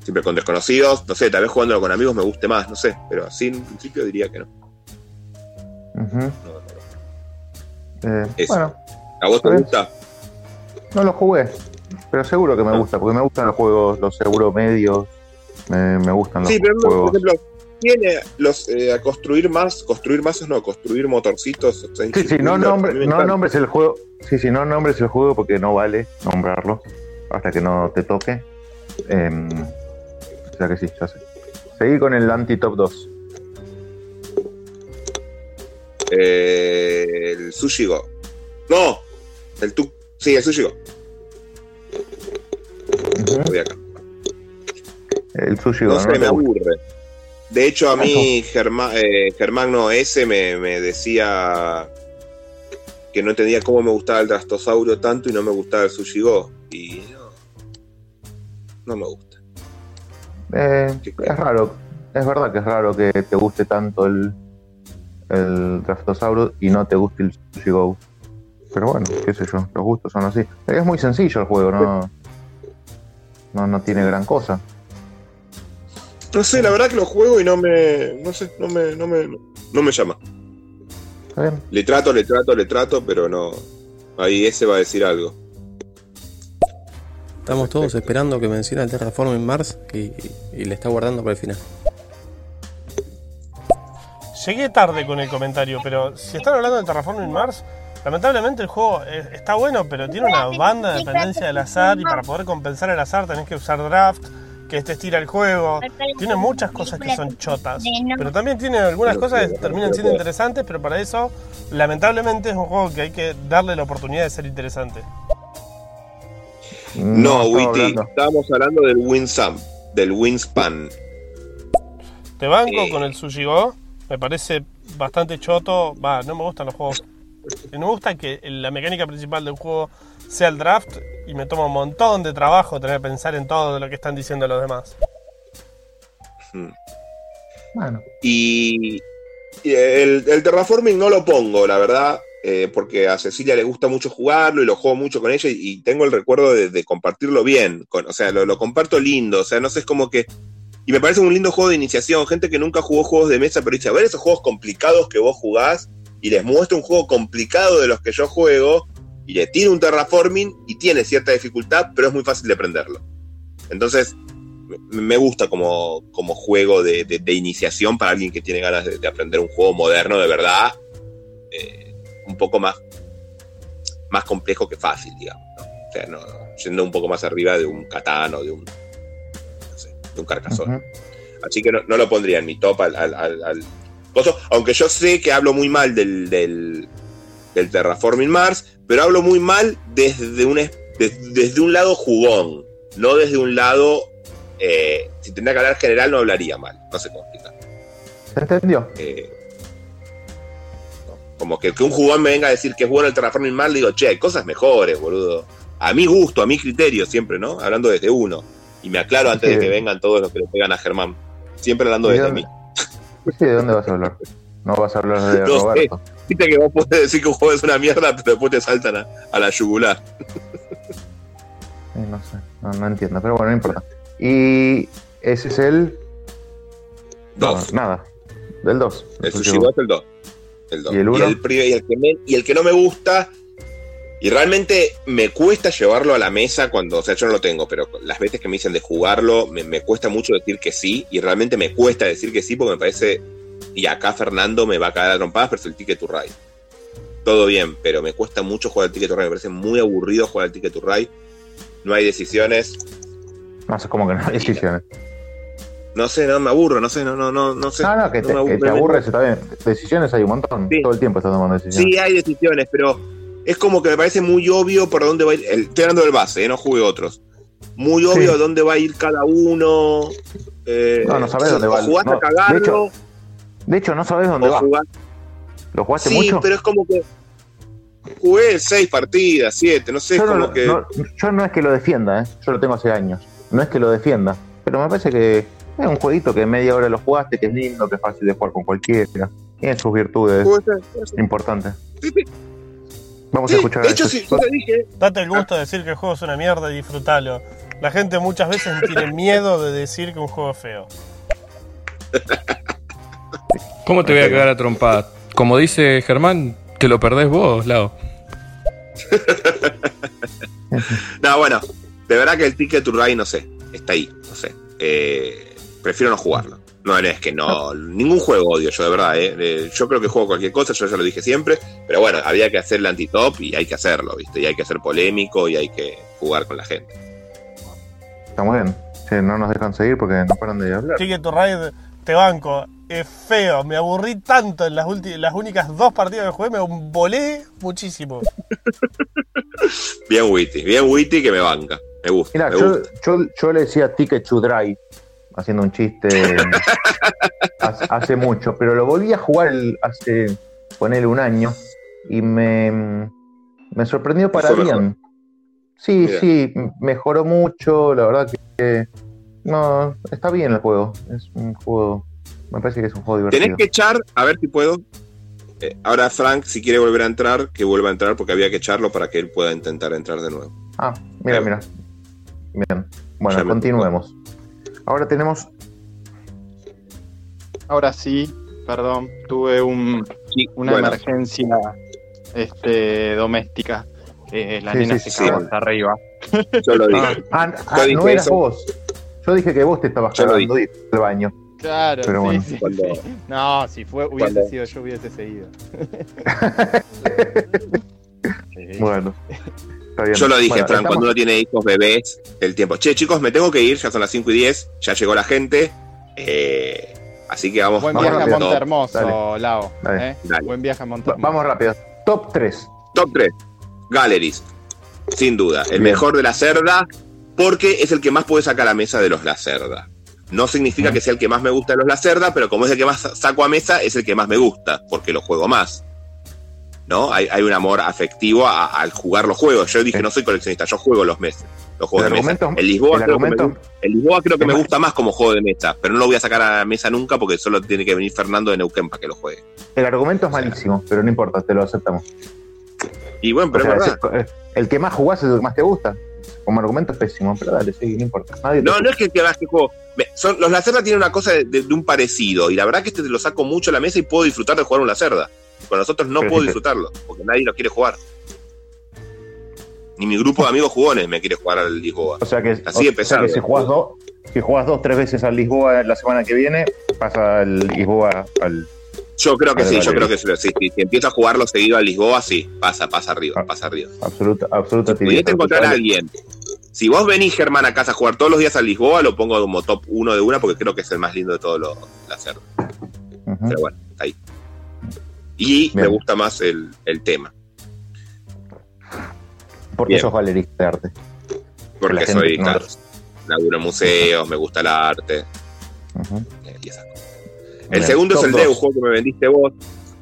Siempre con desconocidos, no sé, tal vez jugándolo con amigos me guste más, no sé. Pero así en principio diría que no. Ujú. Eh, Eso. bueno, ¿A vos te gusta? no lo jugué, pero seguro que me gusta, porque me gustan los juegos, los seguros medios, me, me gustan los Sí, pero no, juegos. por ejemplo, tiene los eh, a construir más, construir más no, construir motorcitos. Sí, sí, no, nombre, me no nombres el juego. Sí, sí, no nombres el juego porque no vale nombrarlo hasta que no te toque. Em, o sea que sí, ya sé. Seguí con el anti-top 2. Eh, el Sushi Go. No, el tu. Sí, el Sushi Go. Voy acá. El sushi No ¿no me te gusta? aburre. De hecho, a mí Germa- eh, Germano S me, me decía que no entendía cómo me gustaba el Drastosaurio tanto y no me gustaba el Sushi Go. Y no, no me gusta. Eh, es raro, es verdad que es raro que te guste tanto el, el Draftosaurus y no te guste el Sushi Go. Pero bueno, qué sé yo, los gustos son así. Es muy sencillo el juego, no, no, no tiene gran cosa. No sé, la verdad que lo juego y no me. No sé, no me, no me, no me llama. ¿Está bien? Le trato, le trato, le trato, pero no. Ahí ese va a decir algo. Estamos todos esperando que mencione el Terraforming Mars y, y le está guardando para el final. Llegué tarde con el comentario, pero si están hablando de Terraforming Mars, lamentablemente el juego eh, está bueno, pero tiene una banda de dependencia del azar y para poder compensar el azar tenés que usar draft, que este estira el juego. Tiene muchas cosas que son chotas, pero también tiene algunas cosas que terminan siendo interesantes, pero para eso, lamentablemente, es un juego que hay que darle la oportunidad de ser interesante. No, estaba Witty, hablando. estábamos hablando del Winsam, del Winspan. Te banco con el Sushi Go, me parece bastante choto. Va, no me gustan los juegos. No me gusta que la mecánica principal del juego sea el draft y me toma un montón de trabajo tener que pensar en todo lo que están diciendo los demás. Hmm. Bueno. Y, y el, el Terraforming no lo pongo, la verdad, eh, porque a Cecilia le gusta mucho jugarlo y lo juego mucho con ella y, y tengo el recuerdo de, de compartirlo bien. con- o sea, lo, lo comparto lindo. O sea, no sé, es como que. Y me parece un lindo juego de iniciación. Gente que nunca jugó juegos de mesa, pero dice, a ver esos juegos complicados que vos jugás y les muestro un juego complicado de los que yo juego y le tiro un terraforming y tiene cierta dificultad, pero es muy fácil de aprenderlo. Entonces, me- gusta como, como juego de, de- de iniciación para alguien que tiene ganas de, de aprender un juego moderno de verdad, eh, un poco más, más complejo que fácil, digamos. ¿no? O sea, no, yendo un poco más arriba de un Catán o de un, no sé, de un Carcassonne. Así que no, no lo pondría en mi top al, al- al- al coso, aunque yo sé que hablo muy mal del, del, del Terraforming Mars, pero hablo muy mal desde un, desde un lado jugón, no desde un lado, eh, si tendría que hablar general no hablaría mal, no sé cómo explicar. ¿Se entendió? Eh, no, como que, que un jugón me venga a decir que es bueno el Terraforming Mars, le digo, che, hay cosas mejores, boludo. A mi gusto, a mi criterio siempre, ¿no? Hablando desde uno. Y me aclaro antes de que vengan todos los que le pegan a Germán. Siempre hablando ¿Y desde mí. Sí, ¿de dónde vas a hablar? No vas a hablar de No sé. Roberto. Viste que vos podés decir que un juego es una mierda, pero después te saltan a, a la yugular. Sí, no sé, no, no entiendo, pero bueno, no importa. Y ese es el. Dos. No, nada, del 2. El Sushi es el 2. El dos. ¿Y el uno? el, pri- y el que me- y el que no me gusta, y realmente me cuesta llevarlo a la mesa cuando, o sea, yo no lo tengo, pero las veces que me dicen de jugarlo, me, me cuesta mucho decir que sí, y realmente me cuesta decir que sí porque me parece, y acá Fernando me va a caer a trompadas, pero es el Ticket to Ride. Todo bien, pero me cuesta mucho jugar al Ticket to Ride, me parece muy aburrido jugar al Ticket to Ride. No hay decisiones, No sé cómo que no hay decisiones. no sé, no me aburro, no sé, no, no, no, no sé. No, no, que te, me que te aburres está bien. Decisiones hay un montón. Todo el tiempo estás tomando decisiones. Sí, hay decisiones, pero es como que me parece muy obvio por dónde va a ir. el- estoy hablando del base, eh, no jugué otros. Muy obvio Sí. dónde va a ir cada uno. eh, No, no sabes dónde va. no, a cagarlo. de, hecho, de hecho, no sabes dónde va. jugás- ¿Lo jugaste Sí, mucho? pero es como que jugué seis partidas, siete, no sé, yo, como no, que. no- yo no es que lo defienda, ¿eh? yo lo tengo hace años. No es que lo defienda, pero me parece que es un jueguito que en media hora lo jugaste, que es lindo, que es fácil de jugar con cualquiera. Tiene sus virtudes importantes. Sí, sí. Vamos Sí, a escuchar de hecho, sí, yo te dije. Date el gusto de decir que el juego es una mierda y disfrutalo. La gente muchas veces tiene miedo de decir que un juego es feo. ¿Cómo te voy a cagar a trompada? Como dice Germán, te lo perdés vos, Lao. No, bueno, de verdad que el Ticket to Ride, no sé, está ahí, no sé. Eh, prefiero no jugarlo. No, no, es que no, ningún juego odio yo, de verdad. eh. Eh, yo creo que juego cualquier cosa, yo ya lo dije siempre, pero bueno, había que hacer el antitop y hay que hacerlo, ¿viste? Y hay que ser polémico y hay que jugar con la gente. Estamos bien. Sí, no nos dejan seguir porque no paran de hablar. Ticket to Ride, te banco. Es feo, me aburrí tanto en las, ulti- las únicas dos partidas que jugué, me volé muchísimo. Bien Witty, bien Witty que me banca. Me gusta, Mira, me yo, gusta. yo, yo le decía Ticket to Dry haciendo un chiste hace, hace mucho, pero lo volví a jugar hace, ponele un año, y me, me sorprendió para mejor. bien. Sí, Bien. sí, mejoró mucho, la verdad que no, está bien el juego, es un juego, me parece que es un juego divertido. Tenés que echar, a ver si puedo. Eh, ahora Frank, si quiere volver a entrar, que vuelva a entrar porque había que echarlo para que él pueda intentar entrar de nuevo. Ah, mira, mira. Bien. Bueno, Ya continuemos. Ahora tenemos. Ahora sí, perdón, tuve un, una bueno. emergencia este, doméstica. Eh, la Sí, nena sí, se sí. cagó hasta arriba. Yo lo dije. Ah, Yo ah, dije no eras eso. vos. Yo dije que vos te estabas cagando del baño. Claro, Pero sí, bueno. sí, Cuando- sí. No, si fue, hubiese Cuando- sido yo, hubiese seguido. Sí. Bueno. Yo lo dije, Bueno, Frank, estamos- cuando uno tiene hijos bebés, el tiempo. Che, chicos, me tengo que ir, ya son las 5 y 10, ya llegó la gente. eh, así que vamos, Buen vamos viaje a rápido. Monte Hermoso, Dale. Lao. Dale. ¿eh? Dale. Buen viaje a Monte Va- Hermoso. Vamos rápido. Top 3. Top 3. Galleries. Sin duda. El Bien. mejor de la cerda, porque es el que más puede sacar a la mesa de los la cerda. No significa que sea el que más me gusta de los la cerda, pero como es el que más saco a mesa, es el que más me gusta, porque lo juego más. ¿No? Hay, hay un amor afectivo a- al jugar los juegos. Yo dije, no soy coleccionista, yo juego los meses. Los juegos El de mesa. El Lisboa, el creo, que me, el Lisboa creo que me gusta más como juego de mesa, pero no lo voy a sacar a la mesa nunca porque solo tiene que venir Fernando de Neuquén para que lo juegue. El argumento es malísimo, pero no importa, te lo aceptamos. Y bueno, O pero sea, es verdad. el que más jugás es el que más te gusta. Como argumento es pésimo, pero dale, sí, no importa. Nadie No, no es que, que más que juego. Me- son, los Lacerda tienen una cosa de, de- de un parecido. Y la verdad que este te lo saco mucho a la mesa y puedo disfrutar de jugar un Lacerda. Con nosotros no puedo disfrutarlo, porque nadie lo quiere jugar. Ni mi grupo de amigos jugones me quiere jugar al Lisboa. O sea que, Así o sea pesado. que si jugás dos, si jugás dos, tres veces al Lisboa la semana que viene, pasa el Lisboa al. Yo creo que sí, yo creo que sí. Si empiezo a jugarlo seguido al Lisboa, sí, pasa, pasa arriba, pasa arriba. Absoluta, absoluta tibieza. encontrar a alguien. Si vos venís, Germán, a casa a jugar todos los días al Lisboa, lo pongo como top 1 de una porque creo que es el más lindo de todos los. Ujú. Pero bueno, está ahí. Y me gusta más el, el tema. Porque Bien. sos galerista de arte. Porque la soy, no claro, lo- laburo en museos, me gusta el arte. Eh, y esas cosas. El Bien. segundo es el. Deus, juego que me vendiste vos.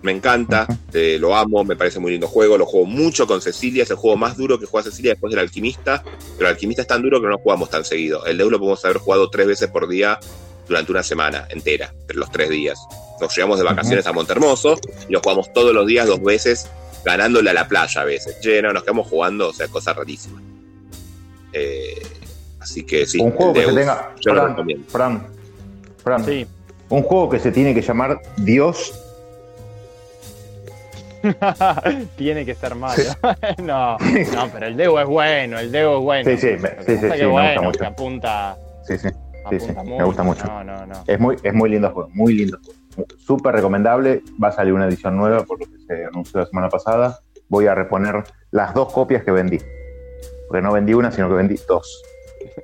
Me encanta, te- lo amo, me parece muy lindo juego. Lo juego mucho con Cecilia, es el juego más duro que juega Cecilia después del Alquimista. Pero el Alquimista es tan duro que no lo jugamos tan seguido. El Deus lo podemos haber jugado tres veces por día durante una semana entera, entre los tres días. Nos llevamos de vacaciones a Montermoso y lo jugamos todos los días dos veces, ganándole a la playa a veces. Che, no, nos quedamos jugando, o sea, cosa rarísima. Eh, así que sí, Un juego que se tenga. yo lo Fran, recomiendo. Fran, Fran, Sí. Un juego que se tiene que llamar Dios. Tiene que ser malo. no, no, pero el Debo es bueno, el Debo es bueno. Sí, sí, que sí, sí, pasa sí, que me gusta bueno, mucho. que apunta, Sí, sí. Sí, sí, me gusta mucho. No, no, no. Es muy, es muy lindo el juego, muy lindo. Súper recomendable. Va a salir una edición nueva, por lo que se anunció la semana pasada. Voy a reponer las dos copias que vendí. Porque no vendí una, sino que vendí dos.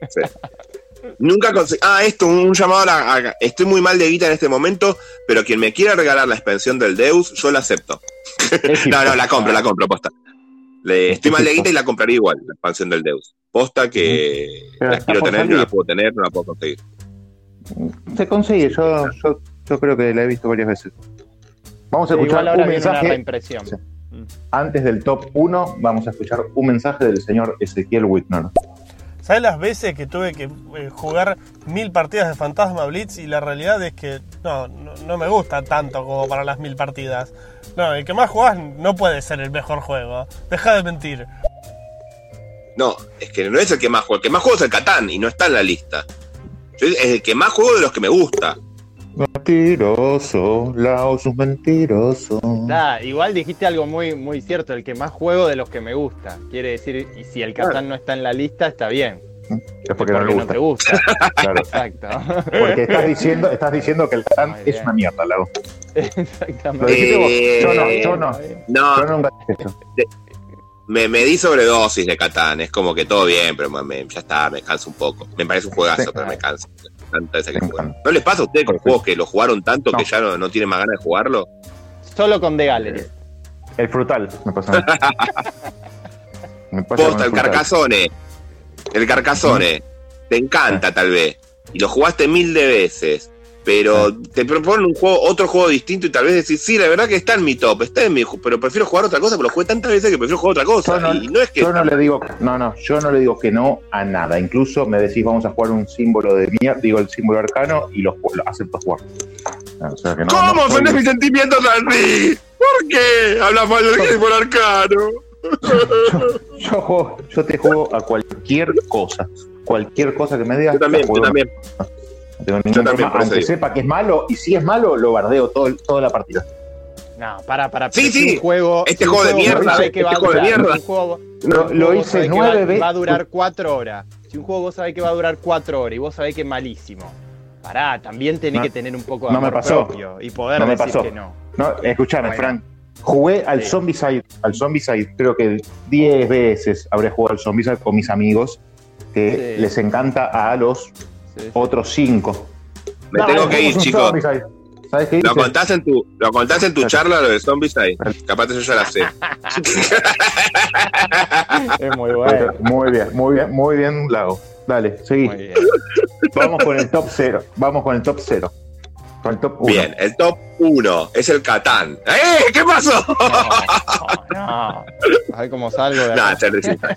Sí. Nunca conseguí. Ah, esto, un llamado a, la- a- Estoy muy mal de guita en este momento, pero quien me quiera regalar la expansión del Deus, yo la acepto. no, no, la compro, la compro, posta. Le, estoy mal de guita y la compraría igual, la expansión del Deus. Posta que Pero la está quiero tener, no la puedo tener, no la puedo conseguir. Se consigue, yo, yo, yo creo que la he visto varias veces. Vamos a Sí, escuchar un mensaje. Sí. Antes del top 1, vamos a escuchar un mensaje del señor Ezequiel Whitner. ¿Sabes las veces que tuve que eh, jugar mil partidas de Fantasma Blitz y la realidad es que no, no, no me gusta tanto como para las mil partidas? No, el que más jugás no puede ser el mejor juego. Deja de mentir. No, es que no es el que más juego. El que más juego es el Catán y no está en la lista. Yo- es el que más juego de los que me gusta. Mentiroso, Laos es mentiroso. Da, igual dijiste algo muy, muy cierto, el que más juego de los que me gusta. Quiere decir, y si el Catán no está en la lista, está bien. Es porque, no le gusta. te gusta. Claro. Exacto. Porque estás diciendo, estás diciendo que el Catán es una mierda, Lago. Lo Exactamente. vos. Eh, Yo no, yo no. No, Yo nunca dije eso. me, me di sobredosis de Catán. Es como que todo bien, pero me- ya está, me cansa un poco. Me parece un juegazo, Sí. pero me cansa. Tanta esa que jugar. ¿No les pasa a ustedes con juegos que lo jugaron tanto que ya no, no tienen más ganas de jugarlo? Solo con The Gallery. El frutal, me pasa Posta, el frutal. Carcassone. El Carcassone. Te encanta, tal vez. y lo jugaste mil de veces, pero te proponen un juego, otro juego distinto y tal vez decís, sí, la verdad que está en mi top, está en mi pero prefiero jugar otra cosa, pero lo jugué tantas veces que prefiero jugar otra cosa. No, y no es que yo no le digo, no, no, yo no le digo que no a nada. Incluso me decís vamos a jugar un símbolo de mierda, digo el símbolo arcano y lo, lo acepto jugar. O sea que no, ¿Cómo no soy- mis sentimientos así? ¿Por qué? Hablas mal del por arcano. yo, juego- yo te juego a cualquier cosa. Cualquier cosa que me digas. Yo también, yo también. No tengo ningún Yo problema, aunque sepa que es malo, y si es malo, lo bardeo todo, toda la partida. No, para, para. Sí, sí. un juego, Este juego de mierda, este que va a juego de durar, mierda. si un juego- Lo- un hice nueve va- veces. Va a durar cuatro horas. Si un juego vos sabés que va a durar cuatro horas y vos sabés que es malísimo. Pará, también tenés No, que tener un poco de no me amor pasó. propio y poder No me decir pasó. que no. No, escúchame, Bueno. Frank. Jugué al Sí. Zombicide, al Zombicide, creo que 10 veces habré jugado al Zombicide con mis amigos, que Sí. les encanta a los Sí. otros 5. Me tengo que ir, chicos. ¿Sabes qué Lo contás en tu, lo contás en tu charla lo de zombies ahí. Capaz yo ya la sé. Es muy bueno. Muy bien, muy bien, muy bien, Lago. Dale, seguí. Muy bien. Vamos con el top 0. Vamos con el top 0. Con el top 1. Bien, el top 1 es el Catán. ¡Eh! ¿Qué pasó? No. A ver cómo salgo de No, acá. es el Racing Sun.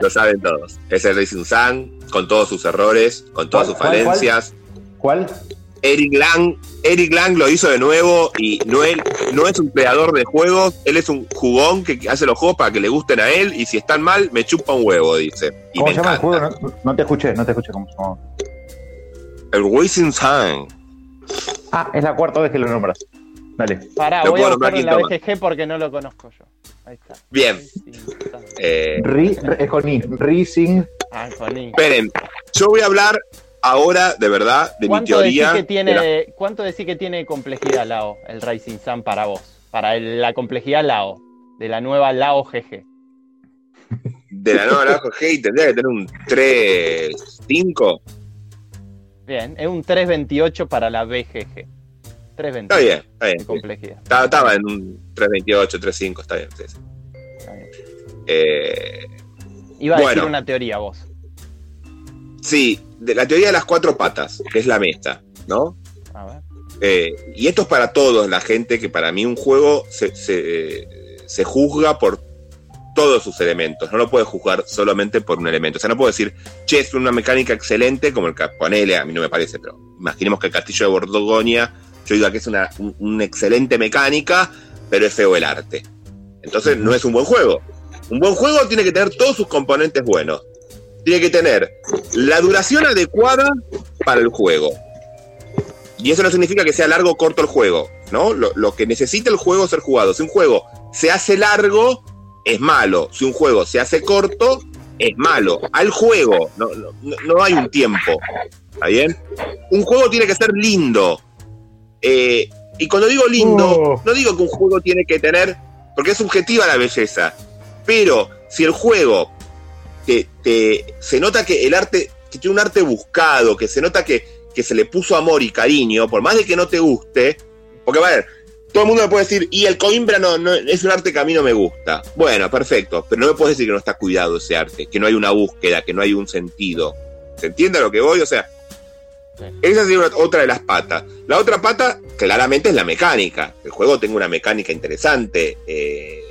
Lo saben todos. Es el Racing Sun, con todos sus errores, con todas sus ¿Cuál, cuál, cuál? falencias. ¿Cuál? Eric Lang, Eric Lang lo hizo de nuevo y no, él, no es un creador de juegos, él es un jugón que hace los juegos para que le gusten a él y si están mal, me chupa un huevo, dice. Y ¿Cómo me se llama el juego? No, no te escuché, no te escuché cómo se llama. El Racing Sun. Ah, es la cuarta vez que lo nombras. Dale. Pará, Lo voy a buscarlo en la. BGG porque no lo conozco yo. Ahí está. Bien. Eh, Ri, es con I. Rising. Ah, Juanín. esperen, yo voy a hablar ahora de verdad de mi ¿Cuánto decís, teoría. que tiene, de la- ¿Cuánto decís que tiene complejidad Lao, el Rising Sun para vos? Para el- la complejidad Lao, de la nueva Lao GG. de la nueva Naranja G tendría que tener un 3-5. Bien, es un 328 para la BGG. 328 Está bien, está bien. de complejidad. Estaba, estaba en un 328, 35, está bien. sí, sí. Eh, Iba a Bueno. decir una teoría vos. sí, de la teoría de las cuatro patas, que es la mesa, ¿no? A ver. Eh, y esto es para todos, la gente, que para mí un juego se, se, se juzga por todos sus elementos, no lo puedes juzgar solamente por un elemento. O sea, no puedo decir, che, es una mecánica excelente, como el que ponele, a mí no me parece, pero imaginemos que el castillo de Borgoña, yo diga que es una, un- excelente mecánica, pero es feo el arte. Entonces no es un buen juego. Un buen juego tiene que tener todos sus componentes buenos. Tiene que tener la duración adecuada para el juego. Y eso no significa que sea largo o corto el juego, ¿no? Lo, lo que necesita el juego es ser jugado. Si un juego se hace largo, es malo. Si un juego se hace corto, es malo. Al juego, no, no, no- hay un tiempo. ¿Está bien? Un juego tiene que ser lindo. Eh, y cuando digo lindo, Oh. no digo que un juego tiene que tener, porque es subjetiva la belleza, pero si el juego te, te- se nota que el arte, que tiene un arte buscado, que se nota que, que se le puso amor y cariño, por más de que no te guste, porque a ver, todo el mundo me puede decir, y el Coimbra no, no, es un arte que a mí no me gusta. Bueno, perfecto, pero no me puedes decir que no está cuidado ese arte, que no hay una búsqueda, que no hay un sentido. ¿Se entiende a lo que voy? O sea, esa sería otra de las patas. La otra pata, claramente, es la mecánica. El juego tenga una mecánica interesante, eh,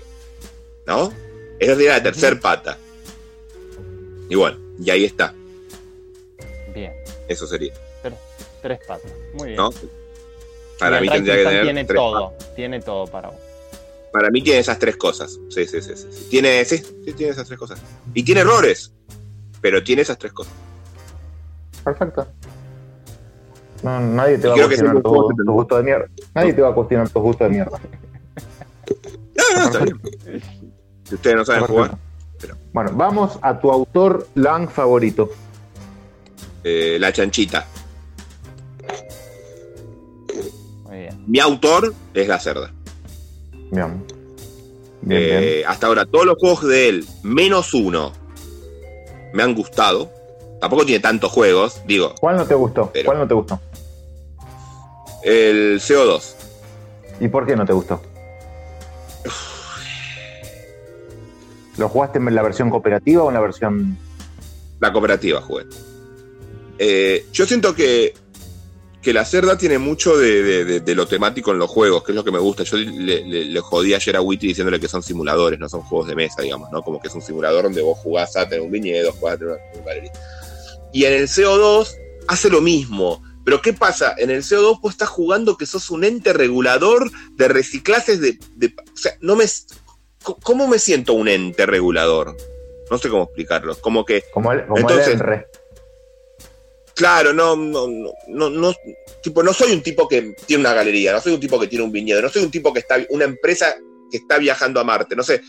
¿no? Esa sería la tercer pata. Y bueno, y ahí está. Bien, Eso sería, tres, tres patas. Muy bien. ¿no? Para mí tendría que tener tiene tres todo, tiene todo para vos. Para mí tiene esas tres cosas. Sí, sí, sí, sí. Tiene, sí, sí, tiene esas tres cosas. Y tiene errores, pero tiene esas tres cosas. Perfecto. No, nadie te va a cuestionar es un tu, tu gusto de mierda. Nadie te va a cuestionar tu gusto de mierda. No, no, está bien. Si ustedes no saben jugar, Bueno, vamos a tu autor Lang favorito. eh, la chanchita. Mi autor es la cerda. Bien. Bien, Eh, Hasta ahora, todos los juegos de él, menos uno, me han gustado. Tampoco tiene tantos juegos, digo, ¿Cuál no te gustó? Pero- ¿Cuál no te gustó? el CO2. ¿Y por qué no te gustó? ¿Lo jugaste en la versión cooperativa o en la versión.? La cooperativa jugué. Eh, yo siento que, que la cerda tiene mucho de, de- de- de lo temático en los juegos, que es lo que me gusta. Yo le, le- le jodí ayer a Witty diciéndole que son simuladores, no son juegos de mesa, digamos, ¿no? Como que es un simulador donde vos jugás a tener un viñedo, jugás a tener una, galería. Y en el CO2 hace lo mismo. Pero ¿qué pasa? En el CO2 vos estás jugando que sos un ente regulador de reciclajes de... o sea, no me... ¿Cómo me siento un ente regulador? No sé cómo explicarlo. Como que... Como el, como Entonces- el. Claro, no, no, no, no, tipo, no soy un tipo que tiene una galería, no soy un tipo que tiene un viñedo, no soy un tipo que está, una empresa que está viajando a Marte, no sé.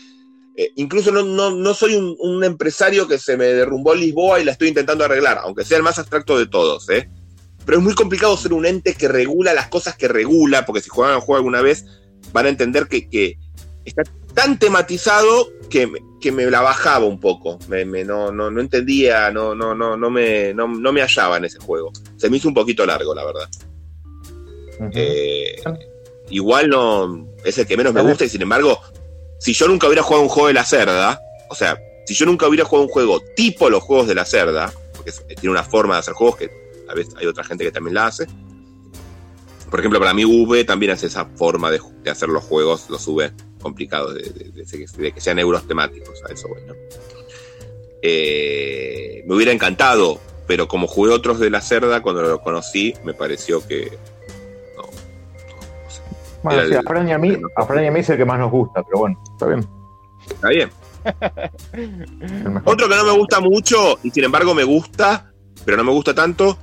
Eh, incluso no, no, no soy un, empresario que se me derrumbó Lisboa y la estoy intentando arreglar, aunque sea el más abstracto de todos, ¿eh? Pero es muy complicado ser un ente que regula las cosas que regula, porque si juegan el juego alguna vez van a entender que está tan tematizado que, me- que me la bajaba un poco. Me, me- no, no, no entendía, no, no, no, no, me, no, no me hallaba en ese juego. Se me hizo un poquito largo, la verdad. Eh, igual no es el que menos me gusta y sin embargo, si yo nunca hubiera jugado un juego de la cerda, o sea, si yo nunca hubiera jugado un juego tipo los juegos de la cerda, porque tiene una forma de hacer juegos que a veces hay otra gente que también la hace. Por ejemplo, para mí V también hace esa forma de, de hacer los juegos, los V complicados, de, que sean euros temáticos, a eso voy, ¿no? Eh, me hubiera encantado, pero como jugué otros de la cerda, cuando lo conocí, me pareció que Bueno, Era sí, a Fran y a mí, a Fran y a mí es el que más nos gusta, pero bueno, está bien. está bien. Otro que no me gusta mucho, y sin embargo me gusta, pero no me gusta tanto,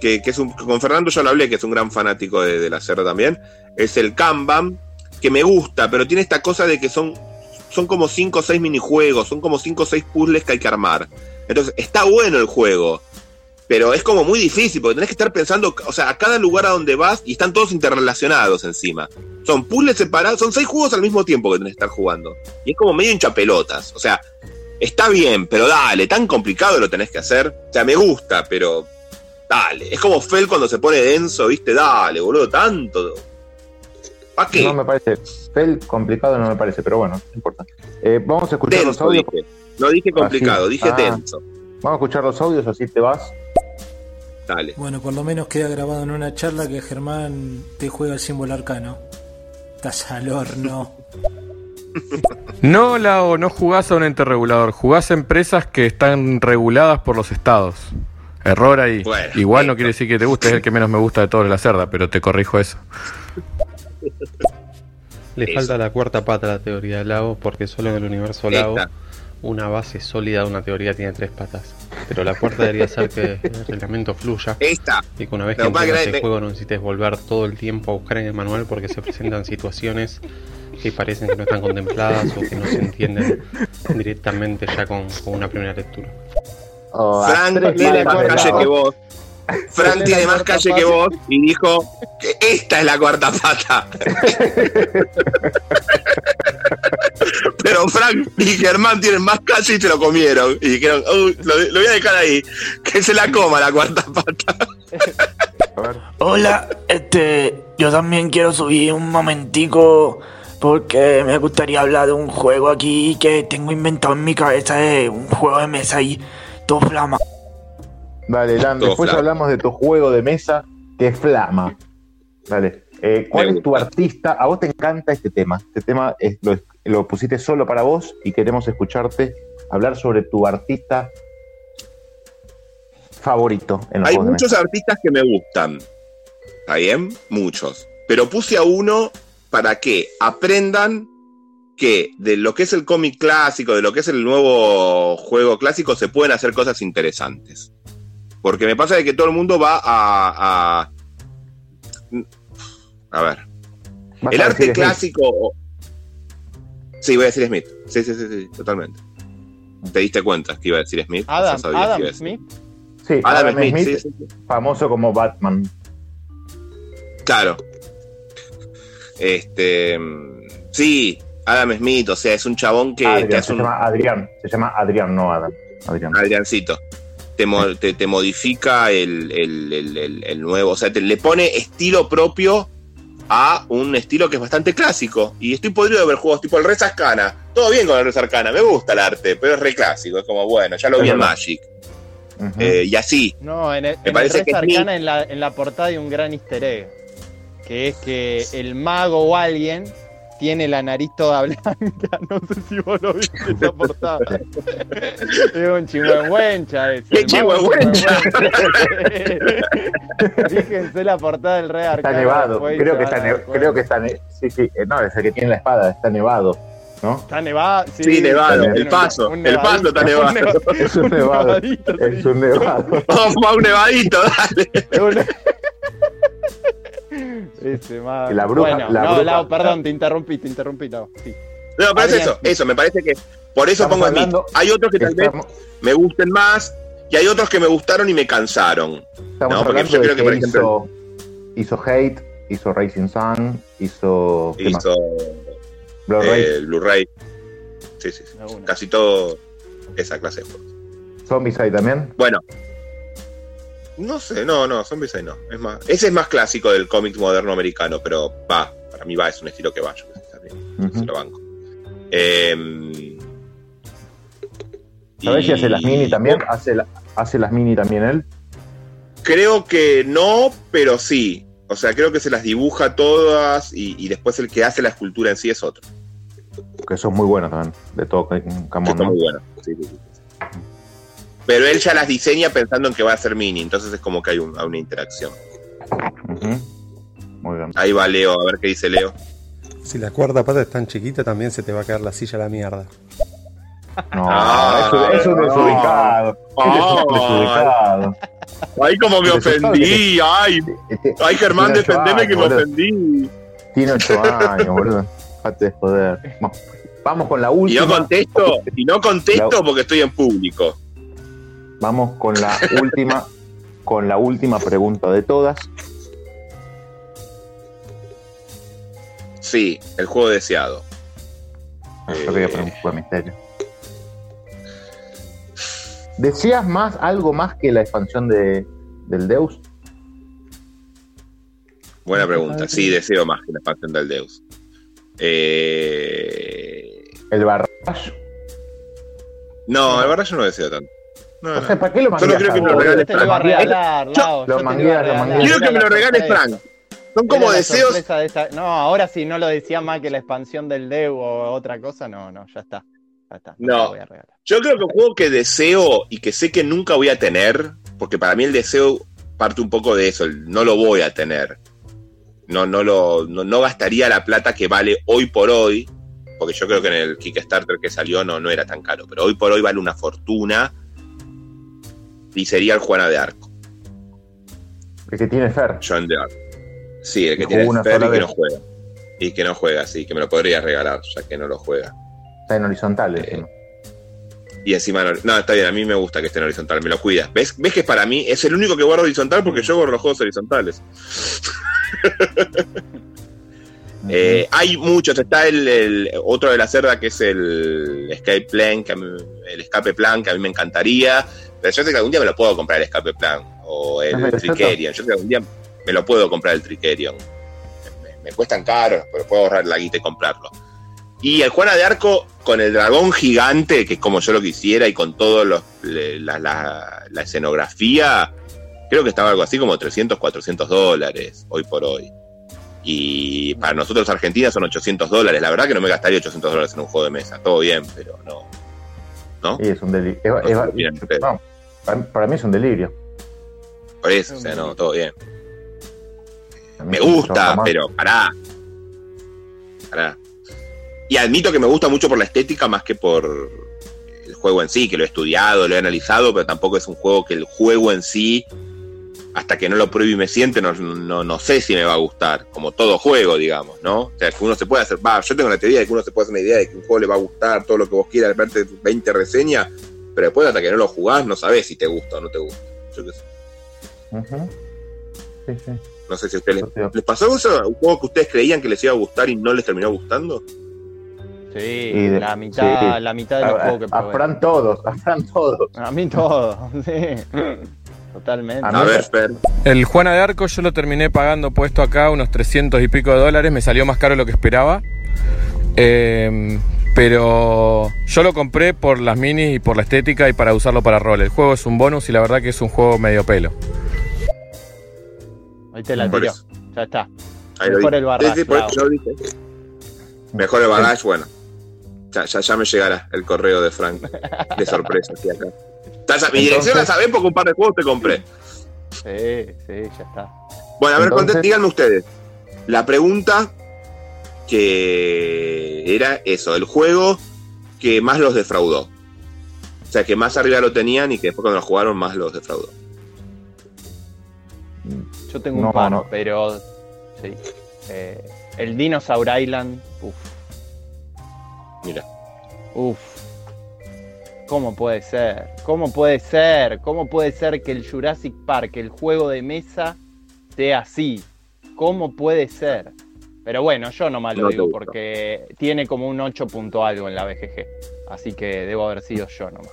que, que es un, con Fernando ya lo hablé, que es un gran fanático de, de la cerda también, es el Kanban, que me gusta, pero tiene esta cosa de que son, son como 5 o 6 minijuegos, son como 5 o 6 puzzles que hay que armar. Entonces, está bueno el juego, pero es como muy difícil, porque tenés que estar pensando, o sea, a cada lugar a donde vas, y están todos interrelacionados encima. Son puzzles separados, son 6 juegos al mismo tiempo que tenés que estar jugando. Y es como medio hinchapelotas, o sea, está bien, pero dale, tan complicado lo tenés que hacer. O sea, me gusta, pero dale. Es como Fel cuando se pone denso, ¿viste? Dale, boludo, tanto. ¿Para qué? No me parece. Fel complicado no me parece, pero bueno, no importa. Eh, vamos a escuchar los audios. dije. No dije complicado, Así. dije Ah. denso. Vamos a escuchar los audios, así te vas. Dale. Bueno, por lo menos queda grabado en una charla que Germán te juega el símbolo arcano. Estás al horno. No, Lao, no jugás a un ente regulador, jugás a empresas que están reguladas por los estados. Error ahí. Bueno, Igual no quiere decir que te guste, es el que menos me gusta de todos la cerda, pero te corrijo eso. Le falta la cuarta pata a la teoría de Lago, porque solo en el universo Lago Esta. una base sólida de una teoría tiene tres patas. Pero la cuarta debería ser que el reglamento fluya. Esta. Y que una vez que entiendas grande- el juego no necesites volver todo el tiempo a buscar en el manual porque se presentan situaciones que parecen que no están contempladas o que no se entienden directamente ya con, con una primera lectura. Tiene más patas. calle que vos. Frank Tiene más calle que vos y dijo que esta es la cuarta pata. Pero Frank y Germán tienen más calle y se lo comieron. Y dijeron, "Uy, lo, voy a dejar ahí, que se la coma la cuarta pata. Hola, este, yo también quiero subir un momentico porque me gustaría hablar de un juego aquí que tengo inventado en mi cabeza, es un juego de mesa y todo flama. Dale, Dan, Todo después flama. hablamos de tu juego de mesa que es Flama. Dale. Eh, ¿Cuál es tu artista? A vos te encanta este tema. Este tema es- lo, lo pusiste solo para vos y queremos escucharte hablar sobre tu artista favorito en los Hay de muchos mesa. artistas que me gustan. ¿Está bien? Muchos. Pero puse a uno para que aprendan que de lo que es el cómic clásico, de lo que es el nuevo juego clásico, se pueden hacer cosas interesantes. Porque me pasa de que todo el mundo va a. A, a ver. El a arte Smith. clásico. Sí, voy a decir Smith. Sí, sí, sí, sí, totalmente. ¿Te diste cuenta que iba a decir Smith? Adam, Adam. Smith. Sí, Adam Adam Smith, Smith, sí, sí, famoso como Batman. Claro. Este. Sí, Adam Smith, o sea, es un chabón que Adrian, te hace se un. llama Adrián. Se llama Adrián, no Adam. Adrián. Adriancito. Te, mo- te, te modifica el, el- el- el- el nuevo. O sea, te, le pone estilo propio a un estilo que es bastante clásico. Y estoy podrido de ver juegos tipo el Res Arcana. Todo bien con el Res Arcana, me gusta el arte, pero es re clásico. Es como, bueno, ya lo vi en. Magic. Eh, y así. No, en el, Me en parece el que es mi- Arcana en la, en la portada hay un gran easter egg. Que es que el mago o alguien tiene la nariz toda blanca. No sé si vos lo viste esa portada. es un chihuahuencha ese. ¡Qué chihuahuencha! Fíjense la portada del Red Está Arcana. nevado. Creo que está, ne- creo que está ne- Sí, sí. eh, No, es el que tiene la espada. Está nevado. ¿No? Está nevado. Sí, Sí, nevado, el paso, un el paso está nevado. un neva- Es un un nevado. nevadito, sí. Es un nevado. Vamos a un nevadito, dale. Ese mago. La bruja- Bueno, la no, bruja- Lau, perdón, te interrumpí, te interrumpí, Lau. Sí. No, pero es eso, eso, me parece que por eso Estamos pongo Smith. Hay otros que tal vez Estamos, me gusten más y hay otros que me gustaron y me cansaron. estamos No, porque yo creo que, por ejemplo, hizo, hizo Hate, hizo Racing Sun, hizo, hizo Blu-ray, eh, Blu-ray. Sí, sí, sí. Casi todo esa clase de juegos. Zombies también. Bueno. No sé, no, no, Zombies no. Es más, ese es más clásico del cómic moderno americano, pero va, para mí va, es un estilo que va, yo qué sé, está bien, Ujú. se lo banco. Eh, ¿Sabés si hace las mini también? ¿Hace, la- ¿Hace las mini también él? Creo que no, pero sí. O sea, creo que se las dibuja todas y, y después el que hace la escultura en sí es otro. Que son muy buenos también. De todo Camón, ¿no? muy bueno. Sí, sí, sí. Pero él ya las diseña pensando en que va a ser mini, entonces es como que hay un- una interacción. Muy bien. Ahí va Leo, a ver qué dice Leo. Si la cuerda pata es tan chiquita, también se te va a caer la silla a la mierda. No, Ah, eso, eso es un no. desubicado. Eso es un Ah. desubicado. Ay, como me ofendí. Ay, ay Germán, Tiene ocho defendeme que me boludo. ofendí. Tiene 8 años, boludo. Dejate de joder. Vamos- con la Y última. no contesto, y no contesto porque estoy en público. Vamos con la última, con la última pregunta de todas. Sí, el juego deseado. Yo quería poner un poco de misterio. ¿Deseas más algo más que la expansión de, del Deus? Buena pregunta. Sí, deseo más que la expansión del Deus. Eh... ¿El Barrage? No, el barra yo no deseo tanto. No, O no. sea, ¿para qué lo Solo mangueas quiero que me lo regale Te lo iba a Frank. regalar, Lau. Lo yo mangueas, lo regalar. mangueas. Quiero que me lo Era la regale sorpresa. Frank. Son como deseos. de No, ahora sí no lo decía más que la expansión del Dev o otra cosa, no, no, ya está. Ya está. No. lo voy a regalar. Yo creo que un juego que deseo y que sé que nunca voy a tener, porque para mí el deseo parte un poco de eso, el no lo voy a tener. No, no, lo, no, no gastaría la plata que vale hoy por hoy, porque yo creo que en el Kickstarter que salió no, no era tan caro, pero hoy por hoy vale una fortuna y sería el Juana de Arco, El que tiene Fer. John de Arco. Sí, el que tiene Fer y que no juega. Y que no juega, sí, que me lo podría regalar, ya que no lo juega. Está en horizontal encima. Y encima no, no, está bien, a mí me gusta que esté en horizontal, me lo cuida. ¿Ves, ¿Ves que para mí es el único que guardo horizontal porque yo guardo los juegos horizontales? Eh, hay muchos, está el, el- otro de la cerda que es el Escape Plan, que mí- el Escape Plan, que a mí me encantaría, pero yo sé que algún día me lo puedo comprar el Escape Plan, o el ¿Es medio Tricerion, yo sé que algún día me lo puedo comprar el Tricerion. Me, me cuestan caros, pero puedo ahorrar la guita y comprarlo. Y el Juana de Arco con el dragón gigante, que es como yo lo quisiera, y con le- la, la- la escenografía, creo que estaba algo así como 300, 400 dólares hoy por hoy. Y para nosotros Argentina son 800 dólares. La verdad que no me gastaría 800 dólares en un juego de mesa. Todo bien, pero no. ¿No? Y es un No, pero- no, para, para mí es un delirio. Por eso, o sea, no, todo bien. Me gusta, pero pará. Pará. Y admito que me gusta mucho por la estética más que por el juego en sí, que lo he estudiado, lo he analizado, pero tampoco es un juego que el juego en sí, hasta que no lo pruebe y me siente, no, no, no sé si me va a gustar, como todo juego, digamos, ¿no? O sea, que uno se puede hacer, va, yo tengo la teoría de que uno se puede hacer una idea de que un juego le va a gustar, todo lo que vos quieras, verte 20 reseñas, pero después hasta que no lo jugás no sabés si te gusta o no te gusta. Yo qué sé. Sí, sí. No sé si a ustedes les, ¿les pasó eso, un juego que ustedes creían que les iba a gustar y no les terminó gustando. Sí, Y de- la mitad, sí. la mitad de los A- juegos que a, probé. Fran todos, a Fran todos. A mí todo, sí. Totalmente. A ver, Fer. El Juana de Arco yo lo terminé pagando puesto acá unos 300 y pico de dólares, me salió más caro de lo que esperaba. Eh, pero yo lo compré por las minis y por la estética y para usarlo para rol. El juego es un bonus y la verdad que es un juego medio pelo. Ahí te la tiró. Ya está. Ahí lo Mejor el barrage, Sí, lo dije. Mejor el barrage, bueno. Ya, ya, ya me llegará el correo de Frank de sorpresa aquí acá. Ya sa- mi dirección la Entonces- sabés porque un par de juegos te compré. Sí, sí, ya está. Bueno, a ver, Entonces- díganme ustedes. La pregunta que era eso, el juego que más los defraudó. O sea, que más arriba lo tenían y que después cuando lo jugaron más los defraudó. Yo tengo No, un par, no. pero sí. Eh, el Dinosaur Island, uff, Mira. uff. ¿Cómo puede ser? ¿Cómo puede ser? ¿Cómo puede ser que el Jurassic Park, el juego de mesa, sea así? ¿Cómo puede ser? Pero bueno, yo nomás lo No te digo gusta. porque tiene como un 8 punto algo en la BGG. Así que debo haber sido yo nomás.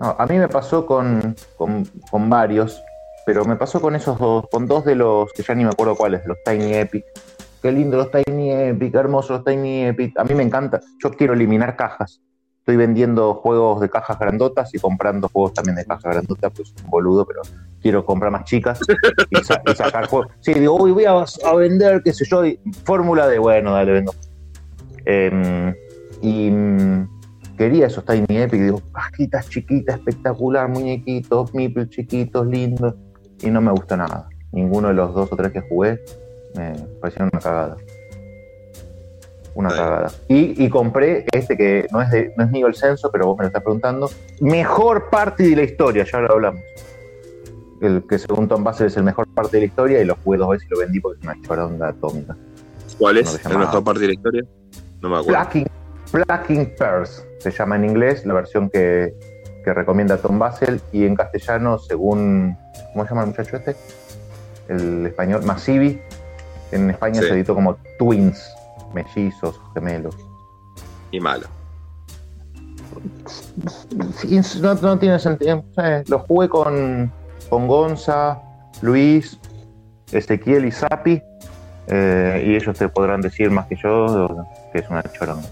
No, a mí me pasó con, con, con varios, pero me pasó con esos dos, con dos de los que ya ni me acuerdo cuáles, los Tiny Epic. Qué lindo los Tiny Epic, qué hermosos los Tiny Epic. A mí me encanta. Yo quiero eliminar cajas. Estoy vendiendo juegos de cajas grandotas y comprando juegos también de cajas grandotas, pues un boludo, pero quiero comprar más chicas y, sa- y sacar juegos. Sí, digo, uy, voy a, a vender, qué sé yo, y fórmula de, bueno, dale, vendo. Em, y mm, quería esos Tiny Epic, digo, cajitas chiquitas, espectacular, muñequitos, meeples chiquitos, lindos, y no me gustó nada. Ninguno de los dos o tres que jugué me parecieron una cagada. Una cagada. Y, y compré este que no es, de, no es mío el censo, pero vos me lo estás preguntando. Mejor party de la historia, ya lo hablamos. El que según Tom Basel es el mejor parte de la historia y lo jugué dos veces y lo vendí porque es una choronga atómica. ¿Cuál es? ¿El mejor parte de la historia? No me acuerdo. Blacking, Blacking Pearls se llama en inglés, la versión que, que recomienda Tom Basel, y en castellano, según. ¿Cómo se llama el muchacho este? El español, Masivi. En España Sí. se editó como Twins, mellizos, gemelos. Y malo. No, no tiene sentido. Eh, lo jugué con, con Gonza, Luis, Ezequiel y Sapi, eh, y ellos te podrán decir más que yo que es una choronga.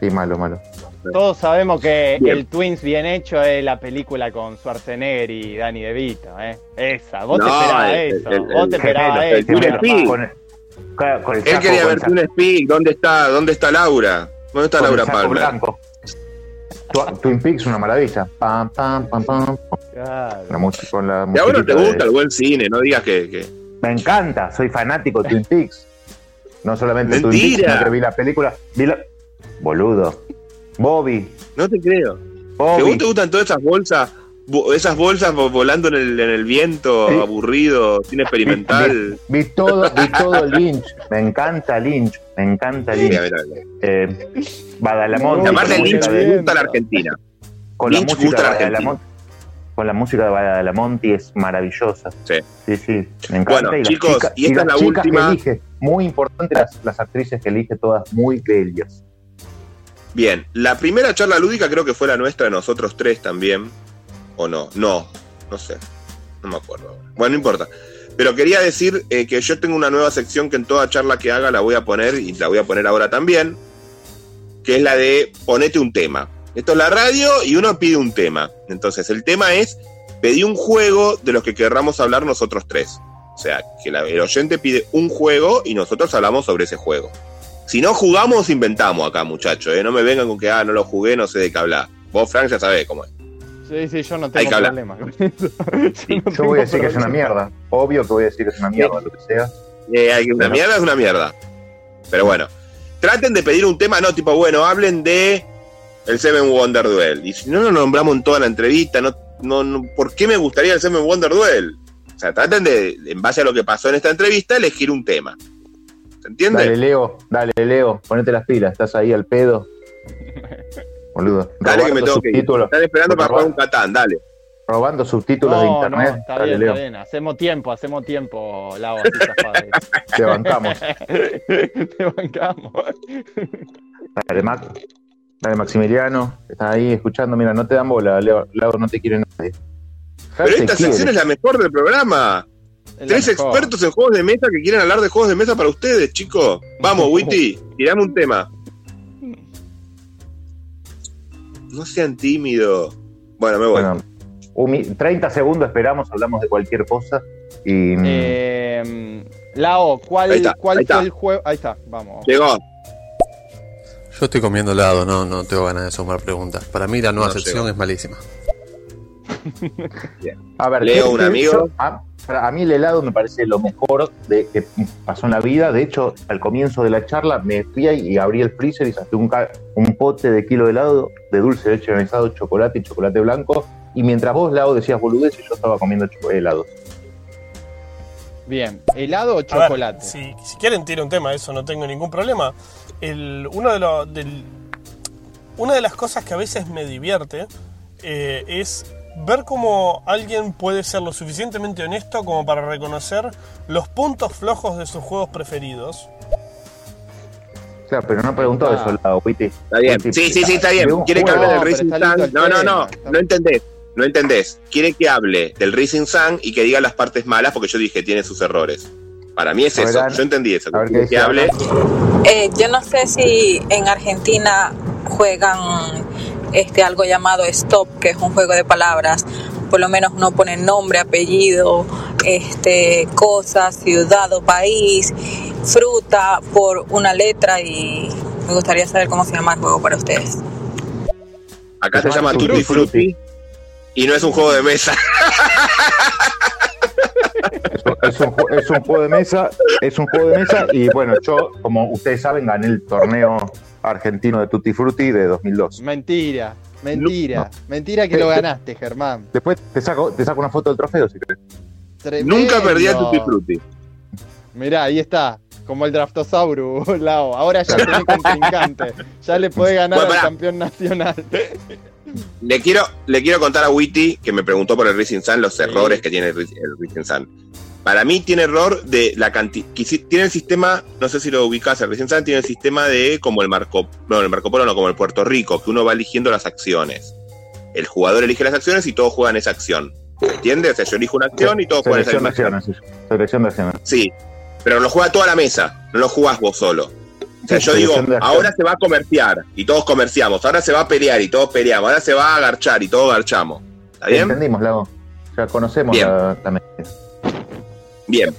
Sí, malo, malo. Todos sabemos que Bien. el Twins bien hecho es la película con Schwarzenegger y Danny DeVito, ¿eh? Esa, vos te No, esperabas el- eso, el- vos te esperabas eso. Él quería con ver el saco- Twin Speak. ¿Dónde está, ¿Dónde está Laura? ¿Dónde está Laura Palmer? Twin Peaks una maravilla. Pam, pam, pam, pam. La música con la Y a vos no te de- gusta el buen cine, no digas que. que- Me encanta, soy fanático de Twin Peaks. No solamente Twin Peaks, Mentira. sino que vi la película. Vi la... Boludo. Bobby. No te creo. Bobby. ¿Te vos te gustan todas esas bolsas? Esas bolsas vo- volando en el, en el viento, Sí. aburrido, cine experimental. Vi todo, vi todo Lynch. Me encanta Lynch. Me encanta Lynch. Mira, mira, mira. Eh, Badalamón. Aparte Lynch de- gusta la Argentina. Con la música gusta de la. Con la música de Badalamenti es maravillosa. Sí. Sí, sí, me encanta. Bueno, y las chicos, chicas- y esta es la última. elige. Muy importante las, las actrices que elige, todas muy bellas. Bien, la primera charla lúdica creo que fue la nuestra de nosotros tres también. ¿O no? No, no sé. No me acuerdo. Bueno, no importa. Pero quería decir eh, que yo tengo una nueva sección que en toda charla que haga la voy a poner y la voy a poner ahora también, que es la de ponete un tema. Esto es la radio y uno pide un tema. Entonces, el tema es pedí un juego de los que querramos hablar nosotros tres. O sea, que el oyente pide un juego y nosotros hablamos sobre ese juego. Si no jugamos, inventamos acá, muchachos. ¿eh? No me vengan con que, ah, no lo jugué, no sé de qué hablar. Vos, Frank, ya sabés cómo es. Sí, sí, yo no Hay tengo que hablar. problema con eso. Yo voy a decir que es una mierda. Obvio que voy a decir que es una mierda, lo que sea. Eh, una mierda es una mierda. Pero bueno, traten de pedir un tema, no, tipo, bueno, hablen de el Seven Wonder Duel. Y si no lo nombramos en toda la entrevista, no, no, no- ¿por qué me gustaría el Seven Wonder Duel? O sea, traten de, en base a lo que pasó en esta entrevista, elegir un tema. ¿Se entiende? Dale, Leo, dale, Leo, ponete las pilas, estás ahí al pedo. Boludo. Dale que me tengo que ir. subtítulos, Están esperando para jugar un Catán, dale. robando subtítulos de internet. no, está dale, bien, Leo. está bien. Hacemos tiempo, hacemos tiempo, Lau. Te bancamos. Te bancamos. Dale, Mac. Dale, Maximiliano. Estás ahí escuchando. Mira, no te dan bola, Leo. Leo no te quiere nadie. Pero esta quiere. sección es la mejor del programa. Tres mejor. expertos en juegos de mesa que quieren hablar de juegos de mesa para ustedes, chicos. Vamos, Witty, tirame un tema. No sean tímidos. Bueno, me voy. Bueno, humi- 30 segundos esperamos, hablamos de cualquier cosa. Y. Eh, Lao, ¿cuál, Ahí está, cuál ahí fue está. el juego? Ahí está, vamos. Llegó. Yo estoy comiendo helado, no, no tengo ganas de sumar preguntas. Para mí la nueva No sección llegó. es malísima. A ver, Leo ¿qué- un amigo. yo- a, mí el helado me parece lo mejor de, que pasó en la vida. De hecho, al comienzo de la charla me fui ahí y abrí el freezer y saqué un, un pote de kilo de helado de dulce de leche granizado, chocolate y chocolate blanco. Y mientras vos, Lau, decías boludeces, yo estaba comiendo helados. Bien, ¿helado o ver, chocolate? si, si quieren tiene un tema, eso no tengo ningún problema. El, uno de los, del- una de las cosas que a veces me divierte eh, es ver cómo alguien puede ser lo suficientemente honesto como para reconocer los puntos flojos de sus juegos preferidos. Claro, pero no preguntó Ah. eso, Lau, Witty. Está bien. Witty, Sí, sí, sí, está bien. Quiere que hable del lindo Sun. No, no, no. No entendés. No entendés. Quiere que hable del Racing Sun y que diga las partes malas porque yo dije tiene sus errores. Para mí es A eso. Yo entendí eso. A ver que dice hable. Eh, yo no sé si en Argentina juegan este algo llamado stop, que es un juego de palabras. Por lo menos uno pone nombre, apellido, este, cosa, ciudad o país, fruta por una letra y me gustaría saber cómo se llama el juego para ustedes. Acá se Se llama Tutti Frutti. Y no es un juego de mesa. es un, es un juego de mesa, es un juego de mesa y bueno, yo, como ustedes saben, gané el torneo argentino de Tutti Frutti de 2002. Mentira, mentira, mentira que lo ganaste, Germán. Después te saco, te saco una foto del trofeo si querés. Tremendo. Nunca perdí a Tutti Frutti. Mirá, ahí está, como el Draftosaurus, Lao. Ahora ya tenés contrincante. Ya le podés ganar Bueno, al campeón nacional. Le quiero, le quiero contar a Witty, que me preguntó por el Racing Sun, los errores que tiene el, el Racing Sun. Para mí tiene error de la cantidad. Tiene el sistema, no sé si lo ubicás, Racing Sun tiene el sistema de como el Marco, no, el Marco Polo no, como el Puerto Rico, que uno va eligiendo las acciones. El jugador elige las acciones y todos juegan esa acción. ¿Entiendes? O sea, yo elijo una acción y todos juegan esa Selección de misma acción. acciones. Selección de acciones. Sí, pero lo juega toda la mesa, no lo jugás vos solo. O sea, yo digo, ahora se va a comerciar y todos comerciamos, ahora se va a pelear y todos peleamos, ahora se va a agarchar y todos garchamos. ¿Está bien? Entendimos, Lago. Ya conocemos Bien. la, la. Bien.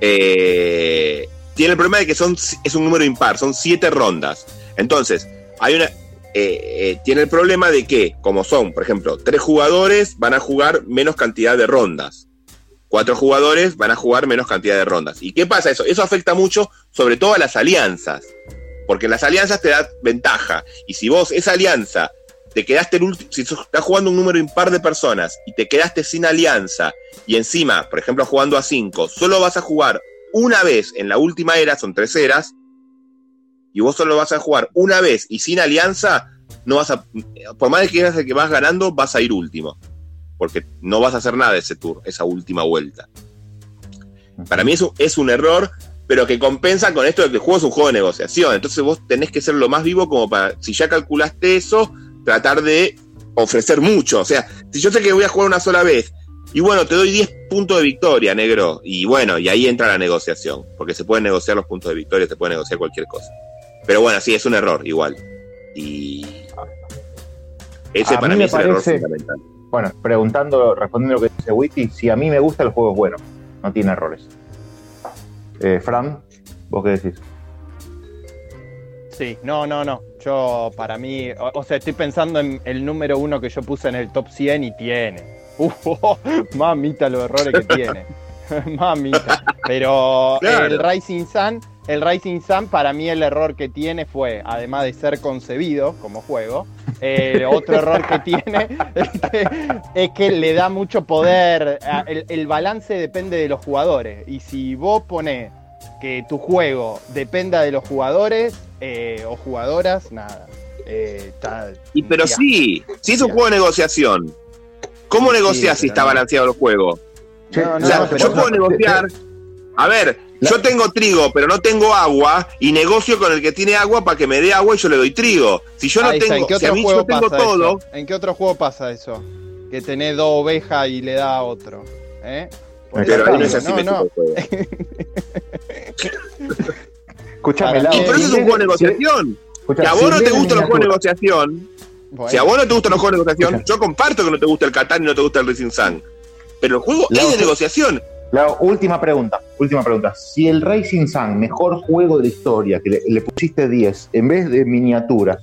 Eh, tiene el problema de que son, es un número impar, son siete rondas. Entonces, hay una. eh, eh, tiene el problema de que, como son, por ejemplo, tres jugadores van a jugar menos cantidad de rondas. Cuatro jugadores van a jugar menos cantidad de rondas. ¿Y qué pasa eso? Eso afecta mucho, sobre todo a las alianzas. Porque las alianzas te da ventaja. Y si vos, esa alianza, te quedaste el último, si estás jugando un número impar de personas y te quedaste sin alianza, y encima, por ejemplo, jugando a 5, solo vas a jugar una vez en la última era, son tres eras, y vos solo vas a jugar una vez y sin alianza, no vas a, por más que eras el que vas ganando, vas a ir último. Porque no vas a hacer nada ese tour, esa última vuelta. Para mí eso es un error, pero que compensa con esto de que el juego es un juego de negociación. Entonces vos tenés que ser lo más vivo como para, si ya calculaste eso, tratar de ofrecer mucho. O sea, si yo sé que voy a jugar una sola vez, y bueno, te doy 10 puntos de victoria, negro. Y bueno, y ahí entra la negociación. Porque se pueden negociar los puntos de victoria, se puede negociar cualquier cosa. Pero bueno, sí, es un error, igual. Y. Ese A para mí es el error parece- fundamental. Bueno, preguntando, respondiendo lo que dice Witty, si a mí me gusta el juego es bueno, no tiene errores. Eh, Fran, ¿vos qué decís? Sí, no, no, no. Yo, para mí, o, o sea, estoy pensando en el número uno que yo puse en el top 100 y tiene. Uf, mamita los errores que tiene. mamita. Pero Claro. el Rising Sun, el Rising Sun, para mí el error que tiene fue, además de ser concebido como juego, otro error que tiene es que, es que le da mucho poder. a- El, el balance depende de los jugadores. Y si vos pones que tu juego dependa de los jugadores eh, o jugadoras, nada. Eh, está- Y pero ya. sí, sí es un juego de negociación. ¿Cómo negocias si está no. balanceado el juego? No, no, o sea, yo no, puedo negociar. A ver, yo tengo trigo, pero no tengo agua, y negocio con el que tiene agua para que me dé agua y yo le doy trigo. Si yo no Ahí tengo, ¿En qué si a otro mí juego yo tengo pasa todo, eso? ¿En qué otro juego pasa eso? Que tenés dos ovejas y le da a otro. ¿Eh? Por pero eso ahí no es digo, así no, me no. Escúchame, Lau, pero eso es un juego de negociación. Que a vos si no te gustan los juegos de negociación, Si a vos no te gustan los juegos de negociación, yo comparto que no te gusta el Catán y no te gusta el Racing Sun. Pero el juego es de negociación. La última pregunta, última pregunta. Si el Racing Sun, mejor juego de la historia, que le, le pusiste 10, en vez de miniaturas,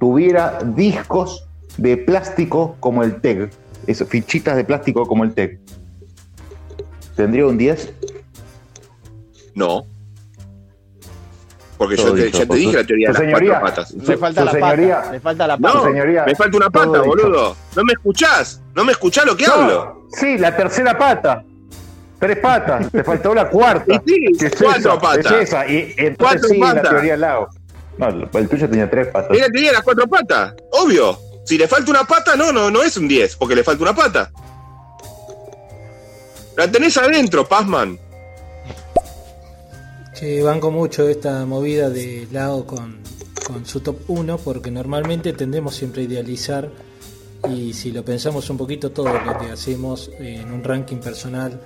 tuviera discos de plástico como el TEG, eso, fichitas de plástico como el TEG, ¿tendría un 10? No. Porque yo te, ya te dije la teoría de las señoría, cuatro patas. Le falta la señoría- pata. Le falta la pata. No, señoría, me falta una pata, dicho. boludo. No me escuchás. No me escuchás lo que No, hablo. Sí, la tercera pata. Tres patas, te faltó la cuarta. Y sí, ¿Qué es cuatro esa? patas. Es esa. Y entonces Cuatro sí, la patas. teoría del lago. No, el tuyo tenía tres patas. Es la teoría de las cuatro patas. Obvio. Si le falta una pata, no, no, no es un 10, porque le falta una pata. La tenés adentro, Pazman. Banco mucho esta movida de Lao con, con su top 1 porque normalmente tendemos siempre a idealizar y si lo pensamos un poquito todo lo que hacemos en un ranking personal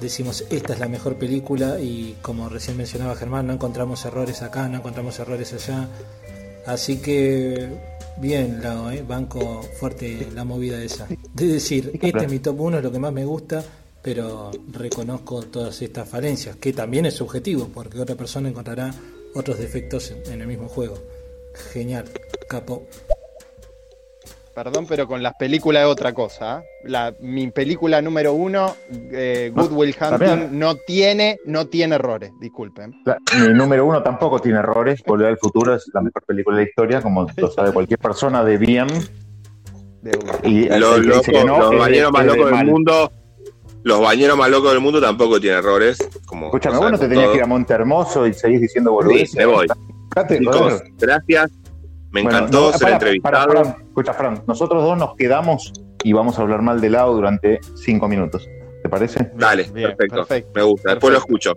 decimos esta es la mejor película y como recién mencionaba Germán no encontramos errores acá, no encontramos errores allá así que bien Lao, eh, banco fuerte la movida esa. De decir este es mi top 1 es lo que más me gusta pero reconozco todas estas falencias, que también es subjetivo, porque otra persona encontrará otros defectos en, el mismo juego. Genial, capo. Perdón, pero con las películas es otra cosa. ¿eh? La, mi película número uno, eh, Good Will Hunting, no tiene, no tiene errores, disculpen. La- mi número uno tampoco tiene errores. Volver al futuro es la mejor película de la historia, como lo sabe cualquier persona de bien. De. Y Los, locos, no, los bañeros más locos del mal. mundo. Los bañeros más locos del mundo tampoco tienen errores. Como Escúchame, lo vos no te tenías que ir a Monte Hermoso y seguís diciendo Sí, boludeces. me voy. Chicos, gracias. Me Bueno, encantó no, ser pará, entrevistado. pará, Fran, escucha, Fran, nosotros dos nos quedamos y vamos a hablar mal de lado durante cinco minutos. ¿Te parece? Dale, Bien, perfecto. perfecto, Me gusta. Después lo escucho.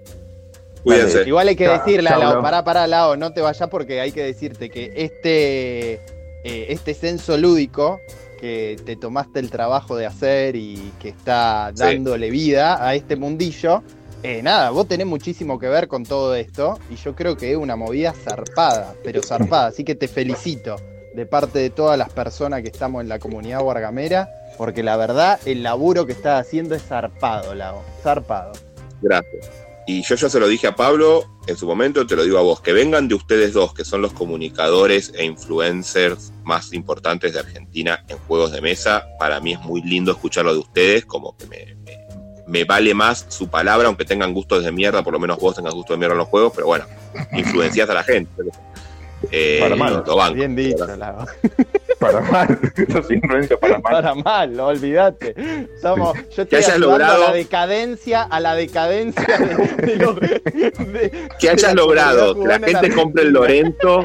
Cuídense. Igual hay que Chao, decirle a Lao, Lao. pará, pará, Lao, no te vayas porque hay que decirte que este, eh, este censo lúdico que te tomaste el trabajo de hacer y que está Sí. dándole vida a este mundillo, eh, nada, vos tenés muchísimo que ver con todo esto y yo creo que es una movida zarpada, pero zarpada, así que te felicito de parte de todas las personas que estamos en la comunidad guargamera, porque la verdad el laburo que estás haciendo es zarpado, Lao, zarpado. Gracias. Y yo ya se lo dije a Pablo en su momento, te lo digo a vos, que vengan de ustedes dos, que son los comunicadores e influencers más importantes de Argentina en juegos de mesa. Para mí es muy lindo escucharlo de ustedes, como que me, me- vale más su palabra, aunque tengan gustos de mierda, por lo menos vos tengas gusto de mierda en los juegos, pero bueno, influencias a la gente. Eh, Para mal. banco. Bien dicho. Para mal, para mal. Para mal, olvídate. Somos, yo estoy hayas ayudando logrado- a la decadencia, a la decadencia de, de lo- de- que hayas logrado que la gente en compre el Lorenzo,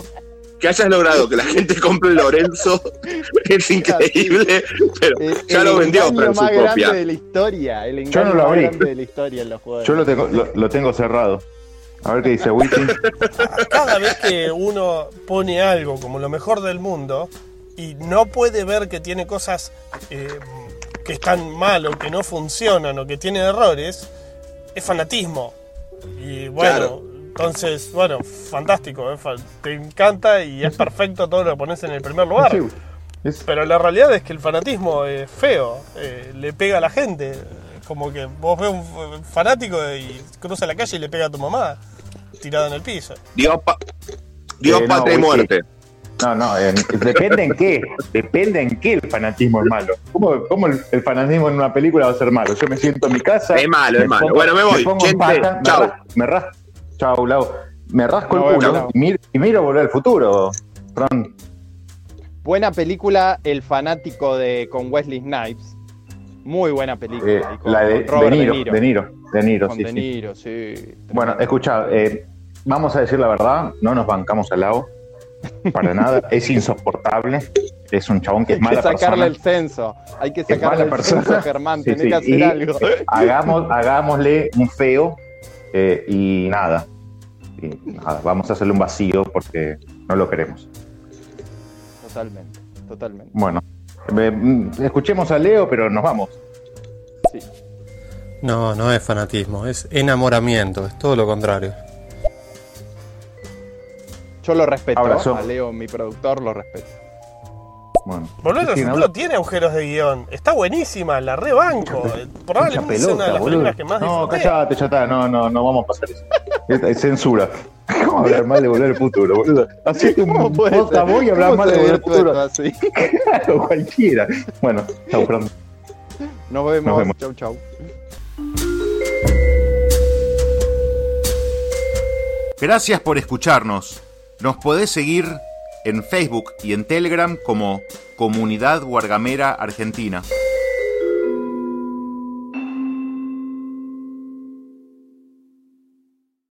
que hayas logrado que la gente compre el Lorenzo, es increíble, pero El- ya el lo vendió Fran su más copia. grande de la historia. El Yo engaño no lo más abrí. grande de la historia en los juegos. Yo lo tengo, lo, lo tengo cerrado. A ver qué dice Wiki. Cada vez que uno pone algo como lo mejor del mundo y no puede ver que tiene cosas eh, que están mal o que no funcionan o que tiene errores, es fanatismo. Y bueno, Claro. entonces, bueno, fantástico, eh, te encanta y es perfecto todo lo que pones en el primer lugar. Sí, es- Pero la realidad es que el fanatismo es feo, eh, le pega a la gente. Como que vos ves un fanático y cruza la calle y le pega a tu mamá tirada en el piso. Dios, pa- Dios Eh, no, patria y muerte. No, no, en- depende en qué. Depende en qué el fanatismo es malo. ¿Cómo, cómo el, el fanatismo en una película va a ser malo? Yo me siento en mi casa. Es malo, me es malo. Bueno, me voy. pongo en Gente, pata, me chau. ras- Me ras, chau, Lau. Me rasco No, el culo no. y, miro, y miro volver al futuro. Fran. Buena película, El fanático de con Wesley Snipes. Muy buena película. Eh, con la de, de Niro. De Niro. De Niro, Con sí, De sí. Niro, sí. Bueno, escucha, eh, vamos a decir la verdad, no nos bancamos al lado. Para nada, es insoportable. Es un chabón que es Hay que mala sacarle persona. el censo. Hay que sacarle mala el persona. censo, Germán. Sí, Tenés sí, que hacer y algo. Hagamos, hagámosle un feo eh, y nada. Y nada, vamos a hacerle un vacío porque no lo queremos. Totalmente, totalmente. Bueno, eh, escuchemos a Leo, pero nos vamos. Sí. No, no es fanatismo, es enamoramiento, es todo lo contrario. Yo lo respeto. Abrazo. A Leo, mi productor, lo respeto. Bueno, Volver al siguen futuro tiene agujeros de guion. Está buenísima, la rebanco. Probablemente sea una de las boludo. películas que más No, disfruté. callate, ya está, no, no, no vamos a pasar eso. Es, es censura. ¿Cómo hablar mal de volver al futuro, boludo? Así que un posta voy y hablar ¿Cómo mal de volver al futuro. así? Claro, cualquiera. Bueno, chau, pronto. Nos vemos. Nos vemos. Chau, chau. Gracias por escucharnos. Nos podés seguir en Facebook y en Telegram como Comunidad Guargamera Argentina.